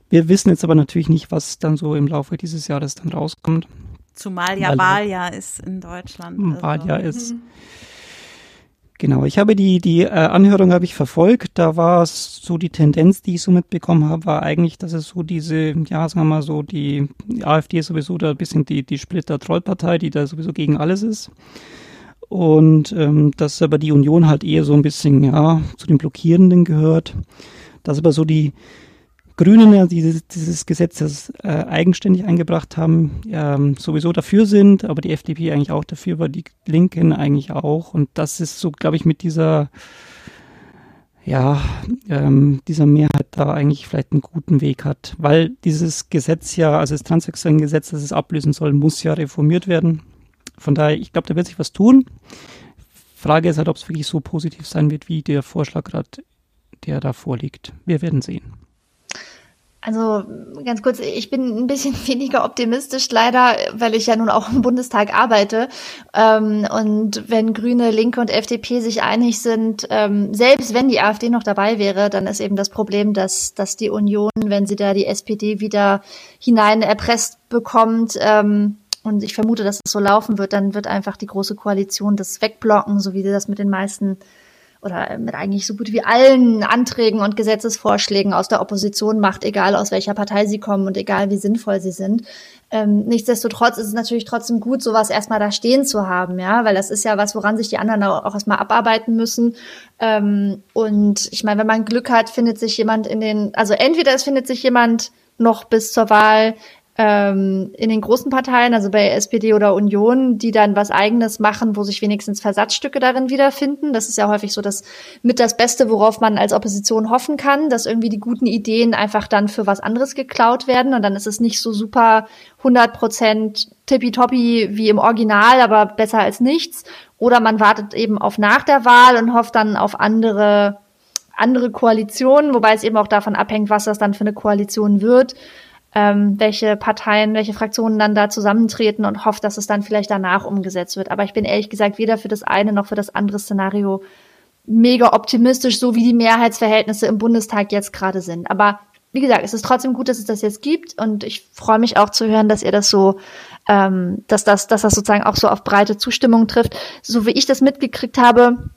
Wir wissen jetzt aber natürlich nicht, was dann so im Laufe dieses Jahres dann rauskommt. Zumal ja Wahljahr ist in Deutschland. Also. Wahljahr ist. Genau, ich habe die, die äh, Anhörung habe ich verfolgt. Da war es so die Tendenz, die ich so mitbekommen habe, war eigentlich, dass es so diese, ja, sagen wir mal so, die, die AfD ist sowieso da ein bisschen die, die Splitter-Trollpartei, die da sowieso gegen alles ist. Und ähm, dass aber die Union halt eher so ein bisschen, ja, zu den Blockierenden gehört. Dass aber so die, Grünen ja dieses, dieses Gesetz das, äh, eigenständig eingebracht haben, ähm, sowieso dafür sind, aber die FDP eigentlich auch dafür war, die Linken eigentlich auch. Und das ist so, glaube ich, mit dieser, ja, ähm, dieser Mehrheit da eigentlich vielleicht einen guten Weg hat. Weil dieses Gesetz ja, also das transsexuelle Gesetz, das es ablösen soll, muss ja reformiert werden. Von daher, ich glaube, da wird sich was tun. Frage ist halt, ob es wirklich so positiv sein wird, wie der Vorschlag gerade, der da vorliegt. Wir werden sehen. Also ganz kurz, ich bin ein bisschen weniger optimistisch leider, weil ich ja nun auch im Bundestag arbeite. Ähm, und wenn Grüne, Linke und FDP sich einig sind, ähm, selbst wenn die AfD noch dabei wäre, dann ist eben das Problem, dass, dass die Union, wenn sie da die SPD wieder hinein erpresst bekommt, ähm, und ich vermute, dass es so laufen wird, dann wird einfach die große Koalition das wegblocken, so wie sie das mit den meisten oder mit eigentlich so gut wie allen Anträgen und Gesetzesvorschlägen aus der Opposition macht, egal aus welcher Partei sie kommen und egal wie sinnvoll sie sind. Ähm, nichtsdestotrotz ist es natürlich trotzdem gut, sowas erstmal da stehen zu haben, ja, weil das ist ja was, woran sich die anderen auch erstmal abarbeiten müssen. Ähm, und ich meine, wenn man Glück hat, findet sich jemand in den, also entweder es findet sich jemand noch bis zur Wahl ähm, in den großen Parteien, also bei SPD oder Union, die dann was eigenes machen, wo sich wenigstens Versatzstücke darin wiederfinden. Das ist ja häufig so das mit das Beste, worauf man als Opposition hoffen kann, dass irgendwie die guten Ideen einfach dann für was anderes geklaut werden und dann ist es nicht so super 100 Prozent tippitoppi wie im Original, aber besser als nichts. Oder man wartet eben auf nach der Wahl und hofft dann auf andere andere Koalitionen, wobei es eben auch davon abhängt, was das dann für eine Koalition wird. Ähm, welche Parteien, welche Fraktionen dann da zusammentreten und hoffe, dass es dann vielleicht danach umgesetzt wird. Aber ich bin ehrlich gesagt weder für das eine noch für das andere Szenario mega optimistisch, so wie die Mehrheitsverhältnisse im Bundestag jetzt gerade sind. Aber wie gesagt, es ist trotzdem gut, dass es das jetzt gibt und ich freue mich auch zu hören, dass ihr das so, ähm, dass das, dass das sozusagen auch so auf breite Zustimmung trifft. So wie ich das mitgekriegt habe,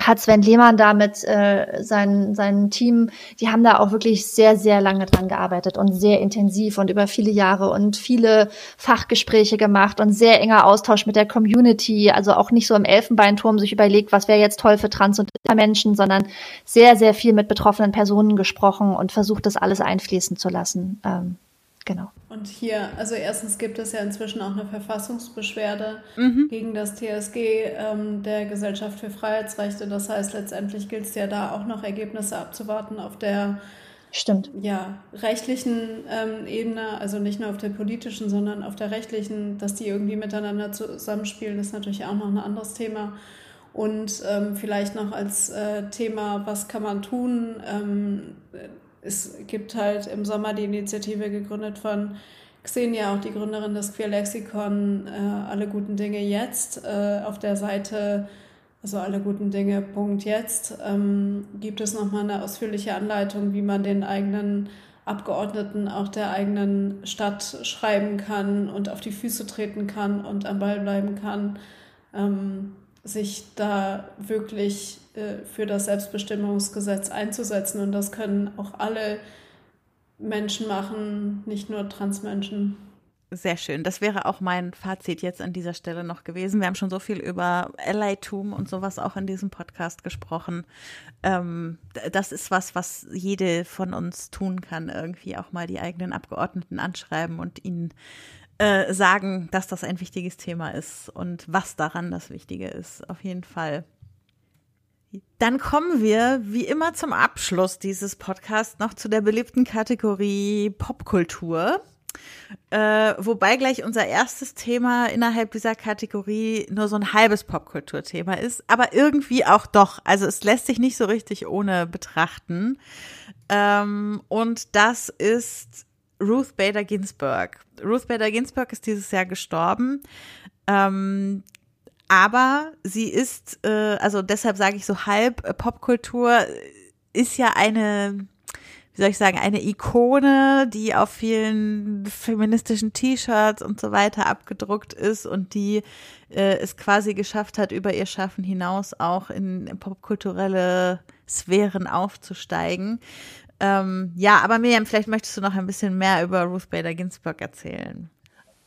hat Sven Lehmann da mit äh, sein, seinem Team, die haben da auch wirklich sehr, sehr lange dran gearbeitet und sehr intensiv und über viele Jahre und viele Fachgespräche gemacht und sehr enger Austausch mit der Community, also auch nicht so im Elfenbeinturm sich überlegt, was wäre jetzt toll für Trans- und Menschen, sondern sehr, sehr viel mit betroffenen Personen gesprochen und versucht, das alles einfließen zu lassen. Ähm, Genau. Und hier, also erstens gibt es ja inzwischen auch eine Verfassungsbeschwerde mhm. gegen das TSG ähm, der Gesellschaft für Freiheitsrechte. Das heißt, letztendlich gilt es ja da auch noch Ergebnisse abzuwarten auf der Stimmt. Ja, rechtlichen ähm, Ebene, also nicht nur auf der politischen, sondern auf der rechtlichen, dass die irgendwie miteinander zusammenspielen, ist natürlich auch noch ein anderes Thema. Und ähm, vielleicht noch als äh, Thema, was kann man tun? Ähm, es gibt halt im Sommer die Initiative gegründet von Xenia, auch die Gründerin des Queer Lexikon, äh, alle guten Dinge jetzt. Äh, auf der Seite, also alle guten Dinge, Punkt jetzt, ähm, gibt es nochmal eine ausführliche Anleitung, wie man den eigenen Abgeordneten auch der eigenen Stadt schreiben kann und auf die Füße treten kann und am Ball bleiben kann, ähm, sich da wirklich äh, für das Selbstbestimmungsgesetz einzusetzen. Und das können auch alle Menschen machen, nicht nur Transmenschen. Sehr schön. Das wäre auch mein Fazit jetzt an dieser Stelle noch gewesen. Wir haben schon so viel über Allytum und sowas auch in diesem Podcast gesprochen. Ähm, das ist was, was jede von uns tun kann, irgendwie auch mal die eigenen Abgeordneten anschreiben und ihnen äh, sagen, dass das ein wichtiges Thema ist und was daran das Wichtige ist. Auf jeden Fall. Dann kommen wir wie immer zum Abschluss dieses Podcasts noch zu der beliebten Kategorie Popkultur. Äh, wobei gleich unser erstes Thema innerhalb dieser Kategorie nur so ein halbes Popkulturthema ist, aber irgendwie auch doch. Also es lässt sich nicht so richtig ohne betrachten. Ähm, und das ist Ruth Bader Ginsburg. Ruth Bader Ginsburg ist dieses Jahr gestorben. Ähm, aber sie ist, äh, also deshalb sage ich so halb, äh, Popkultur ist ja eine, wie soll ich sagen, eine Ikone, die auf vielen feministischen T-Shirts und so weiter abgedruckt ist und die äh, es quasi geschafft hat, über ihr Schaffen hinaus auch in, in popkulturelle Sphären aufzusteigen. Ähm, ja, aber Miriam, vielleicht möchtest du noch ein bisschen mehr über Ruth Bader Ginsburg erzählen.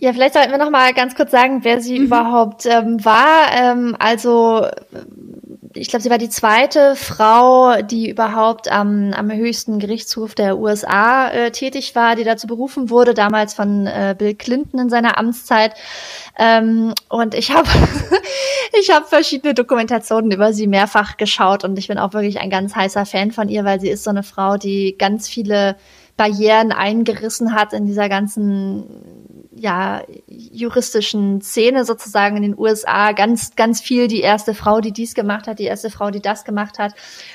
Ja, vielleicht sollten wir noch mal ganz kurz sagen, wer sie mhm. überhaupt ähm, war. Ähm, also ich glaube, sie war die zweite Frau, die überhaupt am, am höchsten Gerichtshof der USA äh, tätig war, die dazu berufen wurde, damals von äh, Bill Clinton in seiner Amtszeit. Ähm, und ich habe ich habe verschiedene Dokumentationen über sie mehrfach geschaut und ich bin auch wirklich ein ganz heißer Fan von ihr, weil sie ist so eine Frau, die ganz viele Barrieren eingerissen hat in dieser ganzen ja, juristischen Szene sozusagen in den USA ganz, ganz viel die erste Frau, die dies gemacht hat, die erste Frau, die das gemacht hat.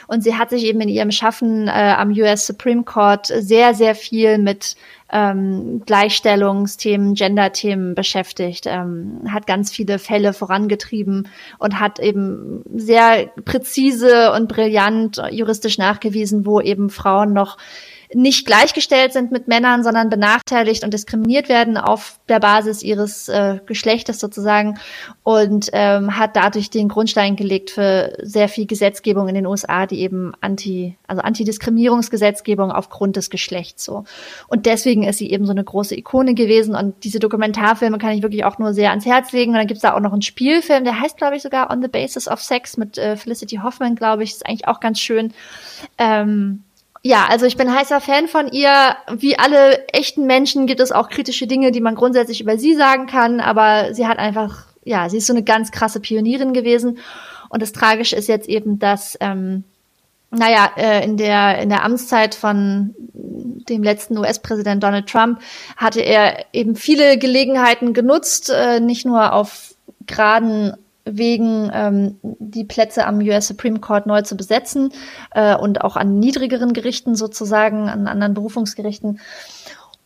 Und sie hat sich eben in ihrem Schaffen äh, am US Supreme Court sehr, sehr viel mit ähm, Gleichstellungsthemen, Gender-Themen beschäftigt, ähm, hat ganz viele Fälle vorangetrieben und hat eben sehr präzise und brillant juristisch nachgewiesen, wo eben Frauen noch nicht gleichgestellt sind mit Männern, sondern benachteiligt und diskriminiert werden auf der Basis ihres äh, Geschlechtes sozusagen und ähm, hat dadurch den Grundstein gelegt für sehr viel Gesetzgebung in den USA, die eben anti, also Antidiskriminierungsgesetzgebung aufgrund des Geschlechts so. Und deswegen ist sie eben so eine große Ikone gewesen und diese Dokumentarfilme kann ich wirklich auch nur sehr ans Herz legen. Und dann gibt's da auch noch einen Spielfilm, der heißt, glaube ich, sogar On the Basis of Sex mit äh, Felicity Hoffman, glaube ich. ist eigentlich auch ganz schön. Ähm, ja, also ich bin heißer Fan von ihr. Wie alle echten Menschen gibt es auch kritische Dinge, die man grundsätzlich über sie sagen kann, aber sie hat einfach, ja, sie ist so eine ganz krasse Pionierin gewesen. Und das Tragische ist jetzt eben, dass, ähm, naja, äh, in der in der Amtszeit von dem letzten US-Präsident Donald Trump hatte er eben viele Gelegenheiten genutzt, äh, nicht nur auf geraden wegen ähm, die Plätze am US Supreme Court neu zu besetzen äh, und auch an niedrigeren Gerichten sozusagen, an anderen Berufungsgerichten.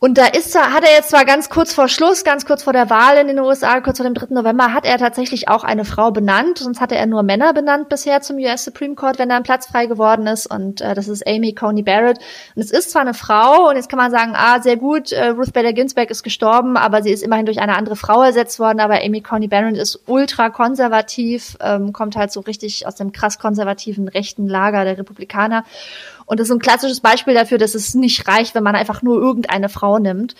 Und da ist er, hat er jetzt zwar ganz kurz vor Schluss, ganz kurz vor der Wahl in den USA, kurz vor dem 3. November, hat er tatsächlich auch eine Frau benannt. Sonst hatte er nur Männer benannt bisher zum US Supreme Court, wenn da ein Platz frei geworden ist. Und äh, das ist Amy Coney Barrett. Und es ist zwar eine Frau, und jetzt kann man sagen, ah, sehr gut, äh, Ruth Bader Ginsburg ist gestorben, aber sie ist immerhin durch eine andere Frau ersetzt worden. Aber Amy Coney Barrett ist ultra konservativ, ähm, kommt halt so richtig aus dem krass konservativen rechten Lager der Republikaner. Und das ist ein klassisches Beispiel dafür, dass es nicht reicht, wenn man einfach nur irgendeine Frau nimmt.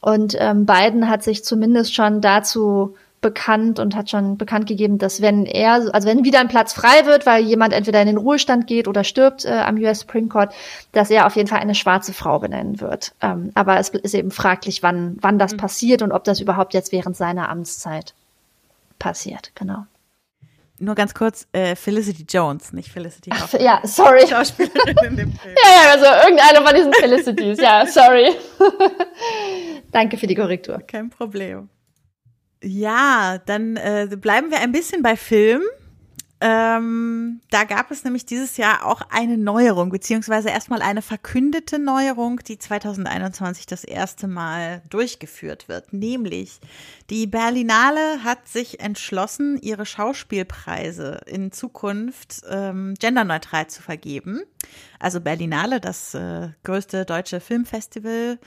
Und ähm, Biden hat sich zumindest schon dazu bekannt und hat schon bekannt gegeben, dass wenn er, also wenn wieder ein Platz frei wird, weil jemand entweder in den Ruhestand geht oder stirbt äh, am US Supreme Court, dass er auf jeden Fall eine schwarze Frau benennen wird. Ähm, aber es ist eben fraglich, wann, wann das mhm. passiert und ob das überhaupt jetzt während seiner Amtszeit passiert. Genau nur ganz kurz, äh, Felicity Jones, nicht Felicity Ach, Ja, sorry. Schauspielerin in dem Film. ja, ja, also irgendeine von diesen Felicities, ja, sorry. Danke für die Korrektur. Kein Problem. Ja, dann äh, bleiben wir ein bisschen bei Film. Ähm, da gab es nämlich dieses Jahr auch eine Neuerung, beziehungsweise erstmal eine verkündete Neuerung, die 2021 das erste Mal durchgeführt wird. Nämlich die Berlinale hat sich entschlossen, ihre Schauspielpreise in Zukunft ähm, genderneutral zu vergeben. Also Berlinale, das äh, größte deutsche Filmfestival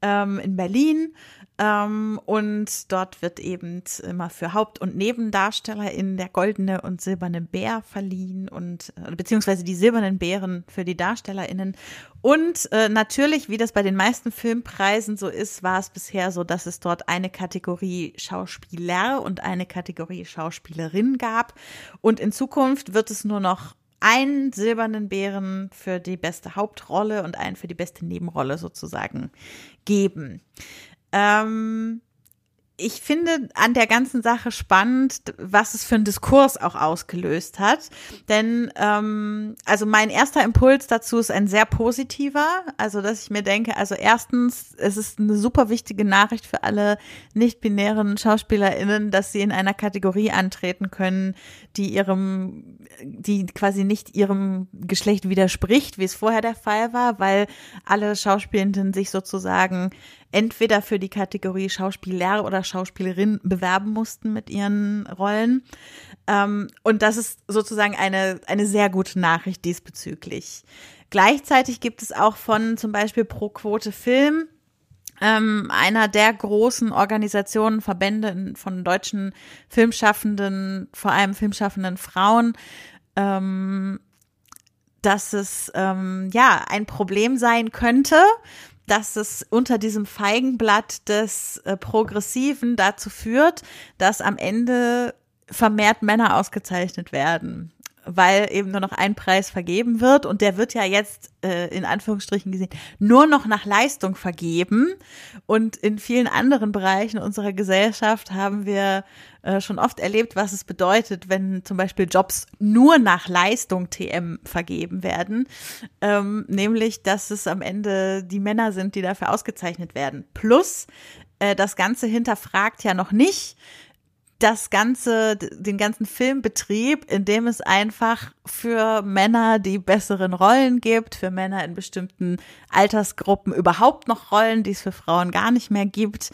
ähm, in Berlin, ähm, und dort wird eben immer für Haupt- und NebendarstellerInnen der goldene und silberne Bär verliehen und äh, beziehungsweise die silbernen Bären für die DarstellerInnen. Und äh, natürlich, wie das bei den meisten Filmpreisen so ist, war es bisher so, dass es dort eine Kategorie Schauspieler und eine Kategorie Schauspielerin gab. Und in Zukunft wird es nur noch einen silbernen Bären für die beste Hauptrolle und einen für die beste Nebenrolle sozusagen geben. Ähm, ich finde an der ganzen Sache spannend, was es für einen Diskurs auch ausgelöst hat. Denn ähm, also mein erster Impuls dazu ist ein sehr positiver. Also dass ich mir denke, also erstens, es ist eine super wichtige Nachricht für alle nicht-binären SchauspielerInnen, dass sie in einer Kategorie antreten können, die ihrem, die quasi nicht ihrem Geschlecht widerspricht, wie es vorher der Fall war, weil alle Schauspielenden sich sozusagen entweder für die Kategorie Schauspieler oder Schauspielerin bewerben mussten mit ihren Rollen. Ähm, und das ist sozusagen eine, eine sehr gute Nachricht diesbezüglich. Gleichzeitig gibt es auch von zum Beispiel Pro Quote Film ähm, einer der großen Organisationen, Verbände von deutschen Filmschaffenden, vor allem filmschaffenden Frauen, ähm, dass es ja ein Problem sein könnte, dass es unter diesem Feigenblatt des äh, Progressiven dazu führt, dass am Ende vermehrt Männer ausgezeichnet werden weil eben nur noch ein Preis vergeben wird und der wird ja jetzt äh, in Anführungsstrichen gesehen nur noch nach Leistung vergeben und in vielen anderen Bereichen unserer Gesellschaft haben wir äh, schon oft erlebt, was es bedeutet, wenn zum Beispiel Jobs nur nach Leistung TM vergeben werden, ähm, nämlich dass es am Ende die Männer sind, die dafür ausgezeichnet werden. Plus äh, das Ganze hinterfragt ja noch nicht, das ganze, den ganzen Filmbetrieb, in dem es einfach für Männer die besseren Rollen gibt, für Männer in bestimmten Altersgruppen überhaupt noch Rollen, die es für Frauen gar nicht mehr gibt,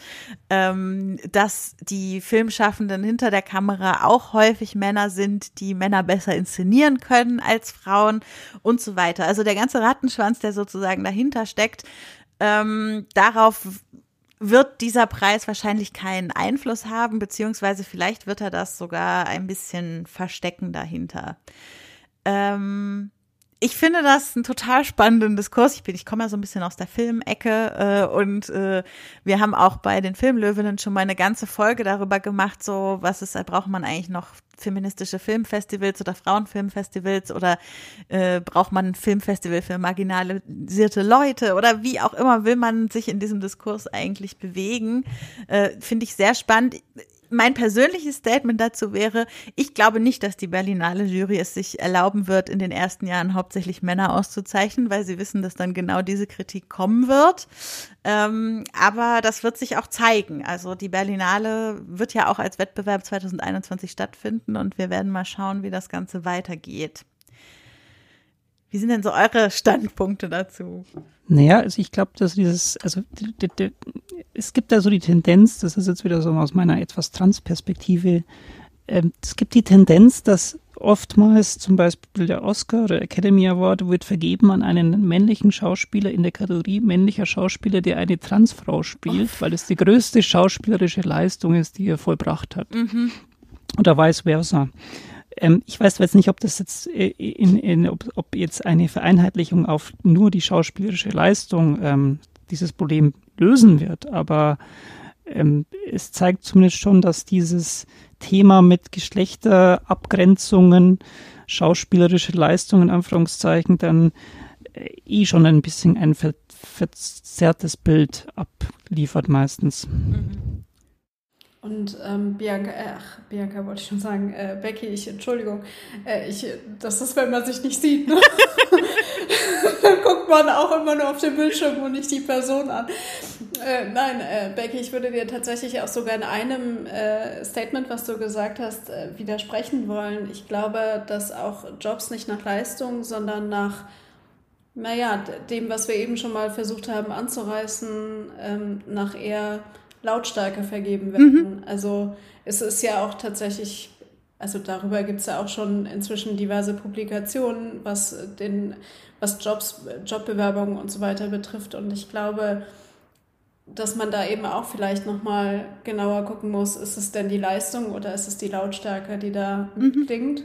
ähm, dass die Filmschaffenden hinter der Kamera auch häufig Männer sind, die Männer besser inszenieren können als Frauen und so weiter. Also der ganze Rattenschwanz, der sozusagen dahinter steckt, ähm, darauf wird dieser Preis wahrscheinlich keinen Einfluss haben, beziehungsweise vielleicht wird er das sogar ein bisschen verstecken dahinter. Ähm, ich finde das einen total spannenden Diskurs. Ich bin, ich komme ja so ein bisschen aus der Filmecke äh, und äh, wir haben auch bei den Filmlöwinnen schon mal eine ganze Folge darüber gemacht, so was ist, braucht man eigentlich noch feministische Filmfestivals oder Frauenfilmfestivals oder äh, braucht man ein Filmfestival für marginalisierte Leute oder wie auch immer will man sich in diesem Diskurs eigentlich bewegen. Äh, Finde ich sehr spannend mein persönliches Statement dazu wäre, ich glaube nicht, dass die Berlinale Jury es sich erlauben wird, in den ersten Jahren hauptsächlich Männer auszuzeichnen, weil sie wissen, dass dann genau diese Kritik kommen wird. Ähm, aber das wird sich auch zeigen. Also die Berlinale wird ja auch als Wettbewerb 2021 stattfinden und wir werden mal schauen, wie das Ganze weitergeht. Wie sind denn so eure Standpunkte dazu? Naja, also ich glaube, dass dieses, also es gibt da so die Tendenz, das ist jetzt wieder so aus meiner etwas Transperspektive, ähm, es gibt die Tendenz, dass oftmals zum Beispiel der Oscar oder Academy Award wird vergeben an einen männlichen Schauspieler in der Kategorie männlicher Schauspieler, der eine Transfrau spielt, oh. weil es die größte schauspielerische Leistung ist, die er vollbracht hat. Mhm. Oder vice versa. Ähm, ich weiß jetzt nicht, ob das jetzt äh, in, in, ob, ob, jetzt eine Vereinheitlichung auf nur die schauspielerische Leistung ähm, dieses Problem lösen wird, aber ähm, es zeigt zumindest schon, dass dieses Thema mit Geschlechterabgrenzungen, schauspielerische Leistungen, Anführungszeichen, dann äh, eh schon ein bisschen ein ver verzerrtes Bild abliefert meistens. Mhm. Und ähm, Bianca, äh, ach, Bianca wollte ich schon sagen, äh, Becky, ich, Entschuldigung, äh, ich, das ist, wenn man sich nicht sieht, ne? Dann guckt man auch immer nur auf den Bildschirm und nicht die Person an. Äh, nein, äh, Becky, ich würde dir tatsächlich auch sogar in einem äh, Statement, was du gesagt hast, äh, widersprechen wollen. Ich glaube, dass auch Jobs nicht nach Leistung, sondern nach, naja, dem, was wir eben schon mal versucht haben anzureißen, ähm, nach eher Lautstärke vergeben werden. Mhm. Also es ist ja auch tatsächlich, also darüber gibt es ja auch schon inzwischen diverse Publikationen, was den, was Jobs, Jobbewerbungen und so weiter betrifft. Und ich glaube, dass man da eben auch vielleicht nochmal genauer gucken muss, ist es denn die Leistung oder ist es die Lautstärke, die da mhm. mitklingt?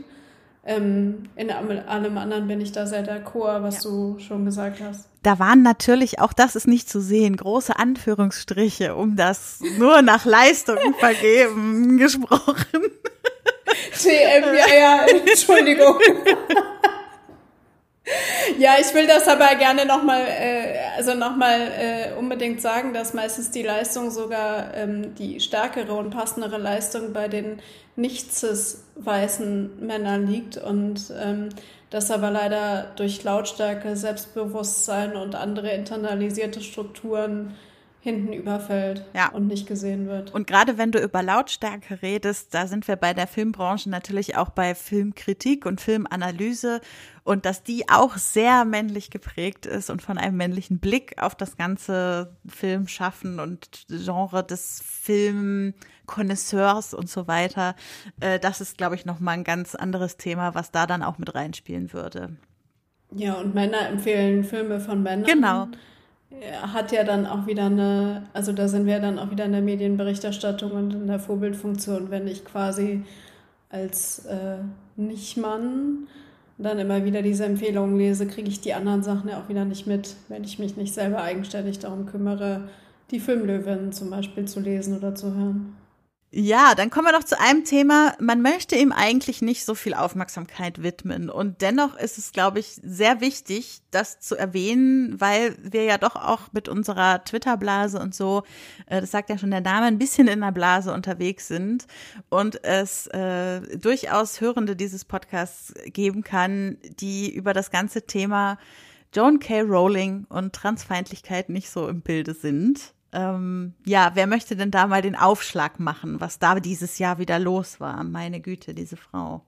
Ähm, in allem anderen bin ich da sehr d'accord, was ja. du schon gesagt hast. Da waren natürlich, auch das ist nicht zu sehen, große Anführungsstriche, um das nur nach Leistung vergeben gesprochen. TM, ja, ja, Entschuldigung. Ja, ich will das aber gerne nochmal, äh, also nochmal äh, unbedingt sagen, dass meistens die Leistung sogar ähm, die stärkere und passendere Leistung bei den nicht weißen Männern liegt und ähm, das aber leider durch Lautstärke, Selbstbewusstsein und andere internalisierte Strukturen hinten überfällt ja. und nicht gesehen wird. Und gerade wenn du über Lautstärke redest, da sind wir bei der Filmbranche natürlich auch bei Filmkritik und Filmanalyse und dass die auch sehr männlich geprägt ist und von einem männlichen Blick auf das ganze Filmschaffen und Genre des Filmkonnoisseurs und so weiter. Äh, das ist, glaube ich, nochmal ein ganz anderes Thema, was da dann auch mit reinspielen würde. Ja, und Männer empfehlen Filme von Männern. Genau hat ja dann auch wieder eine, also da sind wir dann auch wieder in der Medienberichterstattung und in der Vorbildfunktion, wenn ich quasi als äh, Nicht-Mann dann immer wieder diese Empfehlungen lese, kriege ich die anderen Sachen ja auch wieder nicht mit, wenn ich mich nicht selber eigenständig darum kümmere, die Filmlöwen zum Beispiel zu lesen oder zu hören. Ja, dann kommen wir noch zu einem Thema. Man möchte ihm eigentlich nicht so viel Aufmerksamkeit widmen. Und dennoch ist es, glaube ich, sehr wichtig, das zu erwähnen, weil wir ja doch auch mit unserer Twitter-Blase und so, äh, das sagt ja schon der Name, ein bisschen in der Blase unterwegs sind und es äh, durchaus Hörende dieses Podcasts geben kann, die über das ganze Thema Joan K. Rowling und Transfeindlichkeit nicht so im Bilde sind. Ähm, ja, wer möchte denn da mal den Aufschlag machen, was da dieses Jahr wieder los war? Meine Güte, diese Frau.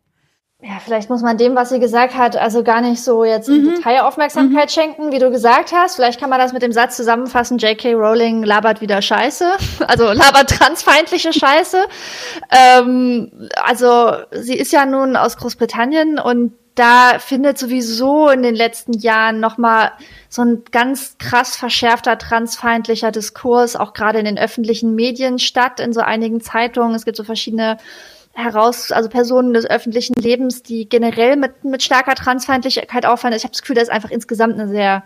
Ja, vielleicht muss man dem, was sie gesagt hat, also gar nicht so jetzt mhm. Detailaufmerksamkeit mhm. schenken, wie du gesagt hast. Vielleicht kann man das mit dem Satz zusammenfassen, J.K. Rowling labert wieder Scheiße, also labert transfeindliche Scheiße. ähm, also sie ist ja nun aus Großbritannien und da findet sowieso in den letzten Jahren nochmal so ein ganz krass verschärfter transfeindlicher Diskurs, auch gerade in den öffentlichen Medien statt, in so einigen Zeitungen. Es gibt so verschiedene heraus, also Personen des öffentlichen Lebens, die generell mit, mit starker Transfeindlichkeit auffallen. Ich habe das Gefühl, da ist einfach insgesamt eine sehr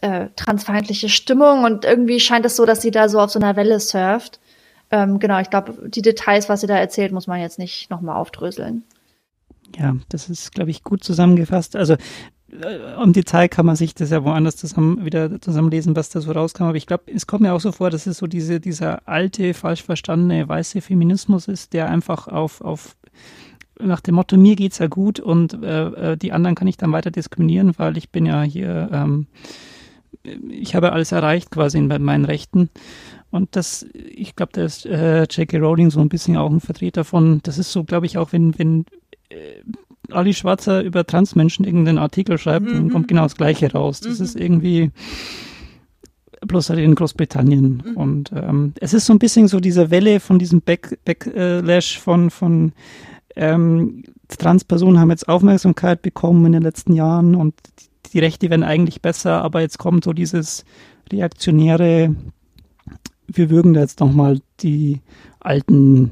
äh, transfeindliche Stimmung und irgendwie scheint es so, dass sie da so auf so einer Welle surft. Ähm, genau, ich glaube, die Details, was sie da erzählt, muss man jetzt nicht nochmal aufdröseln. Ja, das ist, glaube ich, gut zusammengefasst. Also äh, im Detail kann man sich das ja woanders zusammen wieder zusammenlesen, was da so rauskam. Aber ich glaube, es kommt mir auch so vor, dass es so diese, dieser alte, falsch verstandene weiße Feminismus ist, der einfach auf, auf nach dem Motto, mir geht's ja gut und äh, äh die anderen kann ich dann weiter diskriminieren, weil ich bin ja hier, ähm, ich habe alles erreicht quasi in meinen Rechten. Und das, ich glaube, da ist äh, J.K. Rowling so ein bisschen auch ein Vertreter von, das ist so, glaube ich, auch wenn, wenn Ali Schwarzer über Transmenschen irgendeinen Artikel schreibt, mhm. dann kommt genau das Gleiche raus. Das mhm. ist irgendwie bloß halt in Großbritannien. Mhm. Und ähm, es ist so ein bisschen so diese Welle von diesem Back Backlash von, von ähm, Transpersonen haben jetzt Aufmerksamkeit bekommen in den letzten Jahren und die, die Rechte werden eigentlich besser, aber jetzt kommt so dieses reaktionäre, wir würgen da jetzt nochmal die alten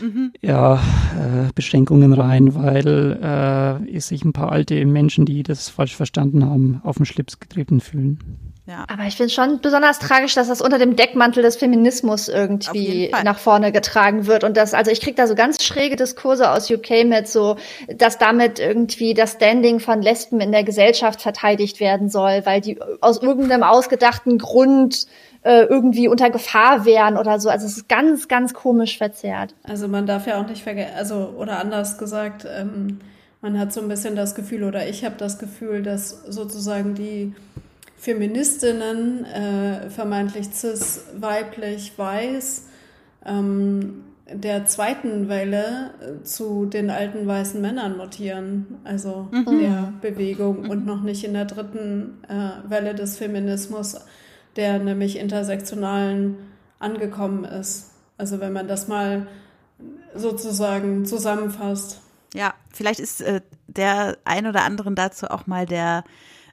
mhm. ja, äh, Beschränkungen rein, weil äh, sich ein paar alte Menschen, die das falsch verstanden haben, auf den Schlips getreten fühlen. Ja. Aber ich finde schon besonders tragisch, dass das unter dem Deckmantel des Feminismus irgendwie nach vorne getragen wird. Und das, also ich kriege da so ganz schräge Diskurse aus UK mit so, dass damit irgendwie das Standing von Lesben in der Gesellschaft verteidigt werden soll, weil die aus irgendeinem ausgedachten Grund äh, irgendwie unter Gefahr wären oder so. Also es ist ganz, ganz komisch verzerrt. Also man darf ja auch nicht vergessen, also oder anders gesagt, ähm, man hat so ein bisschen das Gefühl oder ich habe das Gefühl, dass sozusagen die Feministinnen, äh, vermeintlich cis, weiblich, weiß, ähm, der zweiten Welle äh, zu den alten weißen Männern mutieren, also mhm. der Bewegung und noch nicht in der dritten äh, Welle des Feminismus, der nämlich intersektionalen angekommen ist. Also wenn man das mal sozusagen zusammenfasst. Ja, vielleicht ist äh, der ein oder anderen dazu auch mal der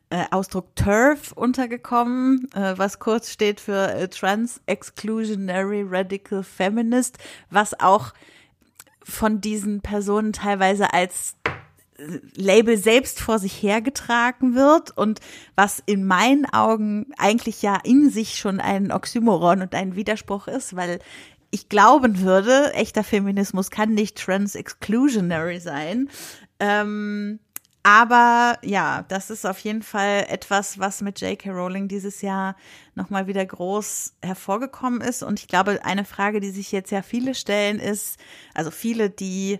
äh, Ausdruck TERF untergekommen, äh, was kurz steht für äh, Trans Exclusionary Radical Feminist, was auch von diesen Personen teilweise als Label selbst vor sich hergetragen wird und was in meinen Augen eigentlich ja in sich schon ein Oxymoron und ein Widerspruch ist, weil ich glauben würde, echter Feminismus kann nicht trans-exclusionary sein. Ähm, aber ja, das ist auf jeden Fall etwas, was mit J.K. Rowling dieses Jahr nochmal wieder groß hervorgekommen ist. Und ich glaube, eine Frage, die sich jetzt ja viele stellen, ist, also viele, die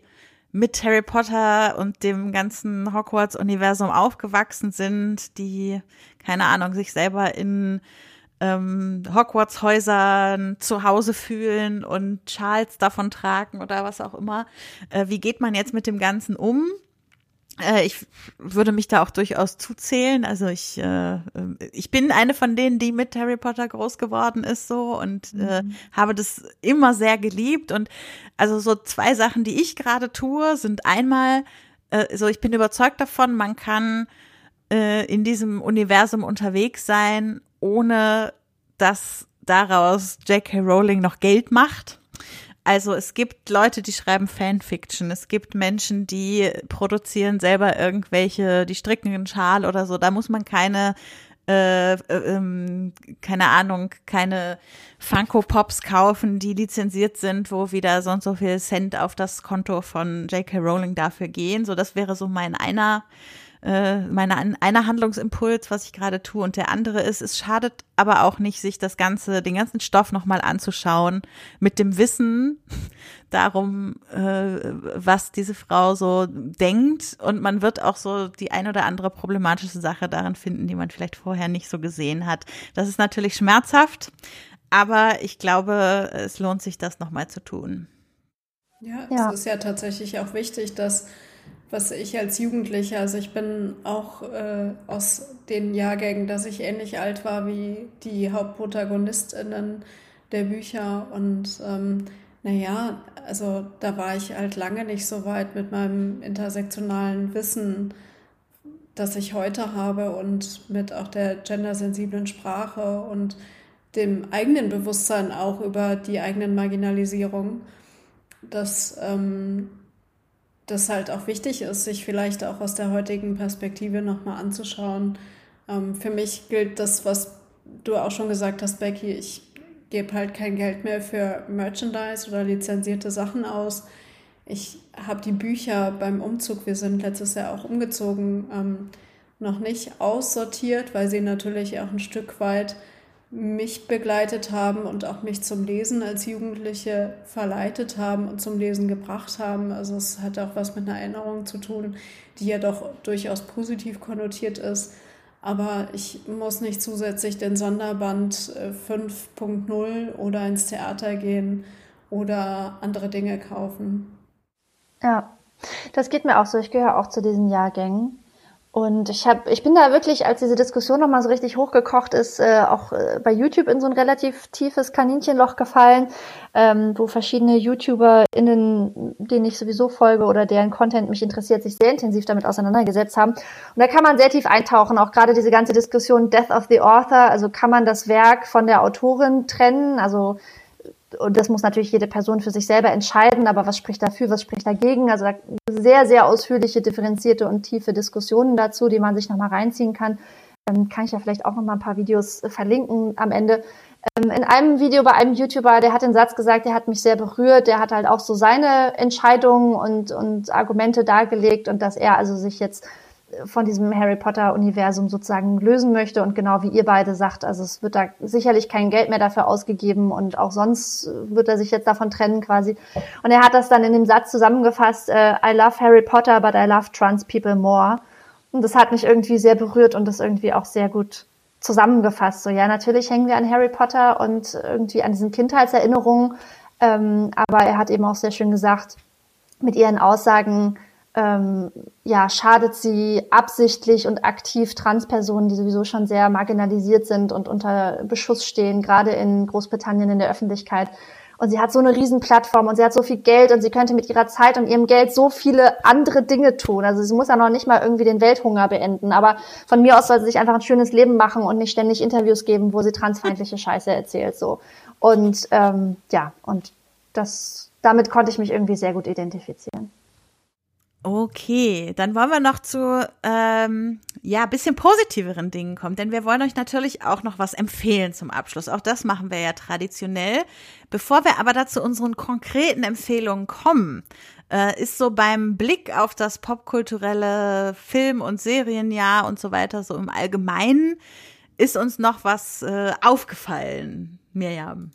mit Harry Potter und dem ganzen Hogwarts-Universum aufgewachsen sind, die, keine Ahnung, sich selber in ähm, Hogwarts-Häusern zu Hause fühlen und Charles davon tragen oder was auch immer. Äh, wie geht man jetzt mit dem Ganzen um? Äh, ich würde mich da auch durchaus zuzählen. Also ich, äh, ich bin eine von denen, die mit Harry Potter groß geworden ist so und äh, mhm. habe das immer sehr geliebt. Und also so zwei Sachen, die ich gerade tue, sind einmal, äh, so ich bin überzeugt davon, man kann äh, in diesem Universum unterwegs sein, ohne dass daraus J.K. Rowling noch Geld macht. Also es gibt Leute, die schreiben Fanfiction. Es gibt Menschen, die produzieren selber irgendwelche, die stricken einen Schal oder so. Da muss man keine äh, äh, ähm, keine Ahnung, keine Funko Pops kaufen, die lizenziert sind, wo wieder sonst so viel Cent auf das Konto von J.K. Rowling dafür gehen. So, das wäre so mein einer äh, meine einer Handlungsimpuls, was ich gerade tue, und der andere ist, es schadet aber auch nicht, sich das ganze, den ganzen Stoff nochmal anzuschauen, mit dem Wissen darum, äh, was diese Frau so denkt. Und man wird auch so die ein oder andere problematische Sache darin finden, die man vielleicht vorher nicht so gesehen hat. Das ist natürlich schmerzhaft, aber ich glaube, es lohnt sich, das nochmal zu tun. Ja, ja, es ist ja tatsächlich auch wichtig, dass was ich als Jugendlicher, also ich bin auch äh, aus den Jahrgängen, dass ich ähnlich alt war wie die HauptprotagonistInnen der Bücher. Und ähm, naja, also da war ich halt lange nicht so weit mit meinem intersektionalen Wissen, das ich heute habe und mit auch der gendersensiblen Sprache und dem eigenen Bewusstsein auch über die eigenen Marginalisierungen, dass ähm, das halt auch wichtig ist, sich vielleicht auch aus der heutigen Perspektive nochmal anzuschauen. Ähm, für mich gilt das, was du auch schon gesagt hast, Becky, ich gebe halt kein Geld mehr für Merchandise oder lizenzierte Sachen aus. Ich habe die Bücher beim Umzug, wir sind letztes Jahr auch umgezogen, ähm, noch nicht aussortiert, weil sie natürlich auch ein Stück weit mich begleitet haben und auch mich zum Lesen als Jugendliche verleitet haben und zum Lesen gebracht haben. Also es hat auch was mit einer Erinnerung zu tun, die ja doch durchaus positiv konnotiert ist. Aber ich muss nicht zusätzlich den Sonderband 5.0 äh, oder ins Theater gehen oder andere Dinge kaufen. Ja, Das geht mir auch so. Ich gehöre auch zu diesen Jahrgängen. Und ich habe, ich bin da wirklich, als diese Diskussion nochmal so richtig hochgekocht ist, äh, auch äh, bei YouTube in so ein relativ tiefes Kaninchenloch gefallen, ähm, wo verschiedene YouTuberInnen, denen ich sowieso folge oder deren Content mich interessiert, sich sehr intensiv damit auseinandergesetzt haben. Und da kann man sehr tief eintauchen, auch gerade diese ganze Diskussion Death of the Author, also kann man das Werk von der Autorin trennen, also und das muss natürlich jede Person für sich selber entscheiden, aber was spricht dafür, was spricht dagegen? Also sehr, sehr ausführliche, differenzierte und tiefe Diskussionen dazu, die man sich nochmal reinziehen kann. Ähm, kann ich ja vielleicht auch nochmal ein paar Videos äh, verlinken am Ende. Ähm, in einem Video bei einem YouTuber, der hat den Satz gesagt, der hat mich sehr berührt, der hat halt auch so seine Entscheidungen und, und Argumente dargelegt und dass er also sich jetzt von diesem Harry Potter-Universum sozusagen lösen möchte. Und genau wie ihr beide sagt, also es wird da sicherlich kein Geld mehr dafür ausgegeben und auch sonst wird er sich jetzt davon trennen quasi. Und er hat das dann in dem Satz zusammengefasst, äh, I love Harry Potter, but I love trans people more. Und das hat mich irgendwie sehr berührt und das irgendwie auch sehr gut zusammengefasst. So, ja, natürlich hängen wir an Harry Potter und irgendwie an diesen Kindheitserinnerungen. Ähm, aber er hat eben auch sehr schön gesagt, mit ihren Aussagen, ähm, ja, schadet sie absichtlich und aktiv Transpersonen, die sowieso schon sehr marginalisiert sind und unter Beschuss stehen, gerade in Großbritannien in der Öffentlichkeit. Und sie hat so eine Riesenplattform und sie hat so viel Geld und sie könnte mit ihrer Zeit und ihrem Geld so viele andere Dinge tun. Also sie muss ja noch nicht mal irgendwie den Welthunger beenden. Aber von mir aus soll sie sich einfach ein schönes Leben machen und nicht ständig Interviews geben, wo sie transfeindliche Scheiße erzählt. So. Und ähm, ja, und das damit konnte ich mich irgendwie sehr gut identifizieren. Okay, dann wollen wir noch zu ähm, ja bisschen positiveren Dingen kommen, denn wir wollen euch natürlich auch noch was empfehlen zum Abschluss. Auch das machen wir ja traditionell. Bevor wir aber dazu unseren konkreten Empfehlungen kommen, äh, ist so beim Blick auf das popkulturelle Film- und Serienjahr und so weiter so im Allgemeinen ist uns noch was äh, aufgefallen, Mirjam.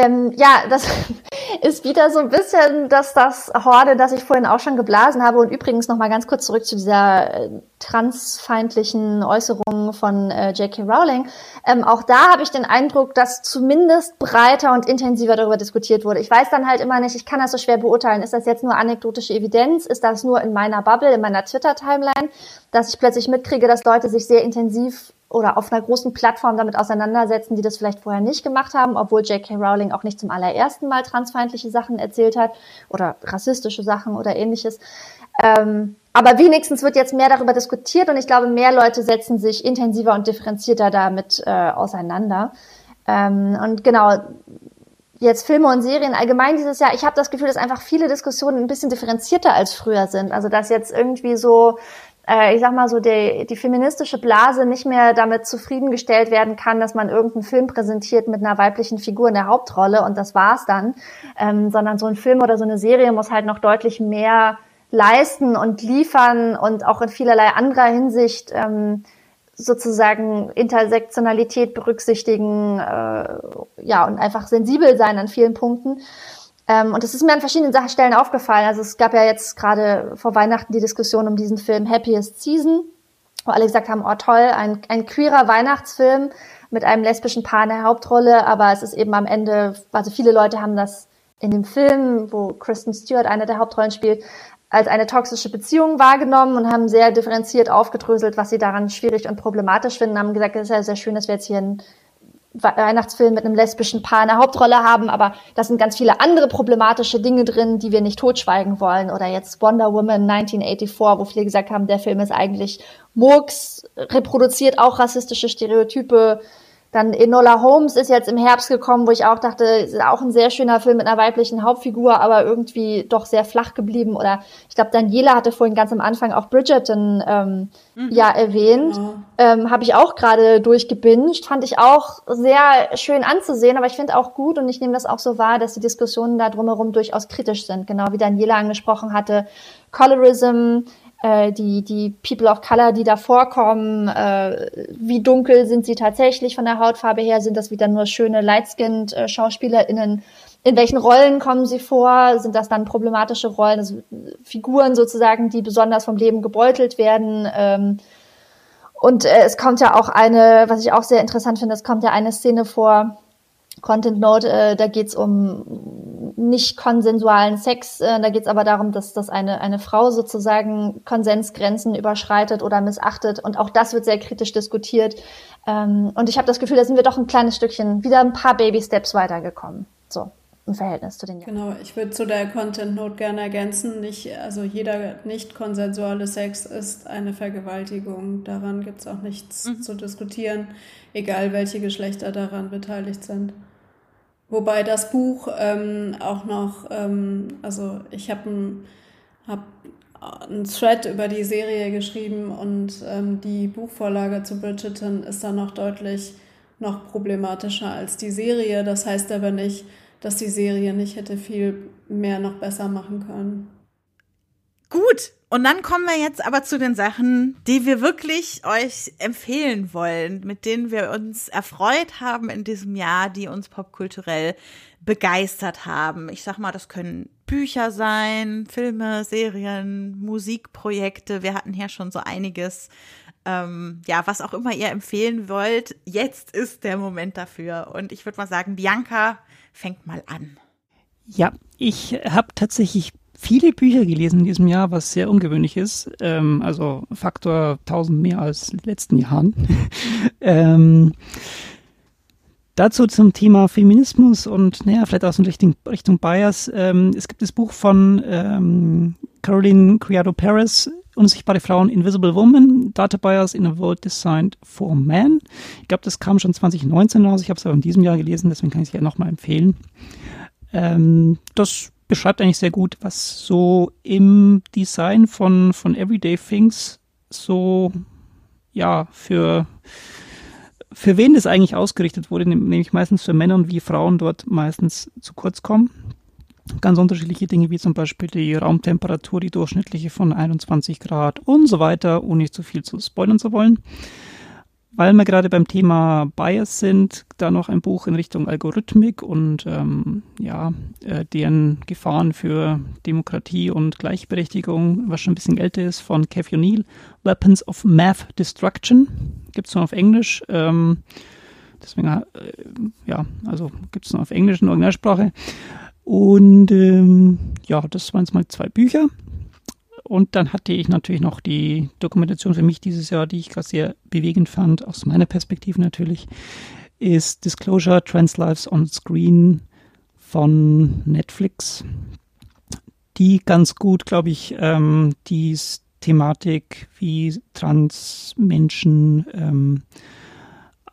Ähm, ja, das ist wieder so ein bisschen dass das Horde, das ich vorhin auch schon geblasen habe. Und übrigens noch mal ganz kurz zurück zu dieser äh, transfeindlichen Äußerung von äh, J.K. Rowling. Ähm, auch da habe ich den Eindruck, dass zumindest breiter und intensiver darüber diskutiert wurde. Ich weiß dann halt immer nicht, ich kann das so schwer beurteilen. Ist das jetzt nur anekdotische Evidenz? Ist das nur in meiner Bubble, in meiner Twitter-Timeline, dass ich plötzlich mitkriege, dass Leute sich sehr intensiv oder auf einer großen Plattform damit auseinandersetzen, die das vielleicht vorher nicht gemacht haben, obwohl J.K. Rowling auch nicht zum allerersten Mal transfeindliche Sachen erzählt hat oder rassistische Sachen oder ähnliches. Ähm, aber wenigstens wird jetzt mehr darüber diskutiert und ich glaube, mehr Leute setzen sich intensiver und differenzierter damit äh, auseinander. Ähm, und genau, jetzt Filme und Serien allgemein dieses Jahr, ich habe das Gefühl, dass einfach viele Diskussionen ein bisschen differenzierter als früher sind. Also dass jetzt irgendwie so äh, ich sag mal so, die, die feministische Blase nicht mehr damit zufriedengestellt werden kann, dass man irgendeinen Film präsentiert mit einer weiblichen Figur in der Hauptrolle und das war's dann, ähm, sondern so ein Film oder so eine Serie muss halt noch deutlich mehr leisten und liefern und auch in vielerlei anderer Hinsicht ähm, sozusagen Intersektionalität berücksichtigen, äh, ja, und einfach sensibel sein an vielen Punkten. Ähm, und das ist mir an verschiedenen Stellen aufgefallen. Also es gab ja jetzt gerade vor Weihnachten die Diskussion um diesen Film Happiest Season, wo alle gesagt haben, oh toll, ein, ein queerer Weihnachtsfilm mit einem lesbischen Paar in der Hauptrolle, aber es ist eben am Ende, also viele Leute haben das in dem Film, wo Kristen Stewart eine der Hauptrollen spielt, als eine toxische Beziehung wahrgenommen und haben sehr differenziert aufgedröselt, was sie daran schwierig und problematisch finden, haben gesagt, es ist ja sehr schön, dass wir jetzt hier ein Weihnachtsfilm mit einem lesbischen Paar in der Hauptrolle haben, aber da sind ganz viele andere problematische Dinge drin, die wir nicht totschweigen wollen. Oder jetzt Wonder Woman 1984, wo viele gesagt haben, der Film ist eigentlich Murks, reproduziert auch rassistische Stereotype, dann Enola Holmes ist jetzt im Herbst gekommen, wo ich auch dachte, ist auch ein sehr schöner Film mit einer weiblichen Hauptfigur, aber irgendwie doch sehr flach geblieben. Oder ich glaube, Daniela hatte vorhin ganz am Anfang auch Bridgerton ähm, mhm. ja erwähnt. Ja. Ähm, Habe ich auch gerade durchgebinged. Fand ich auch sehr schön anzusehen, aber ich finde auch gut und ich nehme das auch so wahr, dass die Diskussionen da drumherum durchaus kritisch sind. Genau wie Daniela angesprochen hatte. Colorism, äh, die, die People of Color, die da vorkommen, äh, wie dunkel sind sie tatsächlich von der Hautfarbe her, sind das wieder nur schöne Light-skinned äh, in welchen Rollen kommen sie vor, sind das dann problematische Rollen, also Figuren sozusagen, die besonders vom Leben gebeutelt werden, ähm, und äh, es kommt ja auch eine, was ich auch sehr interessant finde, es kommt ja eine Szene vor, Content Note, äh, da geht's um nicht konsensualen Sex. Äh, da geht es aber darum, dass, dass eine, eine Frau sozusagen Konsensgrenzen überschreitet oder missachtet. Und auch das wird sehr kritisch diskutiert. Ähm, und ich habe das Gefühl, da sind wir doch ein kleines Stückchen, wieder ein paar Baby-Steps weitergekommen. So im Verhältnis zu den Jahren. Genau, ich würde zu der Content Note gerne ergänzen, nicht, also jeder nicht konsensuale Sex ist eine Vergewaltigung. Daran gibt es auch nichts mhm. zu diskutieren, egal welche Geschlechter daran beteiligt sind. Wobei das Buch ähm, auch noch, ähm, also ich habe ein, hab einen Thread über die Serie geschrieben und ähm, die Buchvorlage zu Bridgerton ist dann noch deutlich noch problematischer als die Serie. Das heißt aber nicht, dass die Serie nicht hätte viel mehr noch besser machen können. Gut, und dann kommen wir jetzt aber zu den Sachen, die wir wirklich euch empfehlen wollen, mit denen wir uns erfreut haben in diesem Jahr, die uns popkulturell begeistert haben. Ich sag mal, das können Bücher sein, Filme, Serien, Musikprojekte. Wir hatten hier schon so einiges. Ähm, ja, was auch immer ihr empfehlen wollt, jetzt ist der Moment dafür. Und ich würde mal sagen, Bianca, fängt mal an. Ja, ich habe tatsächlich viele Bücher gelesen in diesem Jahr, was sehr ungewöhnlich ist. Ähm, also Faktor 1000 mehr als in den letzten Jahren. ähm, dazu zum Thema Feminismus und naja, vielleicht aus Richtung, Richtung Bias. Ähm, es gibt das Buch von ähm, Caroline Criado Perez, Unsichtbare Frauen, Invisible Woman, Data Bias in a World Designed for Man. Ich glaube, das kam schon 2019 raus. Ich habe es aber in diesem Jahr gelesen, deswegen kann ich es ja nochmal empfehlen. Ähm, das beschreibt eigentlich sehr gut, was so im Design von, von Everyday Things so, ja, für, für wen das eigentlich ausgerichtet wurde, nämlich meistens für Männer und wie Frauen dort meistens zu kurz kommen ganz unterschiedliche Dinge, wie zum Beispiel die Raumtemperatur, die durchschnittliche von 21 Grad und so weiter, ohne zu viel zu spoilern zu wollen. Weil wir gerade beim Thema Bias sind, da noch ein Buch in Richtung Algorithmik und ähm, ja, äh, deren Gefahren für Demokratie und Gleichberechtigung, was schon ein bisschen älter ist, von Kev O'Neill, Weapons of Math Destruction, gibt es nur auf Englisch. Ähm, deswegen, äh, ja, also gibt es nur auf Englisch in Originalsprache. Und ähm, ja, das waren jetzt mal zwei Bücher. Und dann hatte ich natürlich noch die Dokumentation für mich dieses Jahr, die ich gerade sehr bewegend fand, aus meiner Perspektive natürlich, ist Disclosure Trans Lives on Screen von Netflix, die ganz gut, glaube ich, ähm, die Thematik, wie Transmenschen ähm,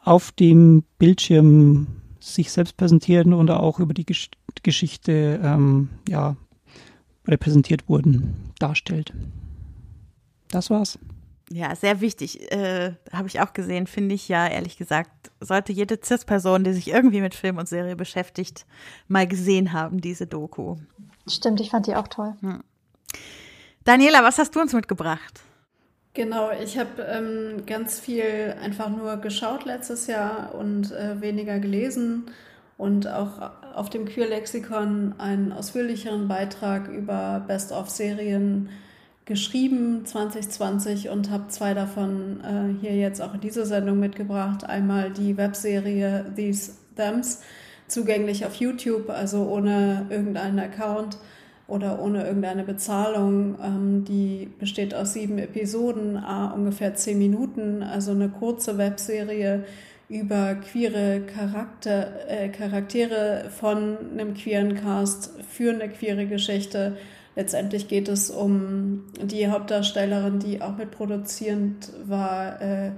auf dem Bildschirm sich selbst präsentieren und auch über die Gesch Geschichte ähm, ja, repräsentiert wurden, darstellt. Das war's. Ja, sehr wichtig. Äh, Habe ich auch gesehen, finde ich ja, ehrlich gesagt, sollte jede CIS-Person, die sich irgendwie mit Film und Serie beschäftigt, mal gesehen haben, diese Doku. Stimmt, ich fand die auch toll. Hm. Daniela, was hast du uns mitgebracht? Genau, ich habe ähm, ganz viel einfach nur geschaut letztes Jahr und äh, weniger gelesen und auch auf dem Queer-Lexikon einen ausführlicheren Beitrag über Best-of-Serien geschrieben 2020 und habe zwei davon äh, hier jetzt auch in diese Sendung mitgebracht. Einmal die Webserie These Thems, zugänglich auf YouTube, also ohne irgendeinen Account oder ohne irgendeine Bezahlung. Ähm, die besteht aus sieben Episoden, äh, ungefähr zehn Minuten, also eine kurze Webserie über queere Charakter, äh, Charaktere von einem queeren Cast für eine queere Geschichte. Letztendlich geht es um die Hauptdarstellerin, die auch mitproduzierend war, äh,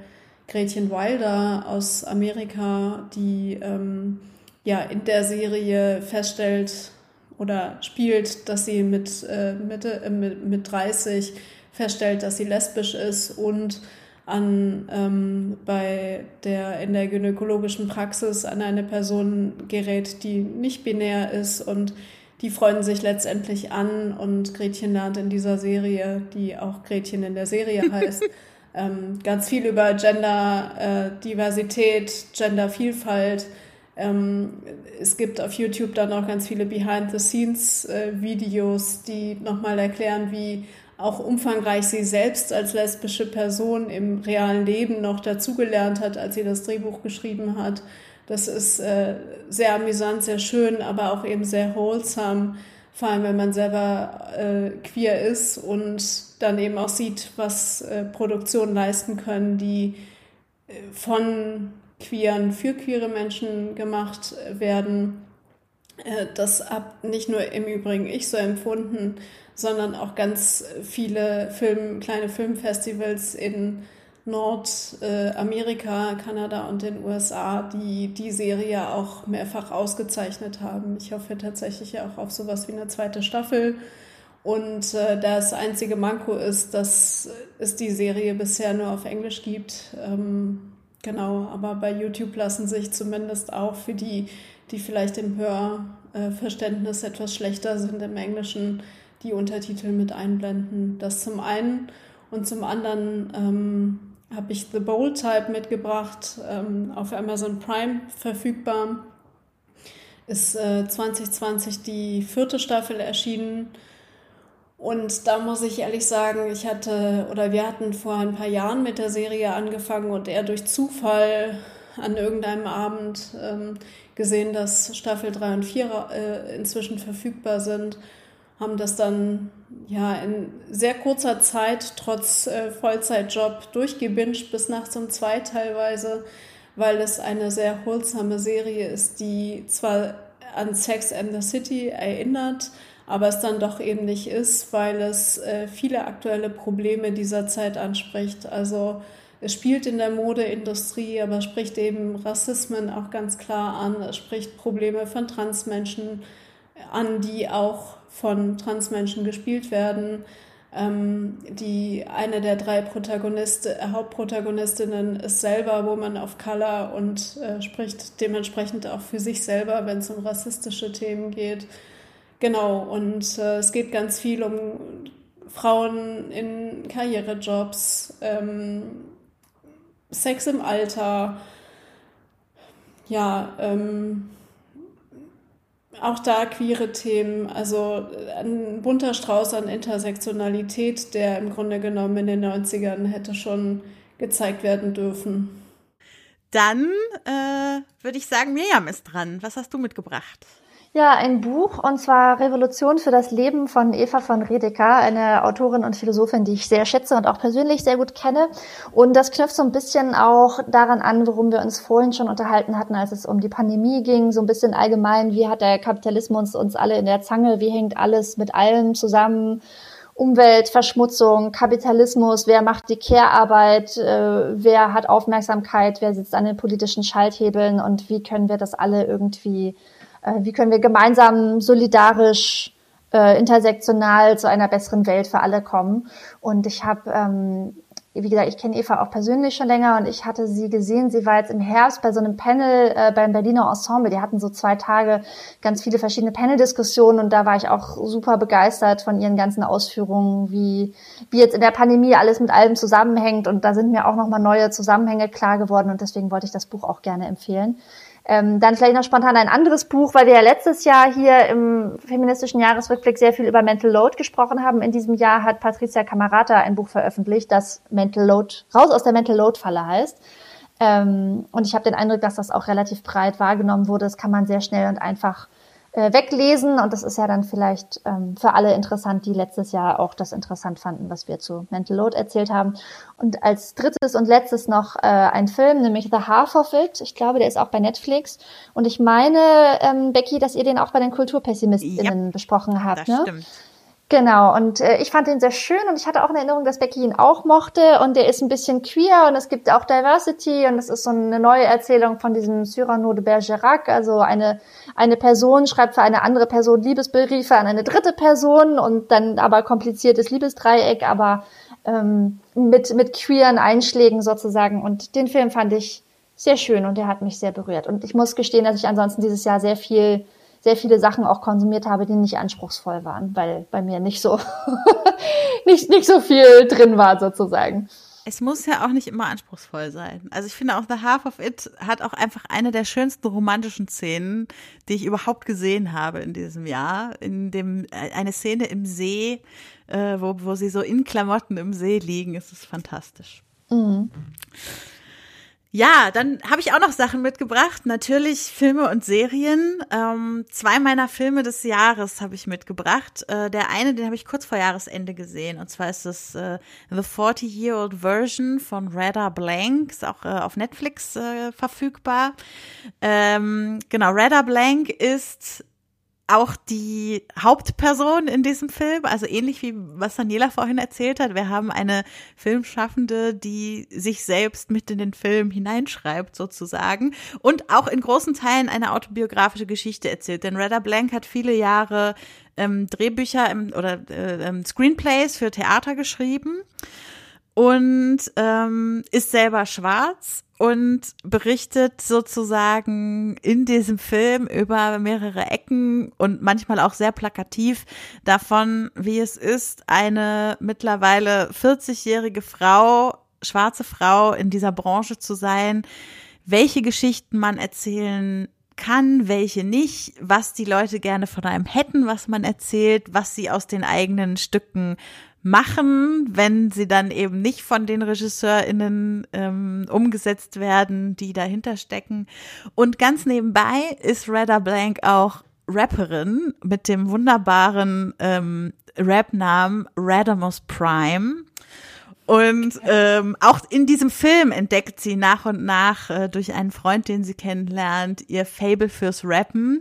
Gretchen Wilder aus Amerika, die ähm, ja in der Serie feststellt, oder spielt, dass sie mit, äh, Mitte, äh, mit, mit 30 feststellt, dass sie lesbisch ist und an, ähm, bei der, in der gynäkologischen Praxis an eine Person gerät, die nicht binär ist und die freuen sich letztendlich an und Gretchen lernt in dieser Serie, die auch Gretchen in der Serie heißt, ähm, ganz viel über Gender, äh, Diversität, Gendervielfalt, ähm, es gibt auf YouTube dann auch ganz viele Behind-the-Scenes-Videos, die nochmal erklären, wie auch umfangreich sie selbst als lesbische Person im realen Leben noch dazugelernt hat, als sie das Drehbuch geschrieben hat. Das ist äh, sehr amüsant, sehr schön, aber auch eben sehr wholesome, vor allem wenn man selber äh, queer ist und dann eben auch sieht, was äh, Produktionen leisten können, die äh, von queeren für queere Menschen gemacht werden. Äh, das habe nicht nur im Übrigen ich so empfunden, sondern auch ganz viele Film, kleine Filmfestivals in Nordamerika, Kanada und den USA, die die Serie auch mehrfach ausgezeichnet haben. Ich hoffe tatsächlich auch auf sowas wie eine zweite Staffel. Und äh, das einzige Manko ist, dass es die Serie bisher nur auf Englisch gibt. Ähm, genau, aber bei YouTube lassen sich zumindest auch für die, die vielleicht im Hörverständnis etwas schlechter sind im Englischen, die Untertitel mit einblenden. Das zum einen. Und zum anderen ähm, habe ich The Bold Type mitgebracht, ähm, auf Amazon Prime verfügbar. Ist äh, 2020 die vierte Staffel erschienen. Und da muss ich ehrlich sagen, ich hatte oder wir hatten vor ein paar Jahren mit der Serie angefangen und eher durch Zufall an irgendeinem Abend ähm, gesehen, dass Staffel 3 und 4 äh, inzwischen verfügbar sind haben das dann ja in sehr kurzer Zeit trotz äh, Vollzeitjob durchgebinged bis nachts um zwei teilweise, weil es eine sehr holsame Serie ist, die zwar an Sex and the City erinnert, aber es dann doch eben nicht ist, weil es äh, viele aktuelle Probleme dieser Zeit anspricht. Also es spielt in der Modeindustrie, aber spricht eben Rassismen auch ganz klar an. Es spricht Probleme von Transmenschen an, die auch von Transmenschen gespielt werden. Ähm, die eine der drei Protagonist, äh, Hauptprotagonistinnen ist selber Woman of Color und äh, spricht dementsprechend auch für sich selber, wenn es um rassistische Themen geht. Genau, und äh, es geht ganz viel um Frauen in Karrierejobs, ähm, Sex im Alter, ja, ähm, auch da queere Themen, also ein bunter Strauß an Intersektionalität, der im Grunde genommen in den 90ern hätte schon gezeigt werden dürfen. Dann äh, würde ich sagen, Miriam ist dran. Was hast du mitgebracht? Ja, ein Buch, und zwar Revolution für das Leben von Eva von Redeker, eine Autorin und Philosophin, die ich sehr schätze und auch persönlich sehr gut kenne. Und das knüpft so ein bisschen auch daran an, worum wir uns vorhin schon unterhalten hatten, als es um die Pandemie ging, so ein bisschen allgemein, wie hat der Kapitalismus uns alle in der Zange, wie hängt alles mit allem zusammen? Umweltverschmutzung, Kapitalismus, wer macht die Care-Arbeit, äh, wer hat Aufmerksamkeit, wer sitzt an den politischen Schalthebeln und wie können wir das alle irgendwie wie können wir gemeinsam solidarisch äh, intersektional zu einer besseren Welt für alle kommen. Und ich habe, ähm, wie gesagt, ich kenne Eva auch persönlich schon länger und ich hatte sie gesehen. Sie war jetzt im Herbst bei so einem Panel äh, beim Berliner Ensemble. Die hatten so zwei Tage ganz viele verschiedene Panel-Diskussionen und da war ich auch super begeistert von ihren ganzen Ausführungen, wie, wie jetzt in der Pandemie alles mit allem zusammenhängt. Und da sind mir auch nochmal neue Zusammenhänge klar geworden und deswegen wollte ich das Buch auch gerne empfehlen. Ähm, dann vielleicht noch spontan ein anderes Buch, weil wir ja letztes Jahr hier im feministischen Jahresrückblick sehr viel über Mental Load gesprochen haben. In diesem Jahr hat Patricia Camarata ein Buch veröffentlicht, das Mental Load, raus aus der Mental Load Falle heißt. Ähm, und ich habe den Eindruck, dass das auch relativ breit wahrgenommen wurde. Das kann man sehr schnell und einfach äh, weglesen. Und das ist ja dann vielleicht ähm, für alle interessant, die letztes Jahr auch das interessant fanden, was wir zu Mental Load erzählt haben. Und als drittes und letztes noch äh, ein Film, nämlich The Half of It. Ich glaube, der ist auch bei Netflix. Und ich meine, ähm, Becky, dass ihr den auch bei den KulturpessimistInnen ja, besprochen habt. Das ne? stimmt. Genau, und äh, ich fand den sehr schön und ich hatte auch eine Erinnerung, dass Becky ihn auch mochte und der ist ein bisschen queer und es gibt auch Diversity und es ist so eine neue Erzählung von diesem Cyrano de Bergerac, also eine, eine Person schreibt für eine andere Person Liebesbriefe an eine dritte Person und dann aber kompliziertes Liebesdreieck, aber ähm, mit, mit queeren Einschlägen sozusagen und den Film fand ich sehr schön und der hat mich sehr berührt. Und ich muss gestehen, dass ich ansonsten dieses Jahr sehr viel sehr viele Sachen auch konsumiert habe, die nicht anspruchsvoll waren, weil bei mir nicht so, nicht, nicht so viel drin war sozusagen. Es muss ja auch nicht immer anspruchsvoll sein. Also ich finde auch The Half of It hat auch einfach eine der schönsten romantischen Szenen, die ich überhaupt gesehen habe in diesem Jahr. In dem äh, eine Szene im See, äh, wo, wo sie so in Klamotten im See liegen, ist es fantastisch. Mhm. Ja, dann habe ich auch noch Sachen mitgebracht. Natürlich Filme und Serien. Ähm, zwei meiner Filme des Jahres habe ich mitgebracht. Äh, der eine, den habe ich kurz vor Jahresende gesehen. Und zwar ist das äh, The 40-Year-Old Version von Radar Blank. Ist auch äh, auf Netflix äh, verfügbar. Ähm, genau, Radar Blank ist auch die Hauptperson in diesem Film, also ähnlich wie was Daniela vorhin erzählt hat. Wir haben eine Filmschaffende, die sich selbst mit in den Film hineinschreibt, sozusagen, und auch in großen Teilen eine autobiografische Geschichte erzählt. Denn Reda Blank hat viele Jahre ähm, Drehbücher im, oder äh, ähm, Screenplays für Theater geschrieben und ähm, ist selber schwarz und berichtet sozusagen in diesem Film über mehrere Ecken und manchmal auch sehr plakativ davon, wie es ist, eine mittlerweile 40-jährige Frau, schwarze Frau in dieser Branche zu sein, welche Geschichten man erzählen kann, welche nicht, was die Leute gerne von einem hätten, was man erzählt, was sie aus den eigenen Stücken machen, wenn sie dann eben nicht von den RegisseurInnen ähm, umgesetzt werden, die dahinter stecken. Und ganz nebenbei ist Reda Blank auch Rapperin mit dem wunderbaren ähm, Rap-Namen Radamus Prime. Und ähm, auch in diesem Film entdeckt sie nach und nach äh, durch einen Freund, den sie kennenlernt, ihr Fable fürs Rappen.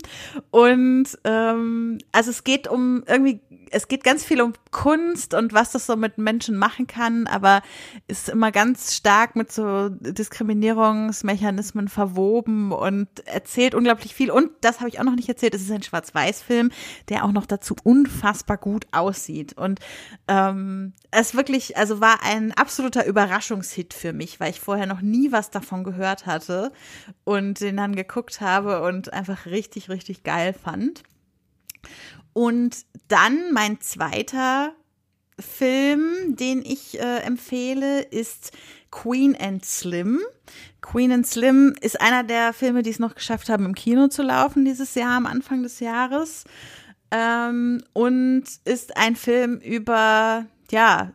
Und ähm, also es geht um irgendwie es geht ganz viel um Kunst und was das so mit Menschen machen kann, aber ist immer ganz stark mit so Diskriminierungsmechanismen verwoben und erzählt unglaublich viel. Und das habe ich auch noch nicht erzählt, es ist ein Schwarz-Weiß-Film, der auch noch dazu unfassbar gut aussieht. Und ähm, es wirklich, also war ein absoluter Überraschungshit für mich, weil ich vorher noch nie was davon gehört hatte und den dann geguckt habe und einfach richtig, richtig geil fand. Und dann mein zweiter Film, den ich äh, empfehle, ist Queen and Slim. Queen and Slim ist einer der Filme, die es noch geschafft haben, im Kino zu laufen dieses Jahr, am Anfang des Jahres. Ähm, und ist ein Film über, ja,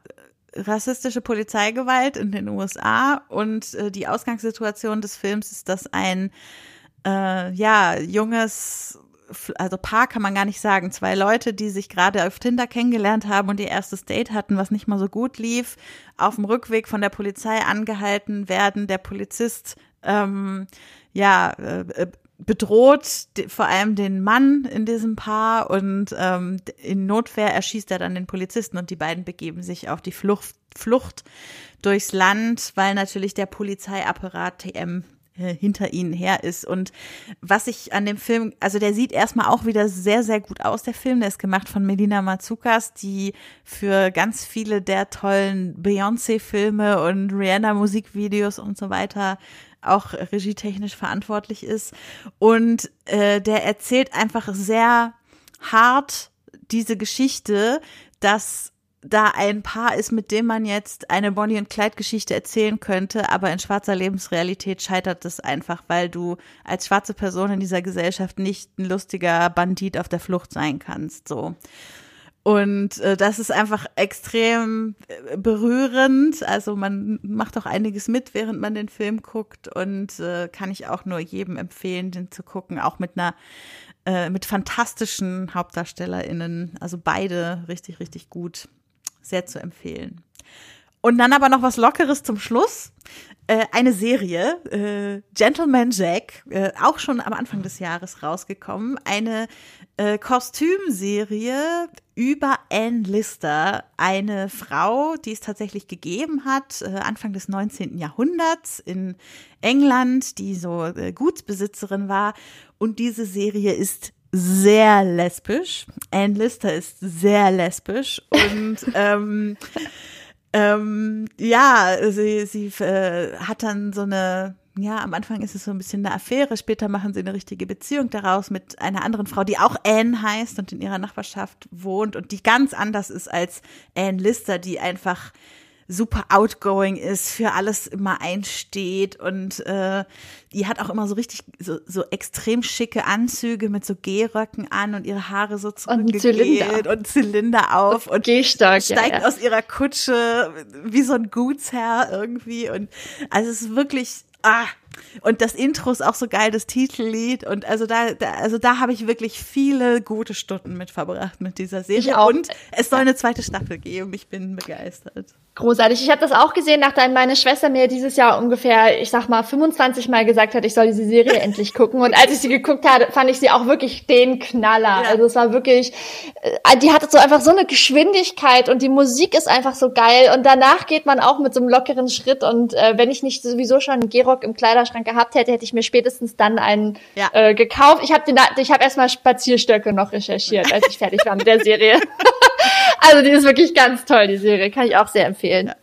rassistische Polizeigewalt in den USA. Und äh, die Ausgangssituation des Films ist, dass ein, äh, ja, junges also Paar kann man gar nicht sagen, zwei Leute, die sich gerade auf Tinder kennengelernt haben und ihr erstes Date hatten, was nicht mal so gut lief, auf dem Rückweg von der Polizei angehalten werden. Der Polizist, ähm, ja, äh, bedroht vor allem den Mann in diesem Paar und ähm, in Notwehr erschießt er dann den Polizisten und die beiden begeben sich auf die Flucht, Flucht durchs Land, weil natürlich der Polizeiapparat TM äh, hinter ihnen her ist. Und was ich an dem Film, also der sieht erstmal auch wieder sehr, sehr gut aus, der Film. Der ist gemacht von Melina Mazukas, die für ganz viele der tollen Beyoncé-Filme und Rihanna-Musikvideos und so weiter auch regietechnisch verantwortlich ist. Und äh, der erzählt einfach sehr hart diese Geschichte, dass da ein Paar ist, mit dem man jetzt eine Bonnie und Clyde Geschichte erzählen könnte, aber in schwarzer Lebensrealität scheitert es einfach, weil du als schwarze Person in dieser Gesellschaft nicht ein lustiger Bandit auf der Flucht sein kannst, so. Und äh, das ist einfach extrem äh, berührend. Also man macht auch einiges mit, während man den Film guckt und äh, kann ich auch nur jedem empfehlen, den zu gucken, auch mit einer äh, mit fantastischen HauptdarstellerInnen. Also beide richtig, richtig gut sehr zu empfehlen. Und dann aber noch was Lockeres zum Schluss. Äh, eine Serie, äh, Gentleman Jack, äh, auch schon am Anfang des Jahres rausgekommen. Eine äh, Kostümserie über Anne Lister, eine Frau, die es tatsächlich gegeben hat, äh, Anfang des 19. Jahrhunderts in England, die so äh, Gutsbesitzerin war. Und diese Serie ist sehr lesbisch. Anne Lister ist sehr lesbisch und ähm, ähm, ja, sie, sie äh, hat dann so eine, ja, am Anfang ist es so ein bisschen eine Affäre, später machen sie eine richtige Beziehung daraus mit einer anderen Frau, die auch Anne heißt und in ihrer Nachbarschaft wohnt und die ganz anders ist als Anne Lister, die einfach super outgoing ist, für alles immer einsteht und äh, die hat auch immer so richtig so, so extrem schicke Anzüge mit so Gehröcken an und ihre Haare so zurückgegelt und Zylinder auf und, Gehstark, steigt ja, ja. aus ihrer Kutsche wie so ein Gutsherr irgendwie und also es ist wirklich ah und das Intro ist auch so geil, das Titellied und also da, da also da habe ich wirklich viele gute Stunden mit verbracht mit dieser Serie Ich auch. und es soll eine zweite Staffel geben. Ich bin begeistert. Großartig. Ich habe das auch gesehen, nachdem meine Schwester mir dieses Jahr ungefähr, ich sag mal, 25 Mal gesagt hat, ich soll diese Serie endlich gucken. Und als ich sie geguckt hatte, fand ich sie auch wirklich den Knaller. Ja. Also es war wirklich, äh, die hatte so einfach so eine Geschwindigkeit und die Musik ist einfach so geil. Und danach geht man auch mit so einem lockeren Schritt. Und äh, wenn ich nicht sowieso schon einen Gehrock im Kleiderschrank gehabt hätte, hätte ich mir spätestens dann einen Ja. äh, gekauft. Ich habe ich hab erstmal Spazierstöcke noch recherchiert, als ich fertig war mit der Serie. also die ist wirklich ganz toll, die Serie. Kann ich auch sehr empfehlen.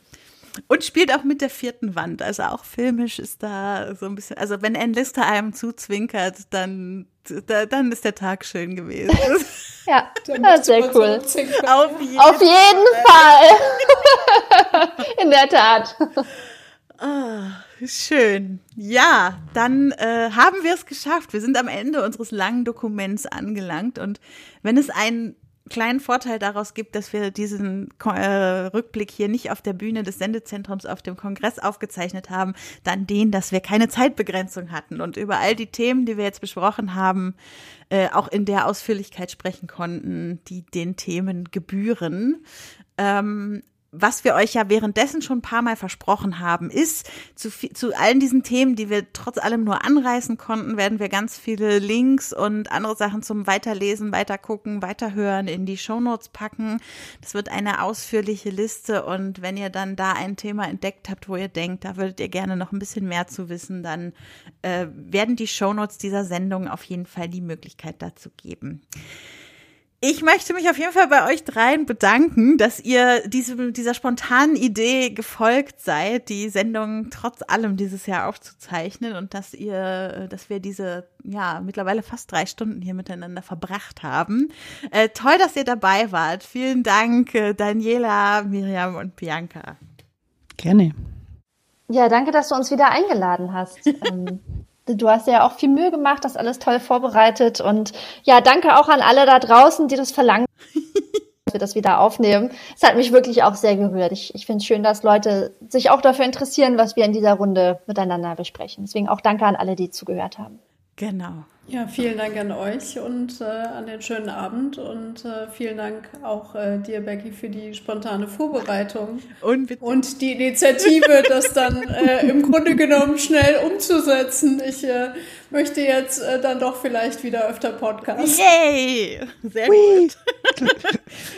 Und spielt auch mit der vierten Wand. Also auch filmisch ist da so ein bisschen, also wenn Ann Lister einem zuzwinkert, dann, da, dann ist der Tag schön gewesen. Ja, Da ja müsste sehr so cool. Auf jeden Auf jeden Fall. In der Tat. Ah, schön. Ja, dann äh, haben wir es geschafft. Wir sind am Ende unseres langen Dokuments angelangt. Und wenn es einen kleinen Vorteil daraus gibt, dass wir diesen äh, Rückblick hier nicht auf der Bühne des Sendezentrums auf dem Kongress aufgezeichnet haben, dann den, dass wir keine Zeitbegrenzung hatten und über all die Themen, die wir jetzt besprochen haben, äh, auch in der Ausführlichkeit sprechen konnten, die den Themen gebühren. Ähm, was wir euch ja währenddessen schon ein paar Mal versprochen haben, ist, zu, vi- zu allen diesen Themen, die wir trotz allem nur anreißen konnten, werden wir ganz viele Links und andere Sachen zum Weiterlesen, Weitergucken, Weiterhören in die Shownotes packen. Das wird eine ausführliche Liste und wenn ihr dann da ein Thema entdeckt habt, wo ihr denkt, da würdet ihr gerne noch ein bisschen mehr zu wissen, dann äh, werden die Shownotes dieser Sendung auf jeden Fall die Möglichkeit dazu geben. Ich möchte mich auf jeden Fall bei euch dreien bedanken, dass ihr diesem, dieser spontanen Idee gefolgt seid, die Sendung trotz allem dieses Jahr aufzuzeichnen und dass ihr, dass wir diese, ja, mittlerweile fast drei Stunden hier miteinander verbracht haben. Äh, toll, dass ihr dabei wart. Vielen Dank, äh, Daniela, Miriam und Bianca. Gerne. Ja, danke, dass du uns wieder eingeladen hast. Du hast ja auch viel Mühe gemacht, das alles toll vorbereitet und ja, danke auch an alle da draußen, die das verlangen, dass wir das wieder aufnehmen. Es hat mich wirklich auch sehr gerührt. Ich, ich finde es schön, dass Leute sich auch dafür interessieren, was wir in dieser Runde miteinander besprechen. Deswegen auch danke an alle, die zugehört haben. Genau. Ja, vielen Dank an euch und äh, an den schönen Abend und äh, vielen Dank auch äh, dir, Becky, für die spontane Vorbereitung Und und die Initiative, das dann äh, im Grunde genommen schnell umzusetzen. Ich äh, möchte jetzt äh, dann doch vielleicht wieder öfter Podcast. Yay! Sehr gut.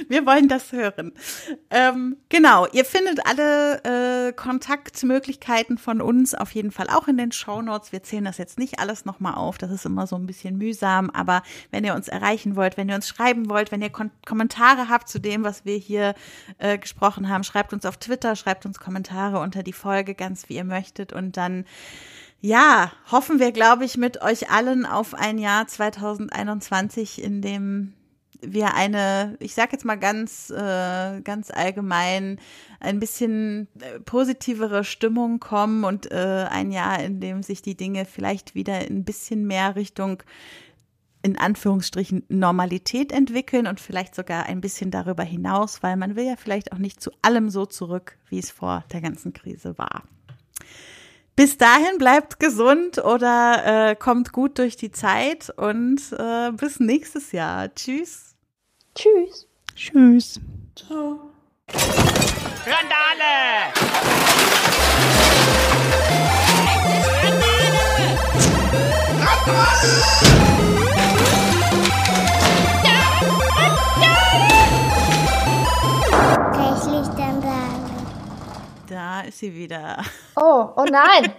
Wir wollen das hören. Ähm, genau, ihr findet alle Kontaktmöglichkeiten von uns auf jeden Fall auch in den Shownotes. Wir zählen das jetzt nicht alles nochmal auf, das ist immer so ein bisschen mühsam, aber wenn ihr uns erreichen wollt, wenn ihr uns schreiben wollt, wenn ihr Kon Kommentare habt zu dem, was wir hier äh, gesprochen haben, schreibt uns auf Twitter, schreibt uns Kommentare unter die Folge, ganz wie ihr möchtet. Und dann ja, hoffen wir, glaube ich, mit euch allen auf ein Jahr 2021, in dem wir eine, ich sage jetzt mal ganz, äh, ganz allgemein, ein bisschen äh, positivere Stimmung kommen und äh, ein Jahr, in dem sich die Dinge vielleicht wieder ein bisschen mehr Richtung in Anführungsstrichen Normalität entwickeln und vielleicht sogar ein bisschen darüber hinaus, weil man will ja vielleicht auch nicht zu allem so zurück, wie es vor der ganzen Krise war. Bis dahin bleibt gesund oder äh, kommt gut durch die Zeit und äh, bis nächstes Jahr. Tschüss. Tschüss. Tschüss. Ciao. Randale! Reichlich dann sagen. Da ist sie wieder. Oh, oh nein.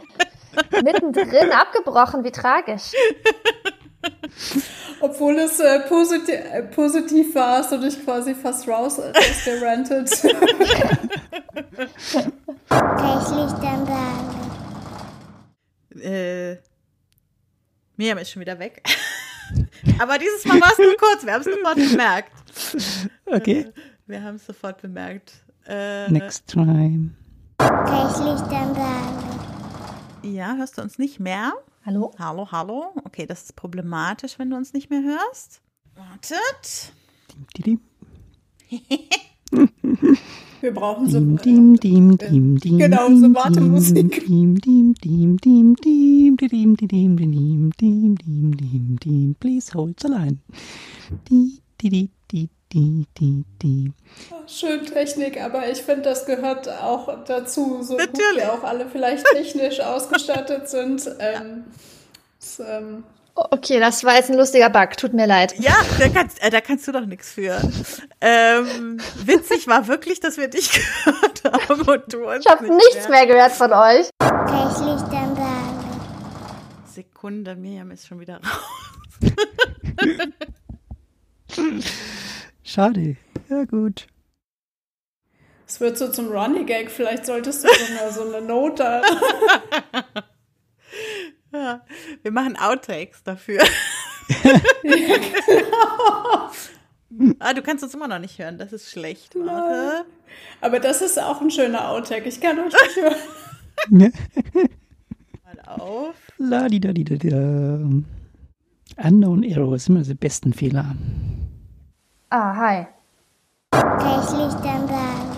Mittendrin abgebrochen, wie tragisch. Obwohl es äh, posit äh, positiv war, hast du dich quasi fast raus rausgerantet. Reichlich dann sagen. Äh, Miriam ist schon wieder weg. Aber dieses Mal war es nur kurz. Wir haben es sofort bemerkt. Okay. Wir haben es sofort bemerkt. Äh, Next time. Kann ich Licht? Ja, hörst du uns nicht mehr? Hallo? Hallo, hallo. Okay, das ist problematisch, wenn du uns nicht mehr hörst. Wartet. Dim, Wir brauchen so. dim, dim, dim, dim, Genau, so Wartemusik. Dim, dim, dim, dim, dim, dim, dim, dim, dim, dim, dim, dim, dim, dim, please hold the line. Di, di, di, di, di, di, di. Schön Technik, aber ich finde, das gehört auch dazu, so gut wir auch alle vielleicht technisch ausgestattet sind. Ähm, es, ähm, Okay, das war jetzt ein lustiger Bug. Tut mir leid. Ja, da kannst, äh, da kannst du doch nichts für. Ähm, witzig war wirklich, dass wir dich gehört haben und du uns Ich habe nicht nichts mehr gehört von euch. Licht ansagen? Sekunde, Miriam ist schon wieder raus. Schade. Ja, gut. es wird so zum Running Gag, vielleicht solltest du so eine, so eine Note. Ja, wir machen Outtakes dafür. ah, du kannst uns immer noch nicht hören, das ist schlecht. Warte. Aber das ist auch ein schöner Outtake. Ich kann euch nicht hören. Mal auf. La di da di da da. Unknown Arrow ist immer die besten Fehler. Ah, hi. Kann ich Licht ansagen?